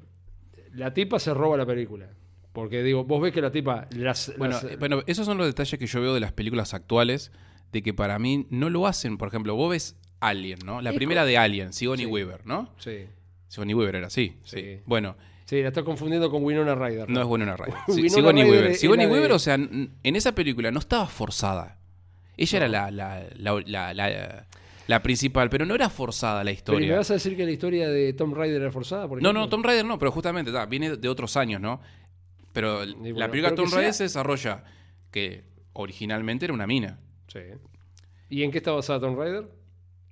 la tipa se roba la película. Porque digo, vos ves que la tipa... Las, Bueno, las- eh, bueno, esos son los detalles que yo veo de las películas actuales, de que para mí no lo hacen. Por ejemplo, vos ves Alien, ¿no? La primera de Alien, Sigourney Sí. Weaver, ¿no? sí, Sigourney Weaver era así. Sí. Sí. Bueno, sí, la está confundiendo con Winona Ryder. no es Winona Ryder. Sí, Winona Sigourney Ryder Weaver. Sigourney de- Weaver, o sea, en esa película no estaba forzada. Ella era la, la, la, la- principal, pero no era forzada la Pero ¿y historia. ¿me vas a decir que la historia de Tom Raider era forzada? por No, no, Tom Raider no, pero justamente ta, viene de otros años, ¿no? Pero bueno, la película pero Tom Raider sea- se desarrolla que originalmente era una mina. Sí. ¿Y en qué está basada Tomb Raider?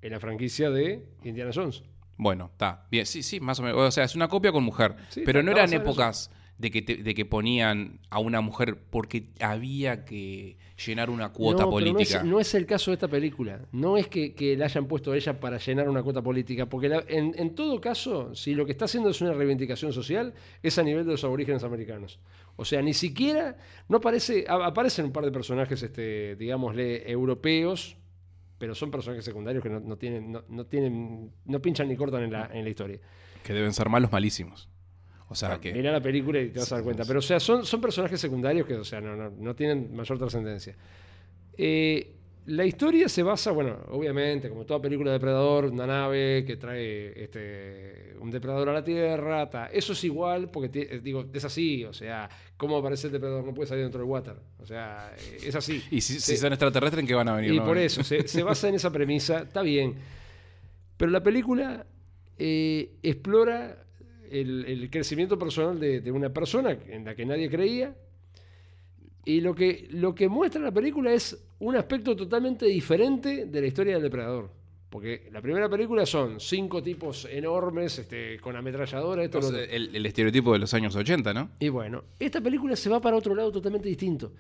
En la franquicia de Indiana Jones. Bueno, está. Bien, sí, sí, más o menos. O sea, es una copia con mujer. Sí, pero no eran épocas. de que, te- de que ponían a una mujer porque había que llenar una cuota no, pero no es- política. No es, el caso de esta película. No es que, que la hayan puesto a ella para llenar una cuota política. Porque la- en, en todo caso, si lo que está haciendo es una reivindicación social, es a nivel de los aborígenes americanos. O sea, ni siquiera. No aparece. a- Aparecen un par de personajes, este, digámosle, europeos. Pero son personajes secundarios que no, no tienen, no, no tienen, no pinchan ni cortan en la, en la historia. Que deben ser malos malísimos. O sea que. Mirá la película y te vas a dar cuenta. Pero, o sea, son, son personajes secundarios que, o sea, no, no, no tienen mayor trascendencia. Eh, la historia se basa, bueno, obviamente, como toda película de depredador, una nave que trae este, un depredador a la Tierra. ta. Eso es igual, porque eh, digo, es así. O sea, ¿cómo aparece el depredador? No puede salir dentro del water. O sea, eh, es así. Y si, Se- si son extraterrestres, ¿en qué van a venir? y no? por eso, se, se basa en esa premisa, está bien. Pero la película eh, explora el, el crecimiento personal de, de una persona en la que nadie creía. Y lo que, lo que muestra la película es un aspecto totalmente diferente de la historia del depredador. Porque la primera película son cinco tipos enormes, este, con ametralladoras, esto, lo Entonces, otro. el, el estereotipo de los años 80, ¿no? Y bueno, esta película se va para otro lado totalmente distinto.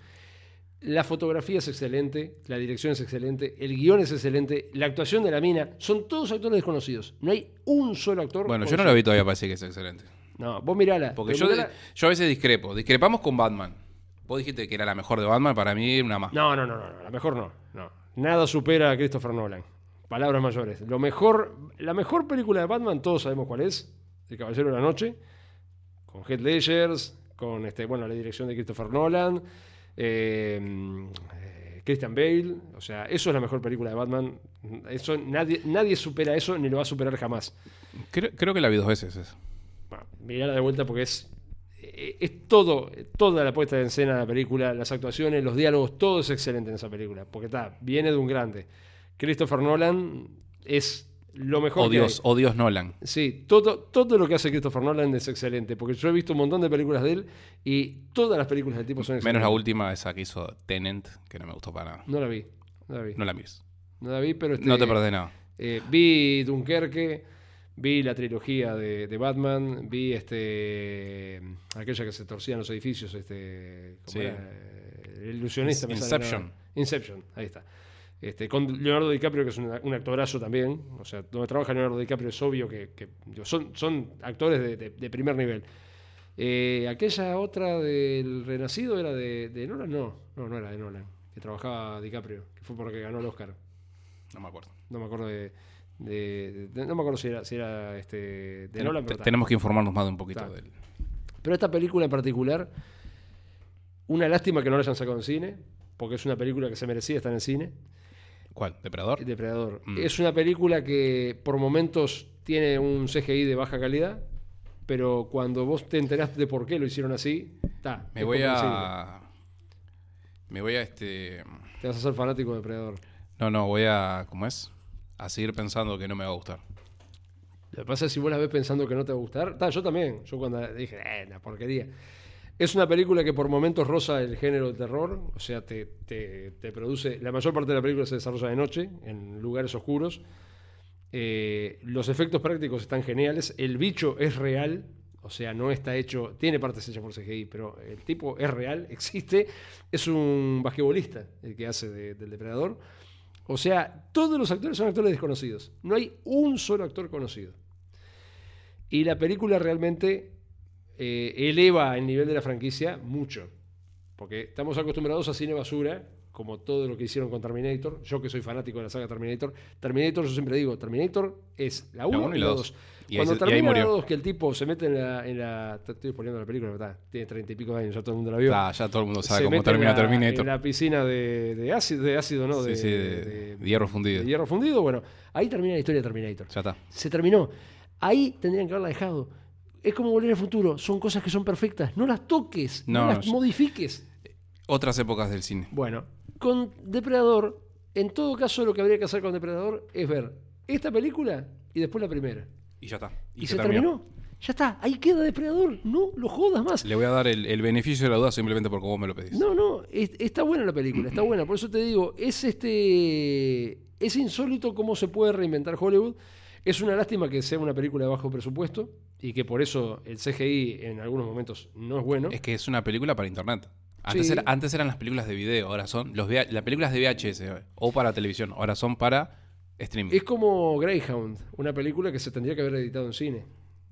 La fotografía es excelente, la dirección es excelente, el guion es excelente, la actuación de la mina, son todos actores desconocidos. No hay un solo actor. Bueno, yo no la vi todavía, parece que es excelente. No, vos mirala. Porque yo, mirala- yo a veces discrepo. Discrepamos con Batman. Vos dijiste que era la mejor de Batman, para mí una más. No, no, no, no, no, la mejor no, no. Nada supera a Christopher Nolan. Palabras mayores. Lo mejor, la mejor película de Batman, todos sabemos cuál es. El Caballero de la Noche. Con Heath Ledger, con este, bueno, la dirección de Christopher Nolan. eh, eh, Christian Bale. O sea, eso es la mejor película de Batman. Eso, nadie, nadie supera eso ni lo va a superar jamás. Creo, creo que la vi dos veces. Bueno, mirala de vuelta porque es, es todo, toda la puesta en escena de la película, las actuaciones, los diálogos, todo es excelente en esa película. Porque está, viene de un grande. Christopher Nolan es lo mejor Oh que hay. Dios, oh Dios Nolan. Sí, todo, todo lo que hace Christopher Nolan es excelente. Porque yo he visto un montón de películas de él y todas las películas del tipo son excelentes. Menos la última, esa que hizo Tenant, que no me gustó para nada. No la vi. No la vi. No la mires. No la vi, pero este, No te perdés nada. Eh, vi Dunkerque, vi la trilogía de, de Batman, vi este aquella que se torcían los edificios, este ¿cómo Sí. era? el ilusionista. Inception. Inception, ahí está. Este, con Leonardo DiCaprio, que es un, un actorazo también. O sea, donde trabaja Leonardo DiCaprio es obvio que, que, son, son actores de, de- de primer nivel. Eh, aquella otra del Renacido era de, de Nolan, no, no, no era de Nolan, que trabajaba DiCaprio, que fue porque ganó el Oscar No me acuerdo. no me acuerdo de, de- de- no me acuerdo si era, si era este de Ten- Nolan, pero, tenemos que informarnos más de un poquito Está. del. Pero esta película en particular una lástima que no la hayan sacado en cine porque es una película que se merecía estar en cine ¿Cuál? ¿Depredador? Depredador Mm. es una película que por momentos tiene un CGI de baja calidad pero cuando vos te enterás de por qué lo hicieron así está Me voy a. Me voy a este. te vas a hacer fanático de Depredador No, no, voy a. ¿Cómo es? A seguir pensando que no me va a gustar. Lo que pasa es si vos la ves pensando que no te va a gustar, ta, yo también, yo cuando dije, eh, una porquería. Es una película que por momentos roza el género de terror, o sea, te, te- te produce, la mayor parte de la película se desarrolla de noche, en lugares oscuros. Eh, los efectos prácticos están geniales, el bicho es real, o sea, no está hecho, tiene partes hechas por CGI, pero el tipo es real, existe, es un basquetbolista el que hace de- del depredador. O sea, todos los actores son actores desconocidos. No hay un solo actor conocido. Y la película realmente eh, eleva el nivel de la franquicia mucho. Porque estamos acostumbrados a cine basura, como todo lo que hicieron con Terminator. Yo que soy fanático de la saga Terminator. Terminator, yo siempre digo, Terminator es la 1 uno y la 2. Y ahí Cuando ahí termina la murió. 2, que el tipo se mete en la... En la estoy poniendo la película, ¿verdad? Tiene treinta y pico de años, ya todo el mundo la vio. Ah, ya todo el mundo sabe Se cómo en termina la- Terminator. En la piscina de, de ácido, de ácido, ¿no? Sí, De, sí, de- de hierro fundido. de hierro fundido. Bueno, ahí termina la historia de Terminator. Ya está. Se terminó. Ahí tendrían que haberla dejado. Es como volver al futuro. Son cosas que son perfectas. No las toques, no, No, las modifiques. Otras épocas del cine. Bueno, con Depredador, en todo caso, lo que habría que hacer con Depredador es ver esta película y después la primera. Y ya está. Y, se, terminó. Ya está, ahí queda Depredador. No lo jodas más. Le voy a dar el, el beneficio de la duda simplemente porque vos me lo pedís. No, no, es- está buena la película, está buena. Por eso te digo, es este. Es insólito cómo se puede reinventar Hollywood. Es una lástima que sea una película de bajo presupuesto. Y que por eso el CGI en algunos momentos no es bueno. Es que es una película para internet. Antes, Sí. era- antes eran las películas de video, ahora son los las películas de VHS o para televisión, ahora son para streaming. Es como Greyhound, una película que se tendría que haber editado en cine.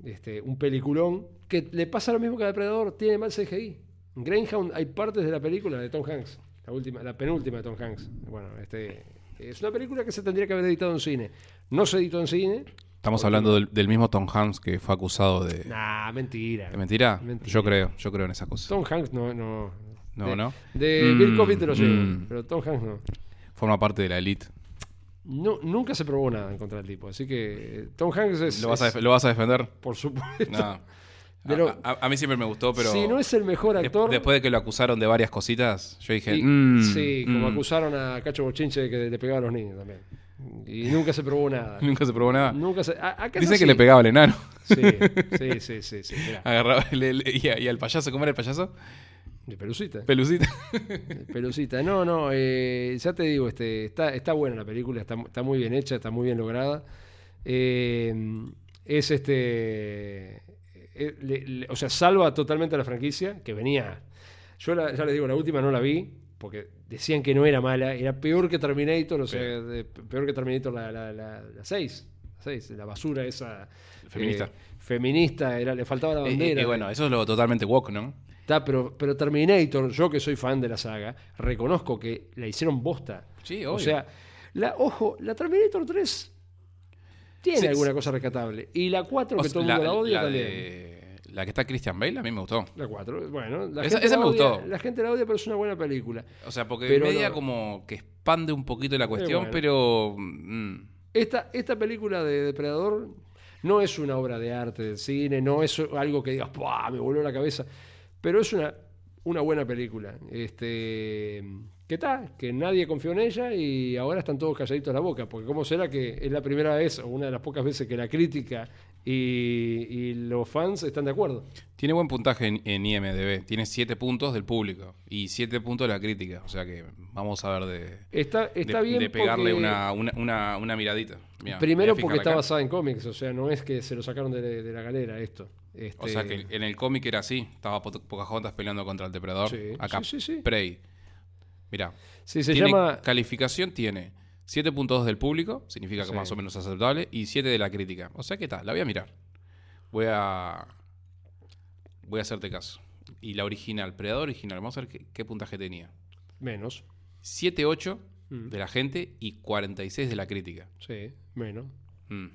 Este, un peliculón que le pasa lo mismo que a Depredador, tiene mal CGI. En Greyhound hay partes de la película de Tom Hanks, la última, la penúltima de Tom Hanks. Bueno, este es una película que se tendría que haber editado en cine. No se editó en cine. Estamos hablando del, del mismo Tom Hanks que fue acusado de, Nah, mentira. ¿de mentira? Mentira. Yo creo, yo creo en esas cosas. Tom Hanks no, no. No, de, ¿no? De Mm, Bill Cosby te lo llevo, mm. pero Tom Hanks no. Forma parte de la elite. no. Nunca se probó nada en contra del tipo, así que eh, Tom Hanks es, ¿Lo vas, a, es- def- ¿Lo vas a defender? por supuesto. No. Pero- a, a- a mí siempre me gustó, pero si no es el mejor de- actor, después de que lo acusaron de varias cositas, yo dije, Y- mm, sí, como acusaron a Cacho Bochinche de que le pegaba a los niños también. Y nunca se probó nada. Nunca se probó nada. nunca se, a- no que sí. le pegaba al enano. Sí, sí, sí, sí. Agarraba le- le- y, a- y al payaso, ¿cómo era el payaso? De pelucita. Pelucita. pelucita. No, no, eh, ya te digo, este, está, está buena la película, está, está muy bien hecha, está muy bien lograda. Eh, es este. eh, le- o sea, salva totalmente a la franquicia, que venía. Yo la- ya les digo, la última no la vi, porque decían que no era mala, era peor que Terminator, o sea, Peor. que Terminator la 6. La, la, la seis, la seis, la basura esa. Feminista. eh, feminista, era, le faltaba la Eh, bandera. eh, bueno, eso es lo totalmente woke, ¿no? Está, pero, pero Terminator, yo que soy fan de la saga, reconozco que la hicieron bosta. Sí, O obvio. sea, la, ojo, la Terminator 3 tiene Sí, alguna cosa rescatable. Y la 4, O que todo el mundo la, odia la también. de- la que está Christian Bale, a mí me gustó. La 4, bueno, la Esa- gente esa la me odia, gustó. La gente la odia, pero es una buena película. O sea, porque Pero media no- como que expande un poquito la cuestión, bueno. pero... mm, Esta, esta película de Depredador no es una obra de arte del cine, no es algo que digas, ¡buah! me voló la cabeza, pero es una, una buena película. Este, que está, que nadie confió en ella y ahora están todos calladitos a la boca, porque ¿cómo será que es la primera vez o una de las pocas veces que la crítica y, y los fans están de acuerdo? Tiene buen puntaje en, en IMDB. Tiene 7 puntos del público y 7 puntos de la crítica. O sea que vamos a ver de, Está, está de- bien de pegarle porque- una, una, una, una miradita. Mirá, Primero porque está acá. basada en cómics, o sea, no es que se lo sacaron de, de la galera esto. O Este, sea que en el cómic era así. Estaba Po- Pocahontas peleando contra el depredador. Sí, Acá, sí, sí. Prey. Mirá. se tiene llama... calificación tiene 7.2 del público, significa que Sí. más o menos aceptable, y 7 de la crítica. O sea que está, la voy a mirar. Voy a voy a hacerte caso. Y la original, Predador original, vamos a ver qué, qué puntaje tenía. Menos. 7.8 Mm. de la gente y 46 de la crítica. Sí, menos. Mm.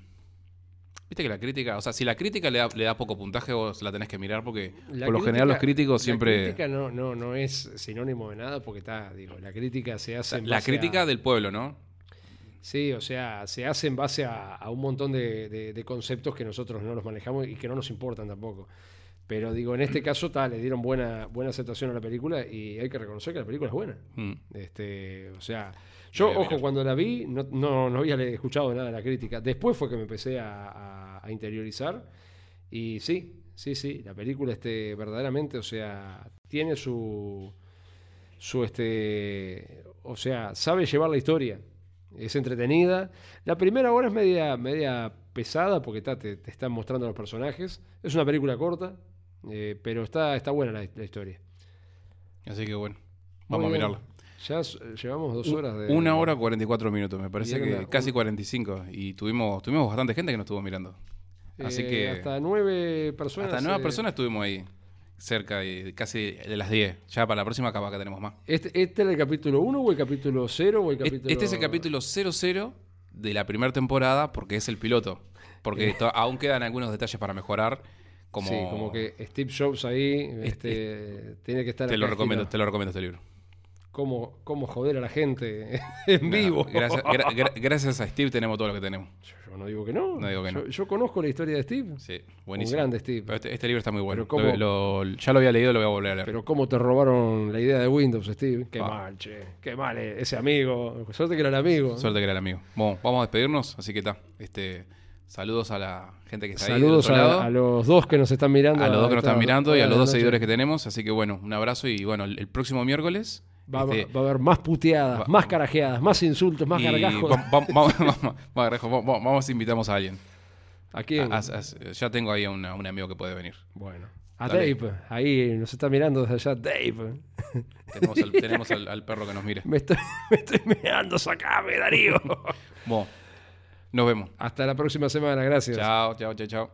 Viste que la crítica, o sea, si la crítica le da, le da poco puntaje, vos la tenés que mirar porque La por lo crítica- general los críticos siempre... La crítica no, no, no es sinónimo de nada porque está, digo, la crítica se hace en la crítica a- del pueblo, ¿no? Sí, o sea, se hace en base a, a un montón de, de- de conceptos que nosotros no los manejamos y que no nos importan tampoco. Pero digo, en este caso tal, le dieron buena, buena aceptación a la película y hay que reconocer que la película es buena. Mm. Este, o sea, yo, ojo, cuando la vi, no, no, no había escuchado nada de la crítica. Después fue que me empecé a, a- a interiorizar. Y sí, sí, sí, la película este, verdaderamente, o sea, tiene su. su este. O sea, sabe llevar la historia. Es entretenida. La primera hora es media, media pesada porque está, te, te están mostrando los personajes. Es una película corta, eh, pero está, está buena la, la historia. Así que bueno, vamos a mirarla. Ya llevamos dos horas de. Una hora 44 minutos, me parece que una- casi un- 45. Y tuvimos, tuvimos bastante gente que nos estuvo mirando. Así Eh, que Hasta nueve personas. hasta nuevas eh, personas estuvimos ahí, cerca de casi de las 10. Ya para la próxima capaz que tenemos más. Este, ¿Este era el capítulo 1 o el capítulo 0 o el capítulo... Este es el capítulo 00 de la primera temporada porque es el piloto. Porque to- aún quedan algunos detalles para mejorar. Como, Sí, como que Steve Jobs ahí este, tiene que estar te lo recomiendo, te lo recomiendo este libro. Cómo, cómo joder a la gente en vivo. Gracias, gra- gra- gracias a Steve tenemos todo lo que tenemos. Yo no digo que no. No digo que no. Yo, yo conozco la historia de Steve. Sí, Un buenísimo. grande Steve. Pero este, este libro está muy bueno. Pero cómo- Lo- lo- ya lo había leído, lo voy a volver a leer. Pero cómo te robaron la idea de Windows, Steve. Qué Ah. mal, che. Qué mal eh, ese amigo. Suerte que era el amigo. Suerte que era el amigo. Bueno, vamos a despedirnos, así que está. Este, saludos a la gente que está Saludos ahí. lado. a, a los dos que nos están mirando. A los dos que nos están mirando y a los dos seguidores que tenemos. Así que bueno, un abrazo y bueno, el, el próximo miércoles. Va, este, va a haber más puteadas, va- más carajeadas, más insultos, más gargajos. va- va- va- va- va- gargajo, va- va- vamos, invitamos a alguien. ¿A quién? Ya tengo ahí a una- un amigo que puede venir. Bueno. A Dale. Dave. Ahí nos está mirando desde allá. Dave. Tenemos, al, tenemos al, al perro que nos mire. Me estoy, me estoy mirando, sacame, Darío. Bueno, nos vemos. Hasta la próxima semana. Gracias. Chao, chao, chao, chao.